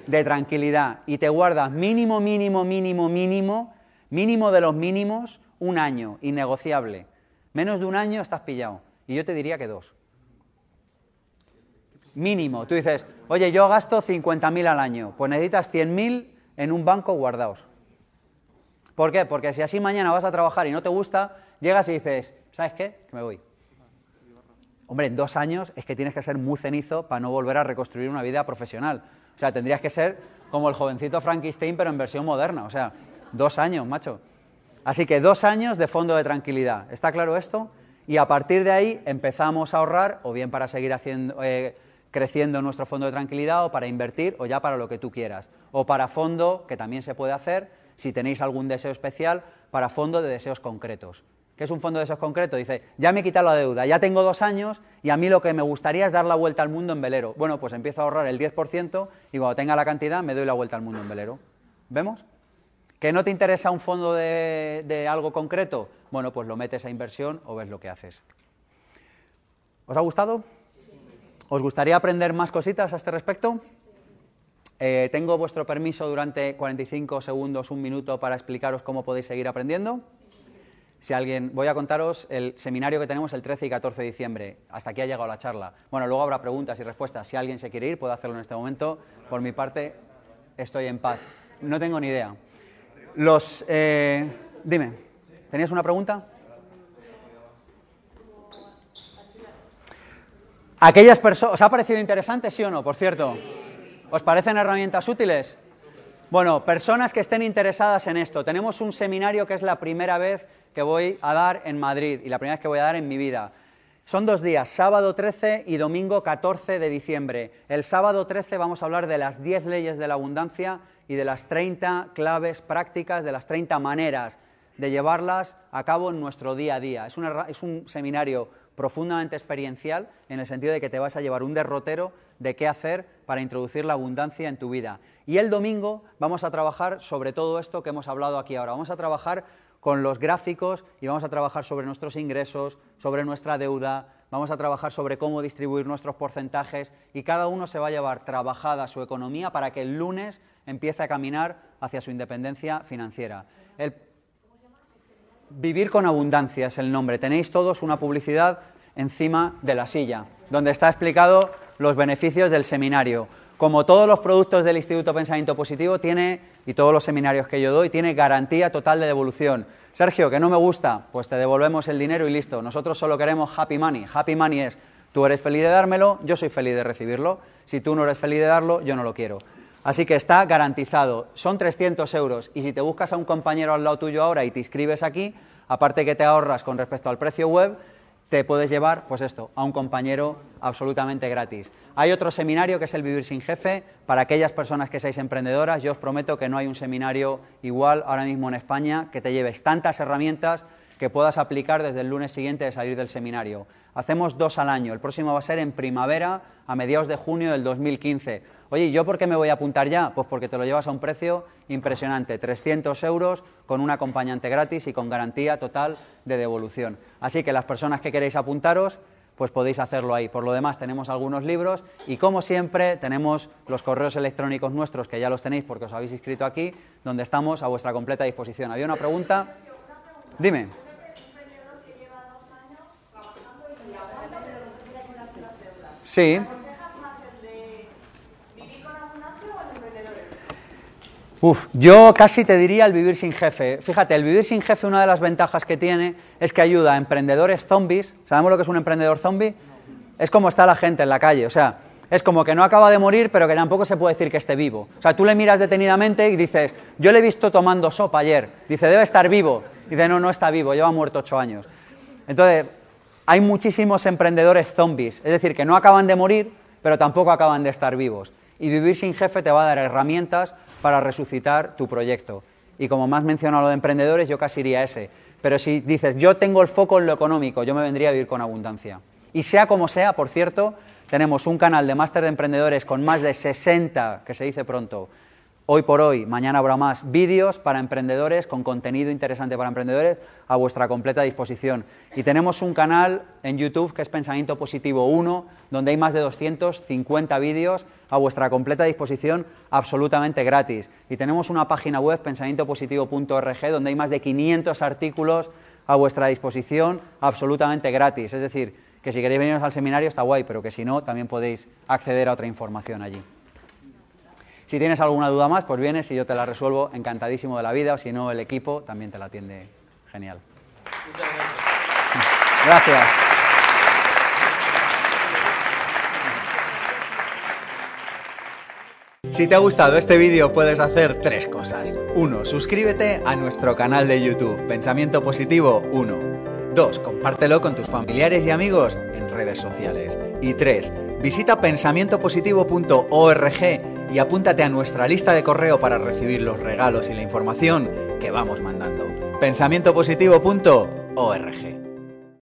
de tranquilidad y te guardas mínimo, mínimo, mínimo, mínimo, mínimo de los mínimos, un año, innegociable. Menos de un año estás pillado. Y yo te diría que dos. Mínimo. Tú dices, oye, yo gasto 50.000 al año, pues necesitas 100.000 en un banco guardados. ¿Por qué? Porque si así mañana vas a trabajar y no te gusta, llegas y dices, ¿sabes qué? Que me voy. Hombre, en dos años es que tienes que ser muy cenizo para no volver a reconstruir una vida profesional. O sea, tendrías que ser como el jovencito Frankenstein, pero en versión moderna. O sea, dos años, macho. Así que dos años de fondo de tranquilidad. ¿Está claro esto? Y a partir de ahí empezamos a ahorrar, o bien para seguir haciendo, eh, creciendo nuestro fondo de tranquilidad, o para invertir, o ya para lo que tú quieras. O para fondo, que también se puede hacer, si tenéis algún deseo especial, para fondo de deseos concretos. ¿Qué es un fondo de deseos concretos? Dice, ya me he quitado la deuda, ya tengo dos años y a mí lo que me gustaría es dar la vuelta al mundo en velero. Bueno, pues empiezo a ahorrar el 10% y cuando tenga la cantidad me doy la vuelta al mundo en velero. ¿Vemos? ¿Que no te interesa un fondo de, de algo concreto? Bueno, pues lo metes a inversión o ves lo que haces. ¿Os ha gustado? ¿Os gustaría aprender más cositas a este respecto? Eh, tengo vuestro permiso durante 45 segundos, un minuto, para explicaros cómo podéis seguir aprendiendo. Si alguien, voy a contaros el seminario que tenemos el 13 y 14 de diciembre. Hasta aquí ha llegado la charla. Bueno, luego habrá preguntas y respuestas. Si alguien se quiere ir, puede hacerlo en este momento. Por mi parte, estoy en paz. No tengo ni idea. Los, eh, dime, ¿tenías una pregunta? Aquellas personas, ¿os ha parecido interesante, sí o no, por cierto? ¿Os parecen herramientas útiles? Bueno, personas que estén interesadas en esto, tenemos un seminario que es la primera vez que voy a dar en Madrid y la primera vez que voy a dar en mi vida. Son dos días, sábado 13 y domingo 14 de diciembre. El sábado 13 vamos a hablar de las 10 leyes de la abundancia y de las 30 claves prácticas, de las 30 maneras de llevarlas a cabo en nuestro día a día. Es, es un seminario profundamente experiencial en el sentido de que te vas a llevar un derrotero de qué hacer para introducir la abundancia en tu vida. Y el domingo vamos a trabajar sobre todo esto que hemos hablado aquí ahora. Vamos a trabajar con los gráficos y vamos a trabajar sobre nuestros ingresos, sobre nuestra deuda, vamos a trabajar sobre cómo distribuir nuestros porcentajes y cada uno se va a llevar trabajada su economía para que el lunes empiece a caminar hacia su independencia financiera. Vivir con abundancia es el nombre. Tenéis todos una publicidad encima de la silla, donde está explicado los beneficios del seminario. Como todos los productos del Instituto Pensamiento Positivo, tiene, y todos los seminarios que yo doy, tiene garantía total de devolución. Sergio, que no me gusta, pues te devolvemos el dinero y listo. Nosotros solo queremos happy money. Happy money es, tú eres feliz de dármelo, yo soy feliz de recibirlo. Si tú no eres feliz de darlo, yo no lo quiero. Así que está garantizado. Son 300 euros y si te buscas a un compañero al lado tuyo ahora y te inscribes aquí, aparte que te ahorras con respecto al precio web, te puedes llevar, pues esto, a un compañero absolutamente gratis. Hay otro seminario que es el Vivir sin Jefe. Para aquellas personas que seáis emprendedoras, yo os prometo que no hay un seminario igual ahora mismo en España que te lleves tantas herramientas que puedas aplicar desde el lunes siguiente de salir del seminario. Hacemos dos al año. El próximo va a ser en primavera, a mediados de junio del 2015. Oye, ¿yo por qué me voy a apuntar ya? Pues porque te lo llevas a un precio impresionante, 300 euros con un acompañante gratis y con garantía total de devolución. Así que las personas que queréis apuntaros, pues podéis hacerlo ahí. Por lo demás, tenemos algunos libros y como siempre tenemos los correos electrónicos nuestros, que ya los tenéis porque os habéis inscrito aquí, donde estamos a vuestra completa disposición. ¿Había una pregunta? Dime. Sí. Uf, yo casi te diría el vivir sin jefe. Fíjate, el vivir sin jefe, una de las ventajas que tiene es que ayuda a emprendedores zombies. ¿Sabemos lo que es un emprendedor zombie? Es como está la gente en la calle, o sea, es como que no acaba de morir, pero que tampoco se puede decir que esté vivo. O sea, tú le miras detenidamente y dices, yo le he visto tomando sopa ayer. Dice, debe estar vivo. Dice, no, no está vivo, lleva muerto ocho años. Entonces, hay muchísimos emprendedores zombies, es decir, que no acaban de morir, pero tampoco acaban de estar vivos. Y vivir sin jefe te va a dar herramientas para resucitar tu proyecto. Y como más mencionado lo de emprendedores, yo casi iría ese. Pero si dices, yo tengo el foco en lo económico, yo me vendría a vivir con abundancia. Y sea como sea, por cierto, tenemos un canal de máster de emprendedores con más de 60, que se dice pronto, hoy por hoy, mañana habrá más vídeos para emprendedores con contenido interesante para emprendedores a vuestra completa disposición. Y tenemos un canal en YouTube que es Pensamiento Positivo 1, donde hay más de 250 vídeos a vuestra completa disposición absolutamente gratis. Y tenemos una página web, pensamientopositivo.org, donde hay más de 500 artículos a vuestra disposición absolutamente gratis. Es decir, que si queréis veniros al seminario está guay, pero que si no, también podéis acceder a otra información allí. Si tienes alguna duda más, pues vienes y yo te la resuelvo encantadísimo de la vida, o si no, el equipo también te la atiende genial. Gracias. Si te ha gustado este vídeo puedes hacer tres cosas. 1. Suscríbete a nuestro canal de YouTube, Pensamiento Positivo 1. 2. Compártelo con tus familiares y amigos en redes sociales. Y 3. Visita pensamientopositivo.org y apúntate a nuestra lista de correo para recibir los regalos y la información que vamos mandando. Pensamientopositivo.org